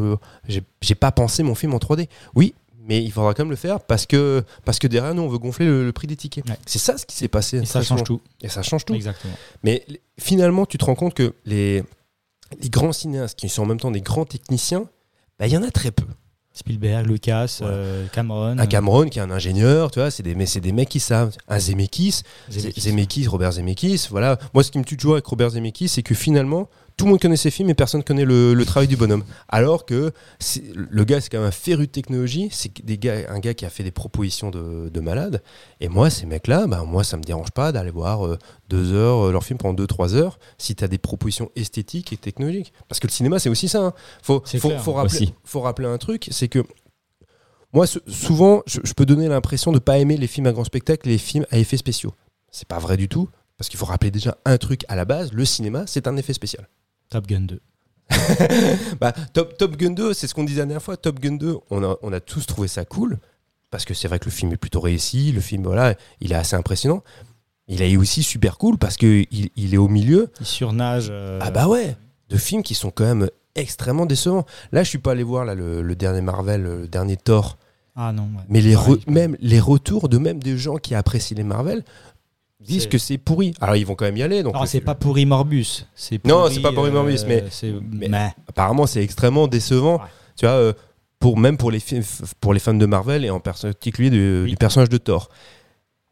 je j'ai- pas pensé mon film en 3D. Oui, mais il faudra quand même le faire parce que parce que derrière nous, on veut gonfler le, le prix des tickets. Ouais. C'est ça ce qui s'est passé. Et ça change souvent. tout. Et ça change tout. Exactement. Mais finalement, tu te rends compte que les les grands cinéastes qui sont en même temps des grands techniciens, bah, il y en a très peu. Spielberg, Lucas, Ouais. euh, Cameron. Un Cameron qui est un ingénieur, tu vois, c'est des, mais c'est des mecs qui savent. Un Zemeckis, Zemeckis. Zemeckis, Robert Zemeckis, voilà. Moi, ce qui me tue toujours avec Robert Zemeckis, c'est que finalement, tout le monde connaît ses films et personne connaît le, le travail du bonhomme. Alors que le gars, c'est quand même un féru de technologie. C'est un gars qui a fait des propositions de, de malade. Et moi, ces mecs-là, bah, moi, ça me dérange pas d'aller voir euh, deux heures, euh, leur film pendant deux, trois heures, si tu as des propositions esthétiques et technologiques. Parce que le cinéma, c'est aussi ça. hein. Faut, C'est faut, clair, faut rappeler, aussi. faut rappeler un truc, c'est que moi, sou- souvent, je, je peux donner l'impression de pas aimer les films à grand spectacle, les films à effets spéciaux. C'est pas vrai du tout, parce qu'il faut rappeler déjà un truc à la base, le cinéma, c'est un effet spécial. Top Gun 2. Bah, Top, Top Gun 2, c'est ce qu'on disait la dernière fois, Top Gun 2, on a, on a tous trouvé ça cool, parce que c'est vrai que le film est plutôt réussi, le film, voilà, il est assez impressionnant. Il est aussi super cool parce qu'il il est au milieu Il surnage. euh, ah bah ouais De films qui sont quand même extrêmement décevants. Là, je suis pas allé voir là, le, le dernier Marvel, le dernier Thor. Ah non. ouais. Mais les même les retours de même des gens qui apprécient les Marvel disent que c'est pourri. Alors ils vont quand même y aller. Donc le c'est pas pourri Morbus. C'est Non, c'est pas pourri Morbus, euh, mais- c'est mais- mais- apparemment c'est extrêmement décevant. Ouais. Tu vois, euh, pour même pour les pour les fans de Marvel et en particulier du, Oui. du personnage de Thor.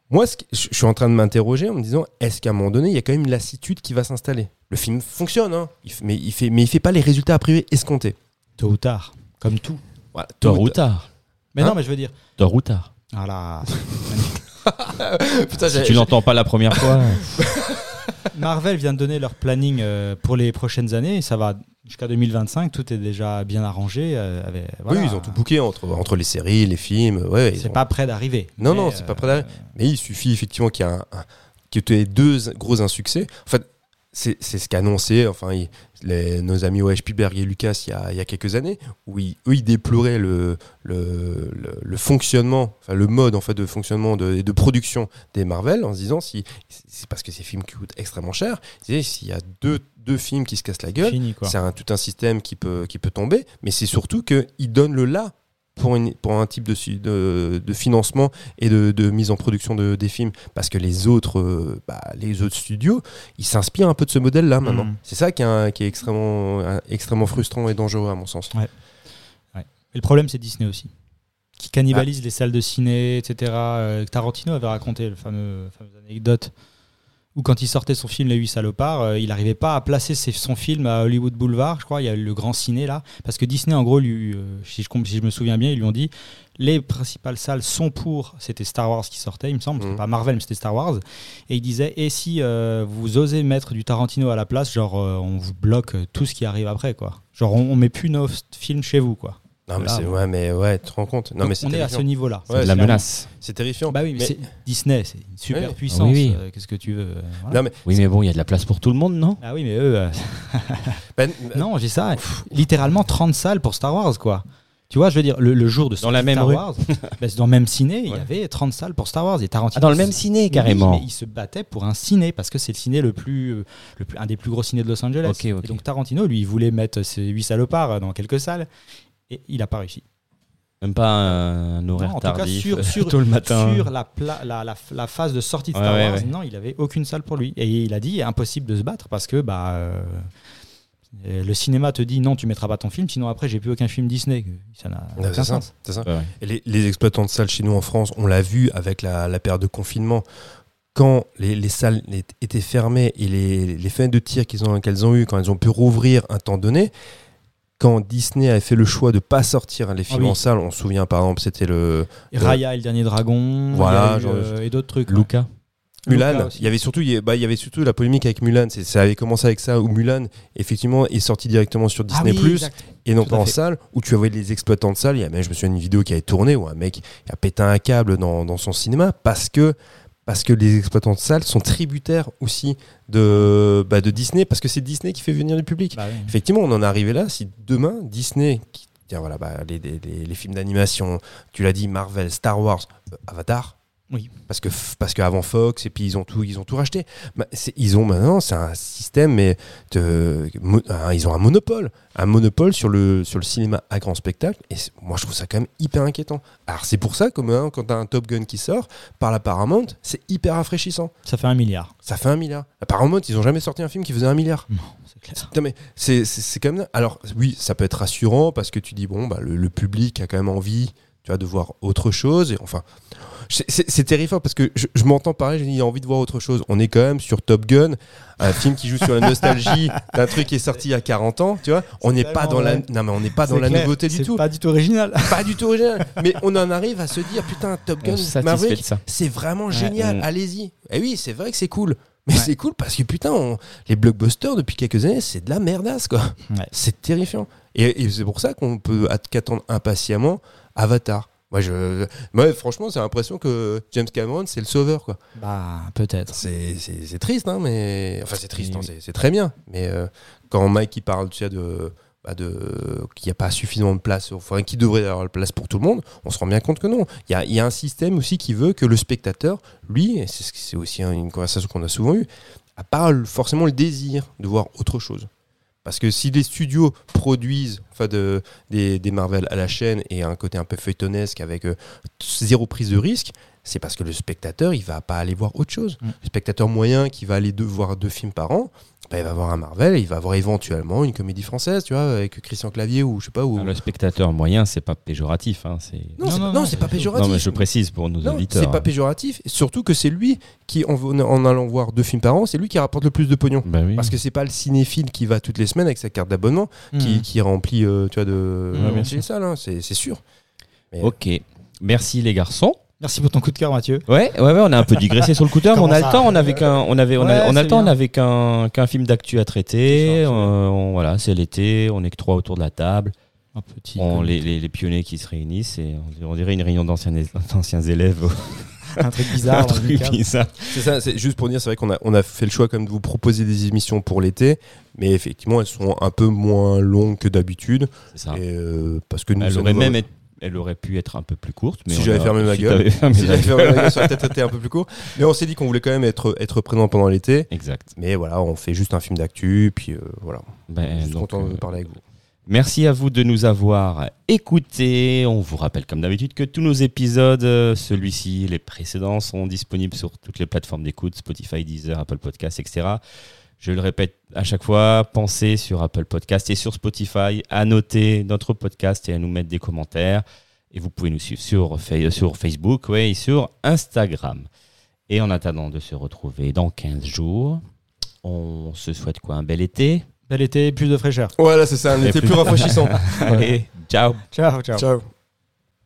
Moi, ce je suis en train de m'interroger en me disant, est-ce qu'à un moment donné, il y a quand même une lassitude qui va s'installer? Le film fonctionne, hein, il mais il fait, mais il fait pas les résultats à priori escomptés. tôt ou tard, comme tout. Voilà, tout- ou tard. Mais Hein non, mais je veux dire. Tard ou tard. Voilà. Putain, Si tu l'entends pas la première fois. Marvel vient de donner leur planning euh, pour les prochaines années. Ça va jusqu'à 2025. Tout est déjà bien arrangé. euh, avec- voilà. Oui, ils ont tout booké entre, entre les séries, les films. Ouais, ils C'est ont- pas près d'arriver. Non, non, c'est pas euh, près d'arriver. Mais il suffit effectivement qu'il y ait un, un- qu'il y ait deux gros insuccès. En fait, c'est ce qu'a annoncé enfin, il- les- nos amis O.H. Spielberg et Lucas il y a, il y a quelques années, où ils, eux, ils déploraient le, le, le- le fonctionnement, enfin, le mode en fait, de fonctionnement de, et de production des Marvel, en se disant si c'est parce que ces films qui coûtent extrêmement cher. S'il y a deux, deux films qui se cassent la gueule, c'est un, tout un système qui peut, qui peut tomber, mais c'est surtout qu'il donne le là pour, une- pour un type de, de, de financement et de, de mise en production de, des films. Parce que les autres, euh, bah, les autres studios, ils s'inspirent un peu de ce modèle-là maintenant. Mhm. C'est ça qui est, un- qui est extrêmement, un- extrêmement frustrant et dangereux à mon sens. Et le problème, c'est Disney aussi. Qui cannibalise les salles de ciné, etc. Euh, Tarantino avait raconté le fameux, fameuse anecdote où quand il sortait son film Les Huit Salopards, euh, il n'arrivait pas à placer ses- son film à Hollywood Boulevard, je crois, il y a le grand ciné là, parce que Disney, en gros, lui, euh, si, je, comp- si je me souviens bien, ils lui ont dit les principales salles sont pour, c'était Star Wars qui sortait, il me semble, Mhm. pas Marvel, mais c'était Star Wars, et il disait, et si euh, vous osez mettre du Tarantino à la place, genre on vous bloque tout ce qui arrive après, quoi. Genre on, on met plus nos films chez vous, quoi. Non, mais Là, c'est, bon. ouais, mais ouais, tu te rends compte. Non, Donc, mais c'est on est à ce niveau-là. Ouais, de la menace. C'est terrifiant. Bah oui, mais, Mais- c'est Disney, c'est une super Oui. puissance. Oui, oui. euh, Qu'est-ce que tu veux euh, voilà. Non, mais, Oui, mais bon, il y a de la place pour tout le monde, non? Ah oui, mais eux, euh, ben, non, j'ai ça. Littéralement 30 salles pour Star Wars, quoi. Tu vois, je veux dire, le, le jour de Dans la même Star rue. Wars, bah, c'est dans le même ciné, il y avait 30 salles pour Star Wars. Et Tarantino, Ah, dans le même ciné, Oui, carrément. mais il se battait pour un ciné parce que c'est le ciné le plus, euh, le plus, un des plus gros ciné de Los Angeles. Et donc Tarantino, lui, il voulait mettre ses 8 salopards euh, dans quelques salles et il n'a pas réussi. Même pas un horaire Non, en tout cas, sur- sur- tôt le matin. Sur la, pla- la, la, la phase de sortie de Ouais, Star ouais, Wars, ouais. non, il avait aucune salle pour lui. Et il a dit impossible de se battre parce que bah, euh, le cinéma te dit non, tu mettras pas ton film, sinon après j'ai plus aucun film Disney. Ça n'a Ouais, aucun c'est ça, sens. c'est ça. Ouais, ouais. Et les, les exploitants de salles chez nous en France, on l'a vu avec la, la période de confinement, quand les, les salles étaient fermées et les, les fenêtres de tir qu'ils ont, qu'elles ont eues, quand elles ont pu rouvrir un temps donné, quand Disney avait fait le choix de pas sortir les films Ah oui. en salle, on se souvient par exemple, c'était le Raya et le dernier dragon, Voilà, eu, euh, et d'autres trucs. Luca. Mulan. Il y avait surtout, il y a- bah, il y avait surtout la polémique avec Mulan. C'est- Ça avait commencé avec ça où Mulan, effectivement, est sorti directement sur Ah Disney oui, exact. et non Tout pas en fait. salle où tu avais les exploitants de salle. Il y a même, je me souviens d'une vidéo qui avait tourné où un mec a pété un câble dans, dans son cinéma parce que parce que les exploitants de salle sont tributaires aussi de, bah, de Disney parce que c'est Disney qui fait venir du public. Bah oui. Effectivement, on en est arrivé là. Si demain Disney, qui, tiens, voilà, bah, les, les- les- les films d'animation, tu l'as dit, Marvel, Star Wars, euh, Avatar. Oui. Parce que parce qu'avant Fox et puis ils ont tout ils ont tout racheté. Bah, ils ont maintenant c'est un système mais de- mo- un- ils ont un monopole, un monopole sur le sur le cinéma à grand spectacle et moi je trouve ça quand même hyper inquiétant. Alors c'est pour ça comme hein, quand t'as un Top Gun qui sort par la Paramount, c'est hyper rafraîchissant. Ça fait un milliard. Ça fait un milliard. La Paramount ils ont jamais sorti un film qui faisait un milliard. Non, c'est clair. Non, mais c'est c'est- c'est quand même. Alors, oui, ça peut être rassurant parce que tu dis, bon, bah, le, le public a quand même envie tu vois, de voir autre chose. Et enfin, c'est- terrifiant parce que je, je m'entends parler, j'ai envie de voir autre chose. On est quand même sur Top Gun, un film qui joue sur la nostalgie d'un truc qui est sorti il y a 40 ans, tu vois. On n'est pas dans la, non mais on n'est pas dans la clair, nouveauté du c'est tout. pas du tout original. Pas du tout original. mais on en arrive à se dire, putain, Top Gun, Maverick, c'est vraiment Ouais. génial. Allez-y. Et oui, c'est vrai que c'est cool. Mais Ouais. c'est cool parce que putain, on- les blockbusters depuis quelques années, c'est de la merdasse quoi. Ouais. C'est terrifiant. Et, et c'est pour ça qu'on peut att- qu'attendre impatiemment Avatar. Moi, je, moi, franchement, j'ai l'impression que James Cameron, c'est le sauveur quoi. Bah, peut-être. C'est, c'est, c'est triste, hein, mais enfin c'est triste, Oui, hein, oui. c'est, c'est très bien. Mais euh, quand Mike il parle, tu sais, de, bah, de qu'il n'y a pas suffisamment de place, enfin qu'il devrait y avoir de place pour tout le monde, on se rend bien compte que non. Il y a, il y a un système aussi qui veut que le spectateur, lui, et c'est, aussi un- une conversation qu'on a souvent eue, a pas forcément le désir de voir autre chose. Parce que si les studios produisent enfin de, des, des Marvel à la chaîne et un côté un peu feuilletonesque avec euh, zéro prise de risque, c'est parce que le spectateur, il va pas aller voir autre chose. Mm. Le spectateur moyen qui va aller deux, voir deux films par an, bah, il va voir un Marvel et il va voir éventuellement une comédie française, tu vois, avec Christian Clavier ou je sais pas où. Ah, Le spectateur moyen, c'est pas péjoratif. hein. Non, Non, c'est non, pas- non, non, c'est pas pas du tout. péjoratif. Non, mais je précise pour nos Non, auditeurs. c'est pas hein. péjoratif. Surtout que c'est lui qui, en, en allant voir deux films par an, c'est lui qui rapporte le plus de pognon. Bah oui. Parce que c'est pas le cinéphile qui va toutes les semaines avec sa carte d'abonnement qui, Mhm. qui remplit, euh, tu vois, de hein, c'est c'est sûr. Mais- Ok. Merci les garçons. Merci pour ton coup de cœur, Mathieu. Ouais, ouais, ouais, on a un peu digressé sur le coup de cœur, mais on a le temps. On avait qu'un, on avait, on, a- on le temps. On avait qu'un, qu'un film d'actu à traiter. C'est ça, c'est Euh, on- voilà, c'est l'été. On est que trois autour de la table. Un petit. On- les, les, les pionniers qui se réunissent et on, on dirait une réunion d'anciens, d'anciens élèves. Un truc un bizarre. le truc bizarre. C'est ça, c'est juste pour dire, c'est vrai qu'on a, on a fait le choix comme de vous proposer des émissions pour l'été, mais effectivement, elles sont un peu moins longues que d'habitude. C'est ça. Et, euh, parce que nous, Elle ça aurait nous- même, être- elle aurait pu être un peu plus courte. Mais Si j'avais fermé ma gueule. fermé Si j'avais fait gueule. ça aurait peut-être été un peu plus court. Mais on s'est dit qu'on voulait quand même être, être présent pendant l'été. Exact. Mais voilà, on fait juste un film d'actu, puis euh, voilà. Ben, Je suis donc, content de euh, parler avec vous. Merci à vous de nous avoir écoutés. On vous rappelle comme d'habitude que tous nos épisodes, euh, celui-ci, les précédents, sont disponibles sur toutes les plateformes d'écoute, Spotify, Deezer, Apple Podcasts, etc. Je le répète à chaque fois, pensez sur Apple Podcast et sur Spotify à noter notre podcast et à nous mettre des commentaires. Et vous pouvez nous suivre sur, sur Facebook ouais, et sur Instagram. Et en attendant de se retrouver dans 15 jours, on se souhaite quoi? Un bel été? Bel été, plus de fraîcheur. Voilà, c'est ça, un Et été plus- plus rafraîchissant. Allez, ciao Ciao, ciao. Ciao.